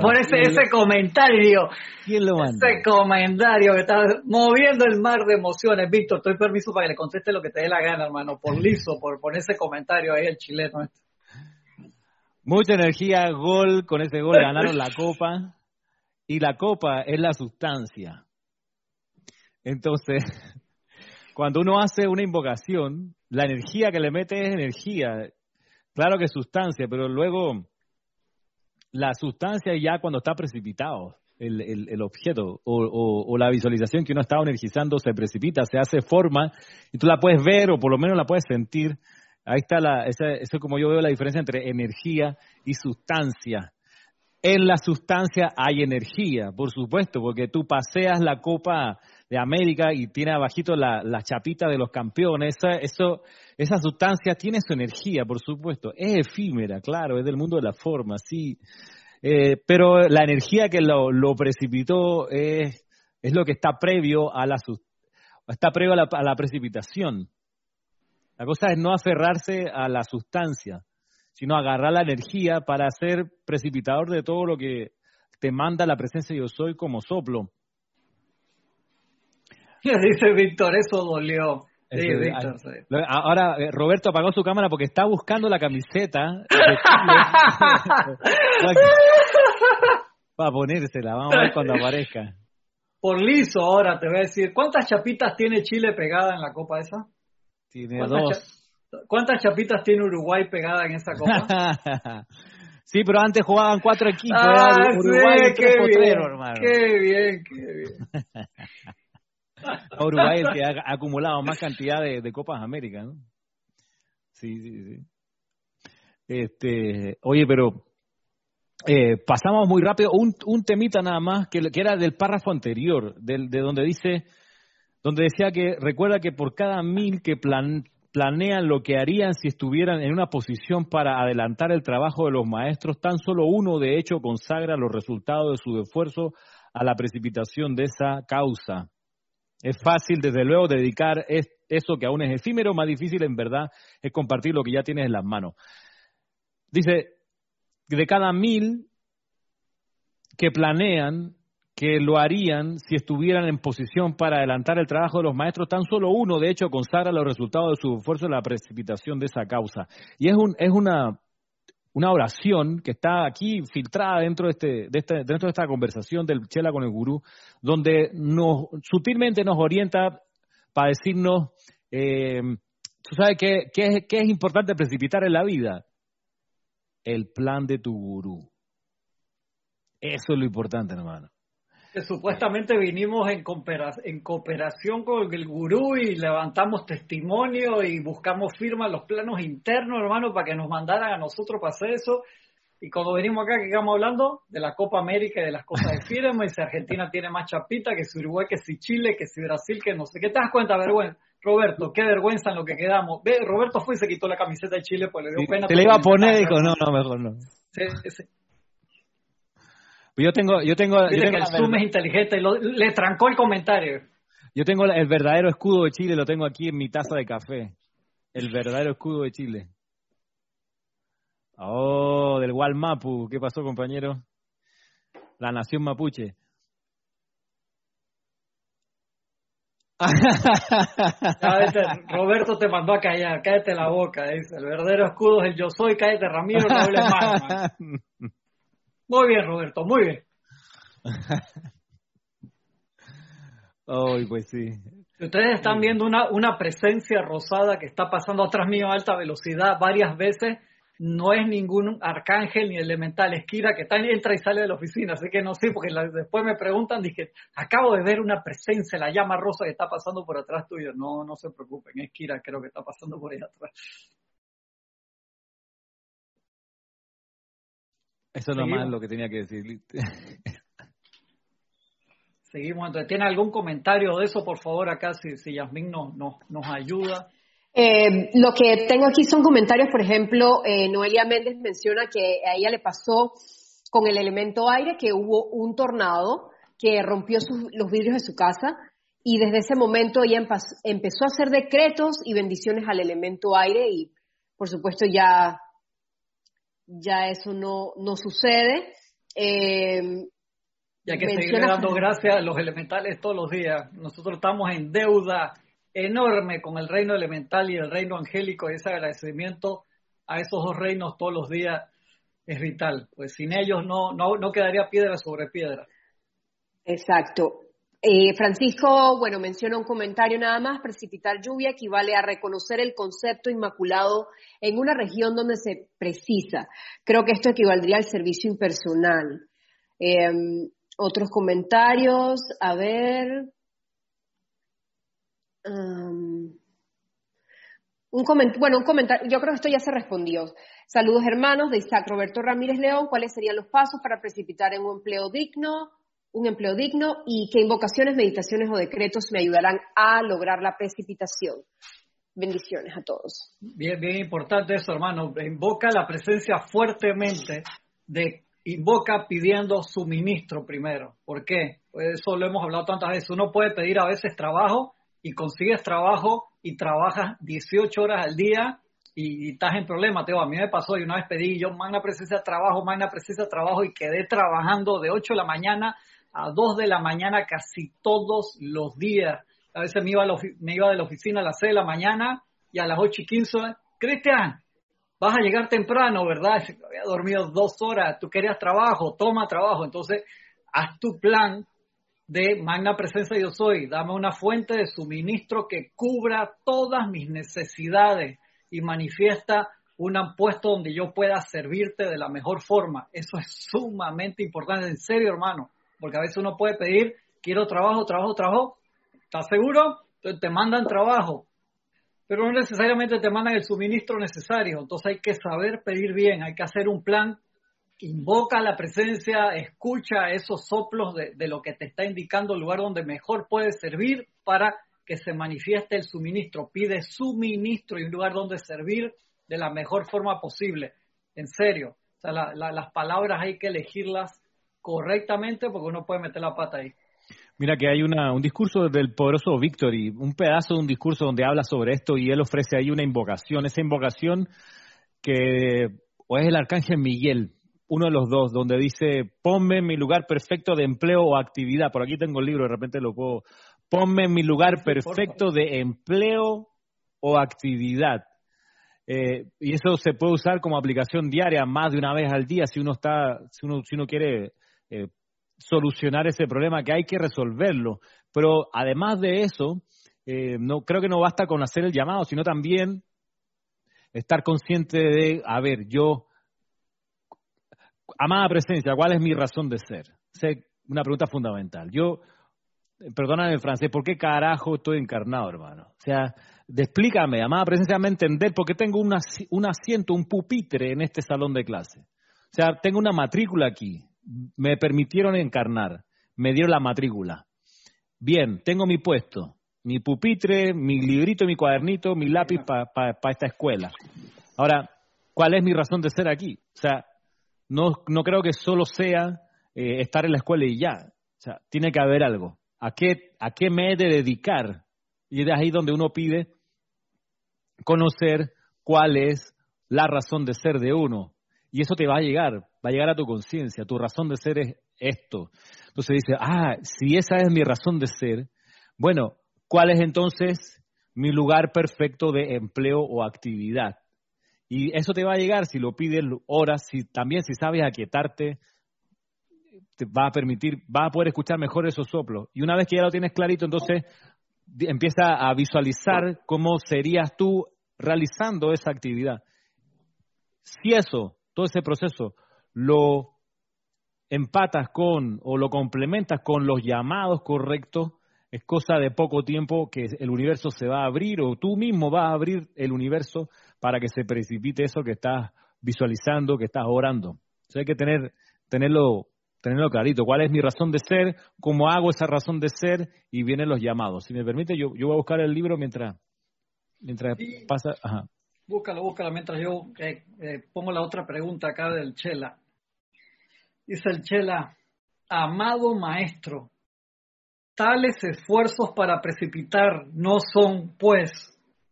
B: por, ese, ese comentario.
A: ¿Quién lo manda?
B: Ese comentario que estás moviendo el mar de emociones. Víctor, estoy permiso para que le conteste lo que te dé la gana, hermano. Por liso, por, por ese comentario ahí el chileno. Este.
A: Mucha energía, gol. Con ese gol ganaron la copa. Y la copa es la sustancia. Entonces, cuando uno hace una invocación, la energía que le mete es energía. Claro que es sustancia, pero luego la sustancia ya cuando está precipitado. el, objeto o, la visualización que uno está energizando se precipita, se hace forma y tú la puedes ver o por lo menos la puedes sentir. Ahí está la, eso es como yo veo la diferencia entre energía y sustancia. En la sustancia hay energía, por supuesto, porque tú paseas la Copa de América y tiene abajito la, la chapita de los campeones. Esa, eso, esa sustancia tiene su energía, por supuesto. Es efímera, claro, es del mundo de la forma, sí. Eh, pero la energía que lo, precipitó es, es, lo que está previo a la está previo a la, a la precipitación. La cosa es no aferrarse a la sustancia, sino agarrar la energía para ser precipitador de todo lo que te manda la presencia de yo soy como soplo.
B: Dice Víctor, eso dolió.
A: Ahora eh, Roberto apagó su cámara porque está buscando la camiseta para ponérsela. Vamos a ver cuando aparezca.
B: Por liso ahora te voy a decir, ¿cuántas chapitas tiene Chile pegada en la copa esa?
A: Tiene dos.
B: ¿Cuántas chapitas tiene Uruguay pegada en esa copa?
A: sí, pero antes jugaban cuatro equipos.
B: Ah, Uruguay sí, qué, bien, qué bien, qué bien.
A: Uruguay el que ha, acumulado más cantidad de, Copas América, ¿no? Sí, sí, sí. Este, oye, pero eh, pasamos muy rápido un, temita nada más que, que era del párrafo anterior, del, de donde dice, donde decía que recuerda que por cada mil que plan, planean lo que harían si estuvieran en una posición para adelantar el trabajo de los maestros, tan solo uno de hecho consagra los resultados de su esfuerzo a la precipitación de esa causa. Es fácil, desde luego, dedicar eso que aún es efímero, más difícil en verdad es compartir lo que ya tienes en las manos. Dice, de cada mil que planean que lo harían si estuvieran en posición para adelantar el trabajo de los maestros, tan solo uno, de hecho, consagra los resultados de su esfuerzo en la precipitación de esa causa. Y es, un, es una una oración que está aquí filtrada dentro de, este, de este, dentro de esta conversación del Chela con el gurú, donde nos, sutilmente nos orienta para decirnos, eh, tú sabes qué, qué, qué es importante precipitar en la vida, el plan de tu gurú. Eso es lo importante, hermano
B: supuestamente vinimos en, en cooperación con el gurú y levantamos testimonio y buscamos firmas los planos internos, hermano, para que nos mandaran a nosotros para hacer eso. Y cuando venimos acá, que estamos hablando de la Copa América y de las cosas de firma, y si Argentina tiene más chapita, que si Uruguay, que si Chile, que si Brasil, que no sé. ¿Qué te das cuenta, vergüenza? Roberto, qué vergüenza en lo que quedamos. Ve, Roberto fue y se quitó la camiseta de Chile, pues le dio pena.
A: Te le iba a poner dijo, no, no, mejor no.
B: Sí, sí.
A: Yo tengo, yo tengo.
B: Yo tengo que el Zoom es inteligente, le trancó el comentario.
A: Yo tengo el verdadero escudo de Chile, lo tengo aquí en mi taza de café. El verdadero escudo de Chile. Oh, del Walmapu. ¿Qué pasó, compañero? La nación mapuche.
B: Roberto te mandó a callar, cállate la boca, dice. El verdadero escudo es el yo soy, cállate Ramiro, no hables más. Muy bien, Roberto, muy bien.
A: Ay, pues sí.
B: Ustedes están viendo una, una presencia rosada que está pasando atrás mío a alta velocidad varias veces. No es ningún arcángel ni elemental, es Kira que está, entra y sale de la oficina, así que no sé, porque después me preguntan, dije, acabo de ver una presencia, la llama rosa que está pasando por atrás tuyo. No, no se preocupen, es Kira, creo que está pasando por ahí atrás.
A: Eso es nomás lo que tenía que decir.
B: Seguimos. Entonces, ¿tiene algún comentario de eso, por favor, acá, si, si Yasmín nos, nos, ayuda?
D: Eh, lo que tengo aquí son comentarios, por ejemplo, eh, Noelia Méndez menciona que a ella le pasó con el elemento aire que hubo un tornado que rompió los vidrios de su casa y desde ese momento ella empezó a hacer decretos y bendiciones al elemento aire y por supuesto ya ya eso no, no sucede.
B: Eh, ya que seguir dando gracias a los elementales todos los días. Nosotros estamos en deuda enorme con el reino elemental y el reino angélico y ese agradecimiento a esos dos reinos todos los días es vital, pues sin ellos no, no, no quedaría piedra sobre piedra.
D: Exacto. Eh, Francisco, bueno, menciona un comentario nada más, precipitar lluvia equivale a reconocer el concepto inmaculado en una región donde se precisa. Creo que esto equivaldría al servicio impersonal. Em, otros comentarios, a ver. Um, un bueno, un comentario, yo creo que esto ya se respondió. Saludos hermanos de Isaac Roberto Ramírez León, ¿cuáles serían los pasos para precipitar en un empleo digno? Un empleo digno y qué invocaciones, meditaciones o decretos me ayudarán a lograr la precipitación. Bendiciones a todos.
B: Bien, bien importante eso, hermano. Invoca la presencia fuertemente de invoca pidiendo suministro primero. ¿Por qué? Pues eso lo hemos hablado tantas veces. Uno puede pedir a veces trabajo y consigues trabajo y trabajas 18 horas al día y, estás en problema. Teo, a mí me pasó y una vez pedí yo magna presencia trabajo, magna presencia trabajo y quedé trabajando de 8 de la mañana a 2 de la mañana casi todos los días a veces me iba, me iba de la oficina a las 6 de la mañana y a las 8 y 15, Cristian, vas a llegar temprano, ¿verdad? Había dormido dos horas, tú querías trabajo, toma trabajo. Entonces, haz tu plan de magna presencia yo soy, dame una fuente de suministro que cubra todas mis necesidades y manifiesta un puesto donde yo pueda servirte de la mejor forma. Eso es sumamente importante, en serio, hermano, porque a veces uno puede pedir, quiero trabajo, trabajo, trabajo, ¿Estás seguro? Te mandan trabajo, pero no necesariamente te mandan el suministro necesario. Entonces hay que saber pedir bien, hay que hacer un plan invoca la presencia, escucha esos soplos de, de, lo que te está indicando el lugar donde mejor puedes servir para que se manifieste el suministro. Pide suministro y un lugar donde servir de la mejor forma posible. En serio. O sea, las palabras hay que elegirlas correctamente porque uno puede meter la pata ahí.
A: Mira que hay una, un discurso del poderoso Victory, un pedazo de un discurso donde habla sobre esto y él ofrece ahí una invocación. Esa invocación que o es el arcángel Miguel, uno de los dos, donde dice, ponme en mi lugar perfecto de empleo o actividad. Por aquí tengo el libro, de repente lo puedo. Ponme en mi lugar perfecto de empleo o actividad. Eh, y eso se puede usar como aplicación diaria más de una vez al día si uno está, si uno, si uno quiere eh, solucionar ese problema, que hay que resolverlo. Pero además de eso, eh, no creo que no basta con hacer el llamado, sino también estar consciente de, a ver, yo, amada presencia, ¿cuál es mi razón de ser? Una pregunta fundamental. Yo, perdóname el francés, ¿por qué carajo estoy encarnado, hermano? O sea, explícame, amada presencia, me entender por qué tengo un asiento, un pupitre en este salón de clase. O sea, tengo una matrícula aquí me permitieron encarnar, me dieron la matrícula. Bien, tengo mi puesto, mi pupitre, mi librito, mi cuadernito, mi lápiz para esta escuela. Ahora, ¿cuál es mi razón de ser aquí? O sea, no, no creo que solo sea eh, estar en la escuela y ya. O sea, tiene que haber algo. ¿A qué, ¿A qué me he de dedicar? Y es ahí donde uno pide conocer cuál es la razón de ser de uno. Y eso te va a llegar, va a llegar a tu conciencia, tu razón de ser es esto. Entonces dice, ah, si esa es mi razón de ser, bueno, ¿cuál es entonces mi lugar perfecto de empleo o actividad? Y eso te va a llegar si lo pides horas, si también si sabes aquietarte, te va a permitir, va a poder escuchar mejor esos soplos. Y una vez que ya lo tienes clarito, entonces empieza a visualizar cómo serías tú realizando esa actividad. Si eso todo ese proceso lo empatas con o lo complementas con los llamados correctos, es cosa de poco tiempo que el universo se va a abrir o tú mismo vas a abrir el universo para que se precipite eso que estás visualizando, que estás orando. hay que tener, tenerlo, tenerlo clarito. ¿Cuál es mi razón de ser? ¿Cómo hago esa razón de ser? Y vienen los llamados. Si me permite, yo, yo voy a buscar el libro mientras, mientras pasa. Ajá.
B: Búscalo, búscalo mientras yo eh, eh, pongo la otra pregunta acá del Chela. Dice el Chela, amado maestro, tales esfuerzos para precipitar no son, pues,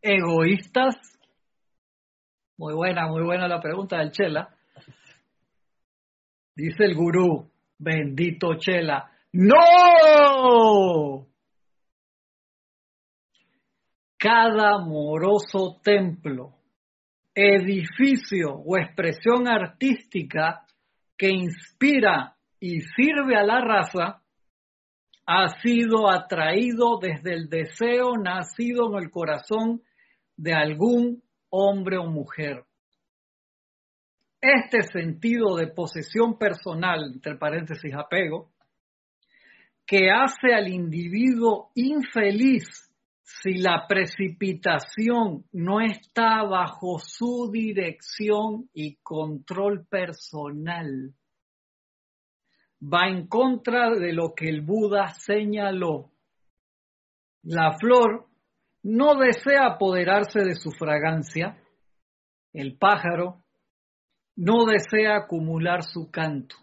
B: egoístas. Muy buena, muy buena la pregunta del Chela. Dice el gurú, bendito Chela, no. Cada moroso templo edificio o expresión artística que inspira y sirve a la raza ha sido atraído desde el deseo nacido en el corazón de algún hombre o mujer. Este sentido de posesión personal, entre paréntesis apego, que hace al individuo infeliz si la precipitación no está bajo su dirección y control personal. Va en contra de lo que el Buda señaló. La flor no desea apoderarse de su fragancia. El pájaro no desea acumular su canto.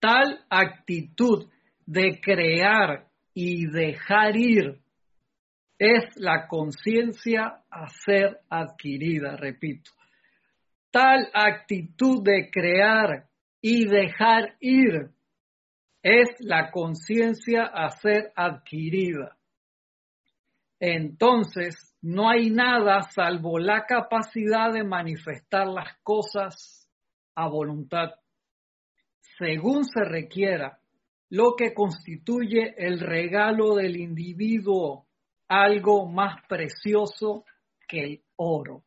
B: Tal actitud de crear y dejar ir es la conciencia a ser adquirida, repito. Tal actitud de crear y dejar ir es la conciencia a ser adquirida. Entonces, no hay nada salvo la capacidad de manifestar las cosas a voluntad, según se requiera, lo que constituye el regalo del individuo, algo más precioso que el oro.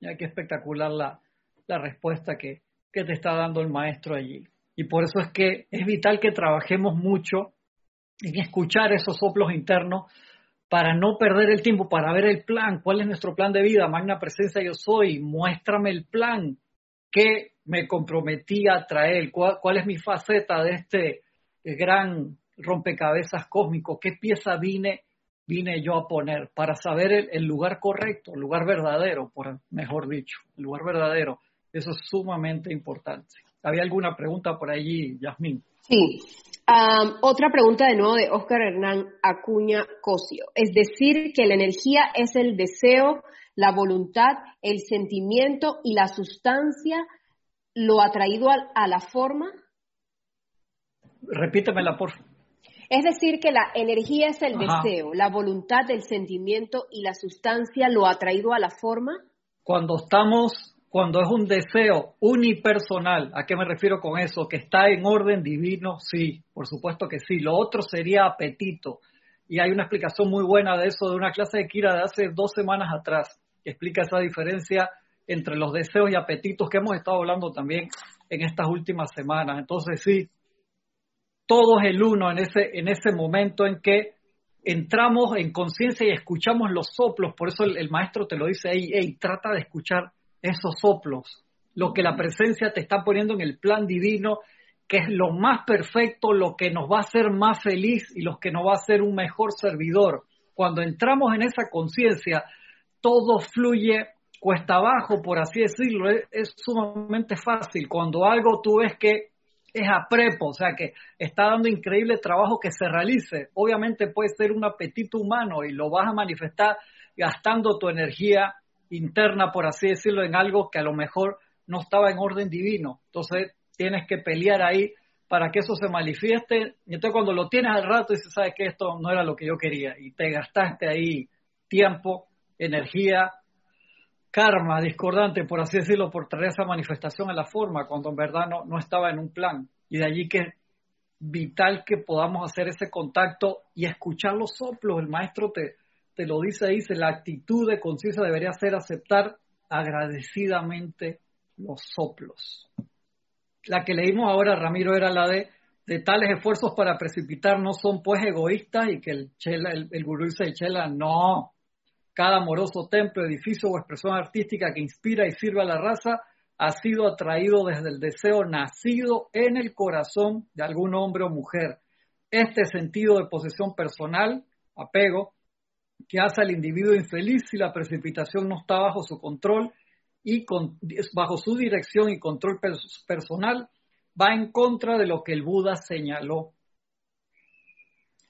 B: Ya que espectacular la, respuesta que, que te está dando el maestro allí. Y por eso es que es vital que trabajemos mucho en escuchar esos soplos internos para no perder el tiempo, para ver el plan, cuál es nuestro plan de vida, magna presencia yo soy, muéstrame el plan que me comprometí a traer, cuál, es mi faceta de este gran rompecabezas cósmico, qué pieza vine, vine yo a poner para saber el, lugar correcto, el lugar verdadero, por mejor dicho, el lugar verdadero. Eso es sumamente importante. ¿Había alguna pregunta por allí, Yasmín?
D: Sí, otra pregunta de nuevo de Oscar Hernán Acuña Cosio. Es decir, que la energía es el deseo, la voluntad, el sentimiento y la sustancia lo ha traído a, la forma.
B: Repítemela, por favor.
D: Es decir, que la energía es el deseo, la voluntad, el sentimiento y la sustancia lo ha traído a la forma.
B: Cuando estamos cuando es un deseo unipersonal, ¿a qué me refiero con eso? Que está en orden divino, sí, por supuesto que sí. Lo otro sería apetito. Y hay una explicación muy buena de eso de una clase de Kira de hace dos semanas atrás, que explica esa diferencia entre los deseos y apetitos que hemos estado hablando también en estas últimas semanas. Entonces sí, todo es el uno en ese, en ese momento en que entramos en conciencia y escuchamos los soplos. Por eso el, el maestro te lo dice ahí, hey, trata de escuchar esos soplos, lo que la presencia te está poniendo en el plan divino, que es lo más perfecto, lo que nos va a hacer más feliz y lo que nos va a hacer un mejor servidor. Cuando entramos en esa conciencia, todo fluye cuesta abajo, por así decirlo, es, sumamente fácil. Cuando algo tú ves que es a prepo, o sea que está dando increíble trabajo que se realice. Obviamente puede ser un apetito humano y lo vas a manifestar gastando tu energía interna, por así decirlo, en algo que a lo mejor no estaba en orden divino. Entonces tienes que pelear ahí para que eso se manifieste. Y entonces cuando lo tienes al rato dices, sabes que esto no era lo que yo quería y te gastaste ahí tiempo, energía, karma discordante, por así decirlo, por traer esa manifestación a la forma, cuando en verdad no, no estaba en un plan. Y de allí que vital que podamos hacer ese contacto y escuchar los soplos. El maestro te, te lo dice ahí, la actitud de conciencia debería ser aceptar agradecidamente los soplos. La que leímos ahora, Ramiro, era la de, de tales esfuerzos para precipitar no son pues egoístas y que el, chela, el, el gurú dice, el chela, no. Cada amoroso templo, edificio o expresión artística que inspira y sirve a la raza ha sido atraído desde el deseo nacido en el corazón de algún hombre o mujer. Este sentido de posesión personal, apego, que hace al individuo infeliz si la precipitación no está bajo su control y bajo su dirección y control personal, va en contra de lo que el Buda señaló.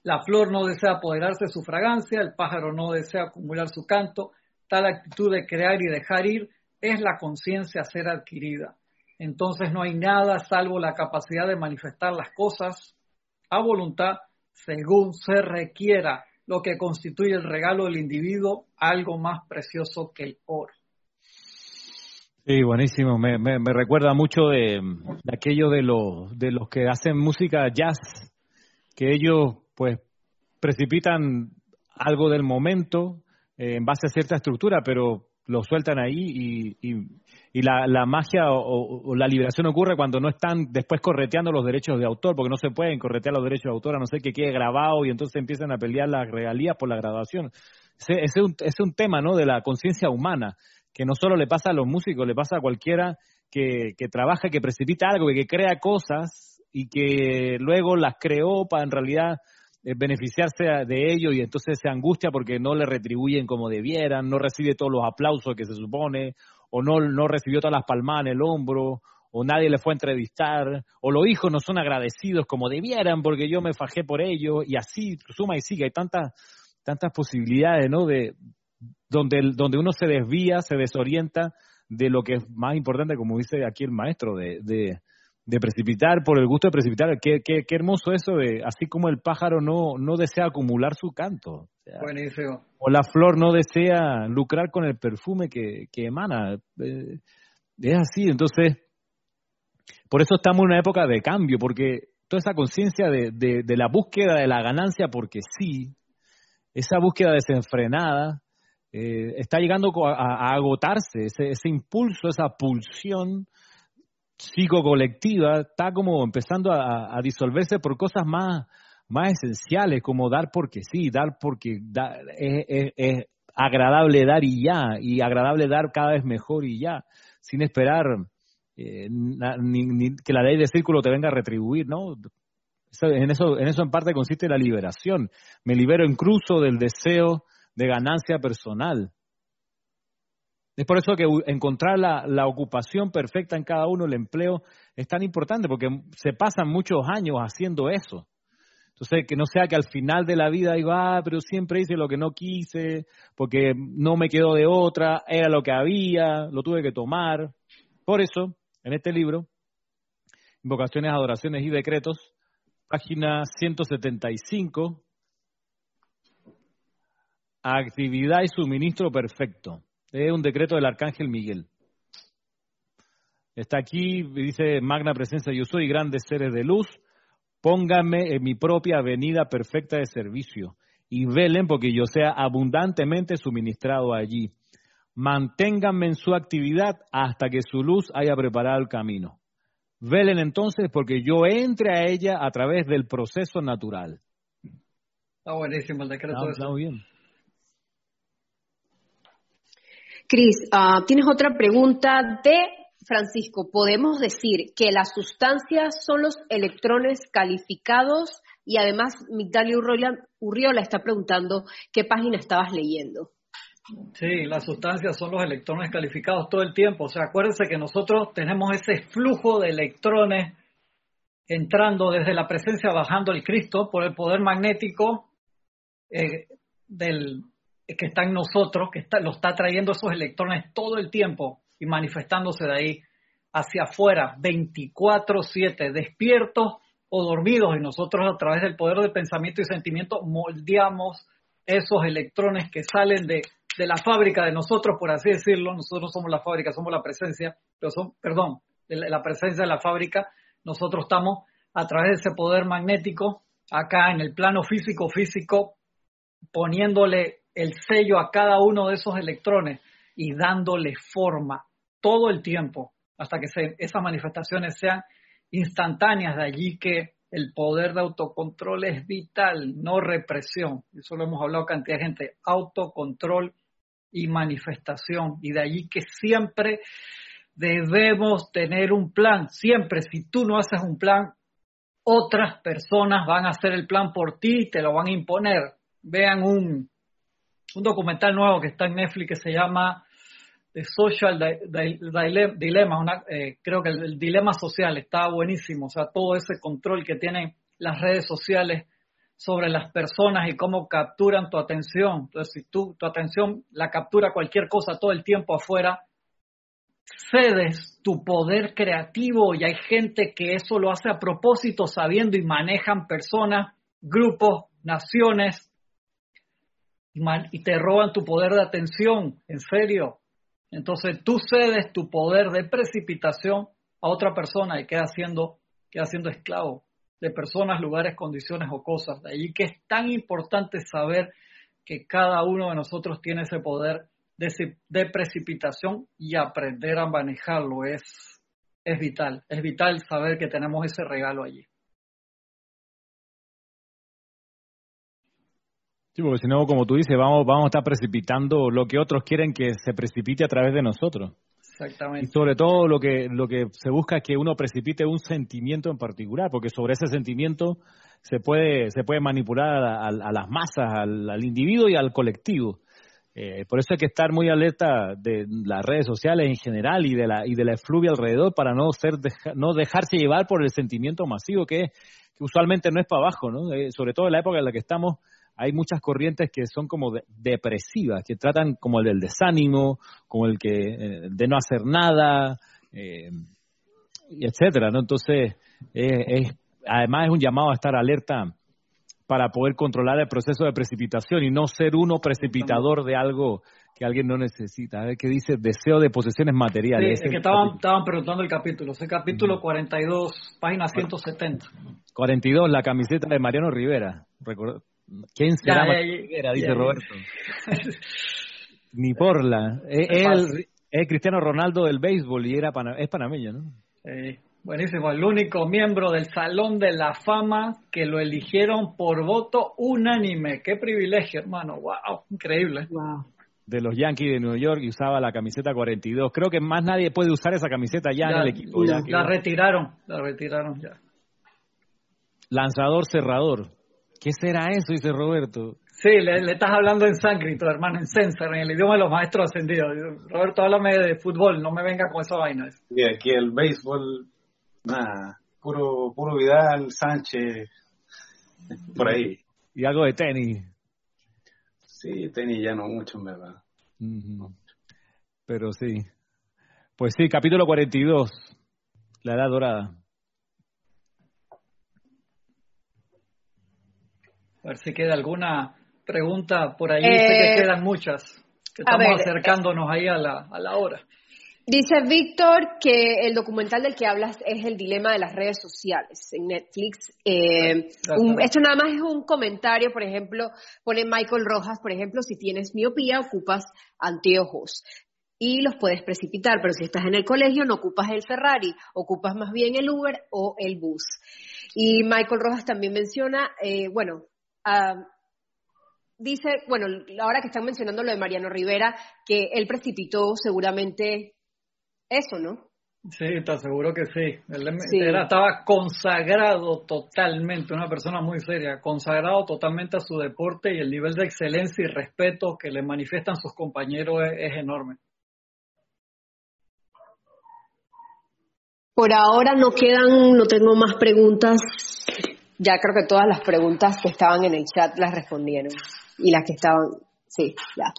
B: La flor no desea apoderarse de su fragancia, el pájaro no desea acumular su canto, tal actitud de crear y dejar ir es la conciencia ser adquirida. Entonces no hay nada salvo la capacidad de manifestar las cosas a voluntad según se requiera lo que constituye el regalo del individuo algo más precioso que el oro.
A: Sí, buenísimo. Me, recuerda mucho de, aquello de de los que hacen música jazz, que ellos pues precipitan algo del momento eh, en base a cierta estructura, pero lo sueltan ahí y, y, la, la, magia o, la liberación ocurre cuando no están después correteando los derechos de autor, porque no se pueden corretear los derechos de autor a no ser que quede grabado y entonces empiezan a pelear las regalías por la grabación. Ese, es, un, un tema ¿no? de la conciencia humana, que no solo le pasa a los músicos, le pasa a cualquiera que, que trabaja, que precipita algo, que crea cosas y que luego las creó para en realidad beneficiarse de ello y entonces se angustia porque no le retribuyen como debieran, no recibe todos los aplausos que se supone, o no, no recibió todas las palmadas en el hombro, o nadie le fue a entrevistar, o los hijos no son agradecidos como debieran porque yo me fajé por ello, y así suma y sigue, hay tantas, tantas posibilidades, ¿no? De, donde, donde uno se desvía, se desorienta de lo que es más importante, como dice aquí el maestro, de, de, de precipitar por el gusto de precipitar. Qué, qué, qué, hermoso eso de, así como el pájaro no, no desea acumular su canto.
B: Buenísimo.
A: O la flor no desea lucrar con el perfume que, que emana. Eh, es así, entonces, por eso estamos en una época de cambio, porque toda esa conciencia de, de, de, la búsqueda de la ganancia porque sí, esa búsqueda desenfrenada, eh, está llegando a, a agotarse, ese, ese impulso, esa pulsión psicocolectiva está como empezando a, disolverse por cosas más, más esenciales, como dar porque sí, dar porque es, agradable dar y ya, y agradable dar cada vez mejor y ya, sin esperar eh, ni, que la ley de círculo te venga a retribuir, ¿no? en, eso, en eso en parte consiste la liberación. Me libero incluso del deseo de ganancia personal. Es por eso que encontrar la, ocupación perfecta en cada uno, el empleo, es tan importante, porque se pasan muchos años haciendo eso. Entonces, que no sea que al final de la vida diga, ah, pero siempre hice lo que no quise, porque no me quedó de otra, era lo que había, lo tuve que tomar. Por eso, en este libro, Invocaciones, Adoraciones y Decretos, página 175, actividad y suministro perfecto. Es un decreto del arcángel Miguel. Está aquí, dice Magna Presencia, yo soy grandes seres de luz, pónganme en mi propia avenida perfecta de servicio y velen porque yo sea abundantemente suministrado allí. Manténganme en su actividad hasta que su luz haya preparado el camino. Velen entonces porque yo entre a ella a través del proceso natural.
B: Está buenísimo el decreto.
A: Está, muy bien.
D: Cris, ah, tienes otra pregunta de Francisco. ¿Podemos decir que las sustancias son los electrones calificados? Y además, Migdalia Urriola, está preguntando qué página estabas leyendo.
B: Sí, las sustancias son los electrones calificados todo el tiempo. O sea, acuérdense que nosotros tenemos ese flujo de electrones entrando desde la presencia, bajando el Cristo por el poder magnético eh, del, que está en nosotros, que está, lo está trayendo esos electrones todo el tiempo y manifestándose de ahí hacia afuera, 24/7, despiertos o dormidos, y nosotros a través del poder del pensamiento y sentimiento moldeamos esos electrones que salen de, de la fábrica de nosotros, por así decirlo, nosotros somos la fábrica, somos la presencia, pero son, perdón, la presencia de la fábrica, nosotros estamos a través de ese poder magnético acá en el plano físico físico poniéndole el sello a cada uno de esos electrones y dándole forma todo el tiempo hasta que esas manifestaciones sean instantáneas. De allí que el poder de autocontrol es vital, no represión. Eso lo hemos hablado cantidad de gente. Autocontrol y manifestación. Y de allí que siempre debemos tener un plan. Siempre, si tú no haces un plan, otras personas van a hacer el plan por ti y te lo van a imponer. Vean un, un documental nuevo que está en Netflix que se llama The Social Dilemma, eh, creo que el, dilema social está buenísimo, o sea, todo ese control que tienen las redes sociales sobre las personas y cómo capturan tu atención. Entonces, si tú, tu atención la captura cualquier cosa todo el tiempo afuera, cedes tu poder creativo y hay gente que eso lo hace a propósito, sabiendo y manejan personas, grupos, naciones, y te roban tu poder de atención, en serio. Entonces tú cedes tu poder de precipitación a otra persona y queda siendo, queda siendo esclavo de personas, lugares, condiciones o cosas. De allí que es tan importante saber que cada uno de nosotros tiene ese poder de, precipitación y aprender a manejarlo es, es vital. Es vital saber que tenemos ese regalo allí.
A: Sí, porque si no, como tú dices, vamos, vamos a estar precipitando lo que otros quieren que se precipite a través de nosotros.
B: Exactamente.
A: Y sobre todo lo que, lo que se busca es que uno precipite un sentimiento en particular, porque sobre ese sentimiento se puede, se puede manipular a, las masas, al, individuo y al colectivo. Eh, por eso hay que estar muy alerta de las redes sociales en general y de la, y de la efluvia alrededor para no, ser, no dejarse llevar por el sentimiento masivo que, que usualmente no es para abajo, ¿no? Eh, sobre todo en la época en la que estamos, hay muchas corrientes que son como depresivas, que tratan como el del desánimo, como el que eh, de no hacer nada, eh, etcétera, ¿no? Entonces, es, además es un llamado a estar alerta para poder controlar el proceso de precipitación y no ser uno precipitador de algo que alguien no necesita. A ver qué dice deseo de posesiones materiales.
B: Sí, es que estaban, estaban preguntando el capítulo, ese capítulo 42, página 170.
A: 42, la camiseta de Mariano Rivera. ¿Quién será Dice Roberto. Ni porla. Es, es, Cristiano Ronaldo del béisbol y era es panameño, ¿no?
B: buenísimo. El único miembro del Salón de la Fama que lo eligieron por voto unánime. Qué privilegio, hermano. Wow, increíble.
A: De los Yankees de Nueva York y usaba la camiseta 42. Creo que más nadie puede usar esa camiseta ya, en el equipo.
B: la retiraron, la retiraron ya.
A: Lanzador cerrador. ¿Qué será eso? Dice Roberto.
B: Sí, le, estás hablando en sánscrito, hermano, en Censar, en el idioma de los maestros ascendidos. Roberto, háblame de fútbol, no me venga con esa vaina.
C: Y aquí el béisbol, nada, puro, puro Vidal, Sánchez, por ahí.
A: Y algo de tenis.
C: Sí, tenis ya no mucho, en verdad.
A: Pero sí. Pues sí, capítulo 42, la edad dorada.
B: A ver si queda alguna pregunta por ahí. sé que eh, quedan muchas. estamos acercándonos ahí a la, a la hora.
D: Dice Víctor que el documental del que hablas es el dilema de las redes sociales en Netflix. Eh, esto nada más es un comentario, por ejemplo, pone Michael Rojas, por ejemplo, si tienes miopía ocupas anteojos y los puedes precipitar, pero si estás en el colegio no ocupas el Ferrari, ocupas más bien el Uber o el bus. Y Michael Rojas también menciona, eh, bueno, dice, bueno, ahora que están mencionando lo de Mariano Rivera, que él precipitó seguramente eso, ¿no?
B: Sí, está seguro que sí. Él estaba consagrado totalmente, una persona muy seria, consagrado totalmente a su deporte y el nivel de excelencia y respeto que le manifiestan sus compañeros es enorme.
D: Por ahora no quedan, no tengo más preguntas ya creo que todas las preguntas que estaban en el chat las respondieron. Y las que estaban, sí, ya.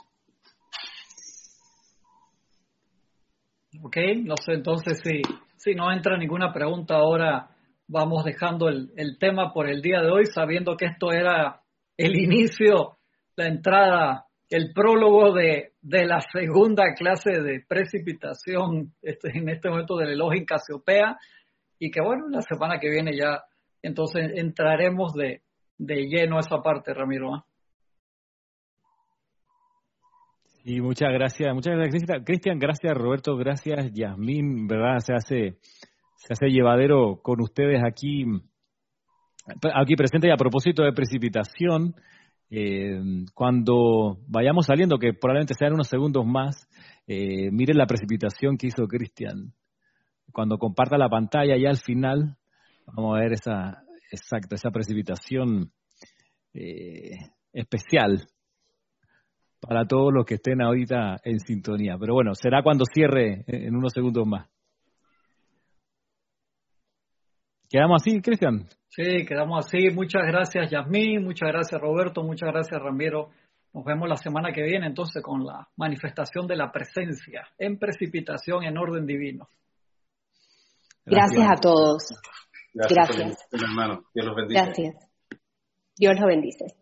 B: Ok, no sé, entonces si, si no entra ninguna pregunta ahora, vamos dejando el, el tema por el día de hoy, sabiendo que esto era el inicio, la entrada, el prólogo de, de la segunda clase de precipitación este, en este momento del elogio en Casiopea, y que bueno, la semana que viene ya entonces entraremos de, de lleno a esa parte, Ramiro. ¿ah?
A: Muchas gracias, muchas gracias, Cristian, gracias, Roberto, gracias, Yasmín, ¿verdad? Se hace, se hace llevadero con ustedes aquí, aquí presente y a propósito de precipitación, eh, cuando vayamos saliendo, que probablemente sean unos segundos más, eh, miren la precipitación que hizo Cristian. Cuando comparta la pantalla ya al final, vamos a ver esa, exacto, esa precipitación eh, especial para todos los que estén ahorita en sintonía. Pero bueno, será cuando cierre en unos segundos más. ¿Quedamos así, Cristian?
B: Sí, quedamos así. Muchas gracias, Yasmín. Muchas gracias, Roberto. Muchas gracias, Ramiro. Nos vemos la semana que viene entonces con la manifestación de la presencia en precipitación en orden divino.
D: gracias a todos.
C: Gracias. Gracias. hermano. Dios los bendice.
D: Gracias. Dios los bendice.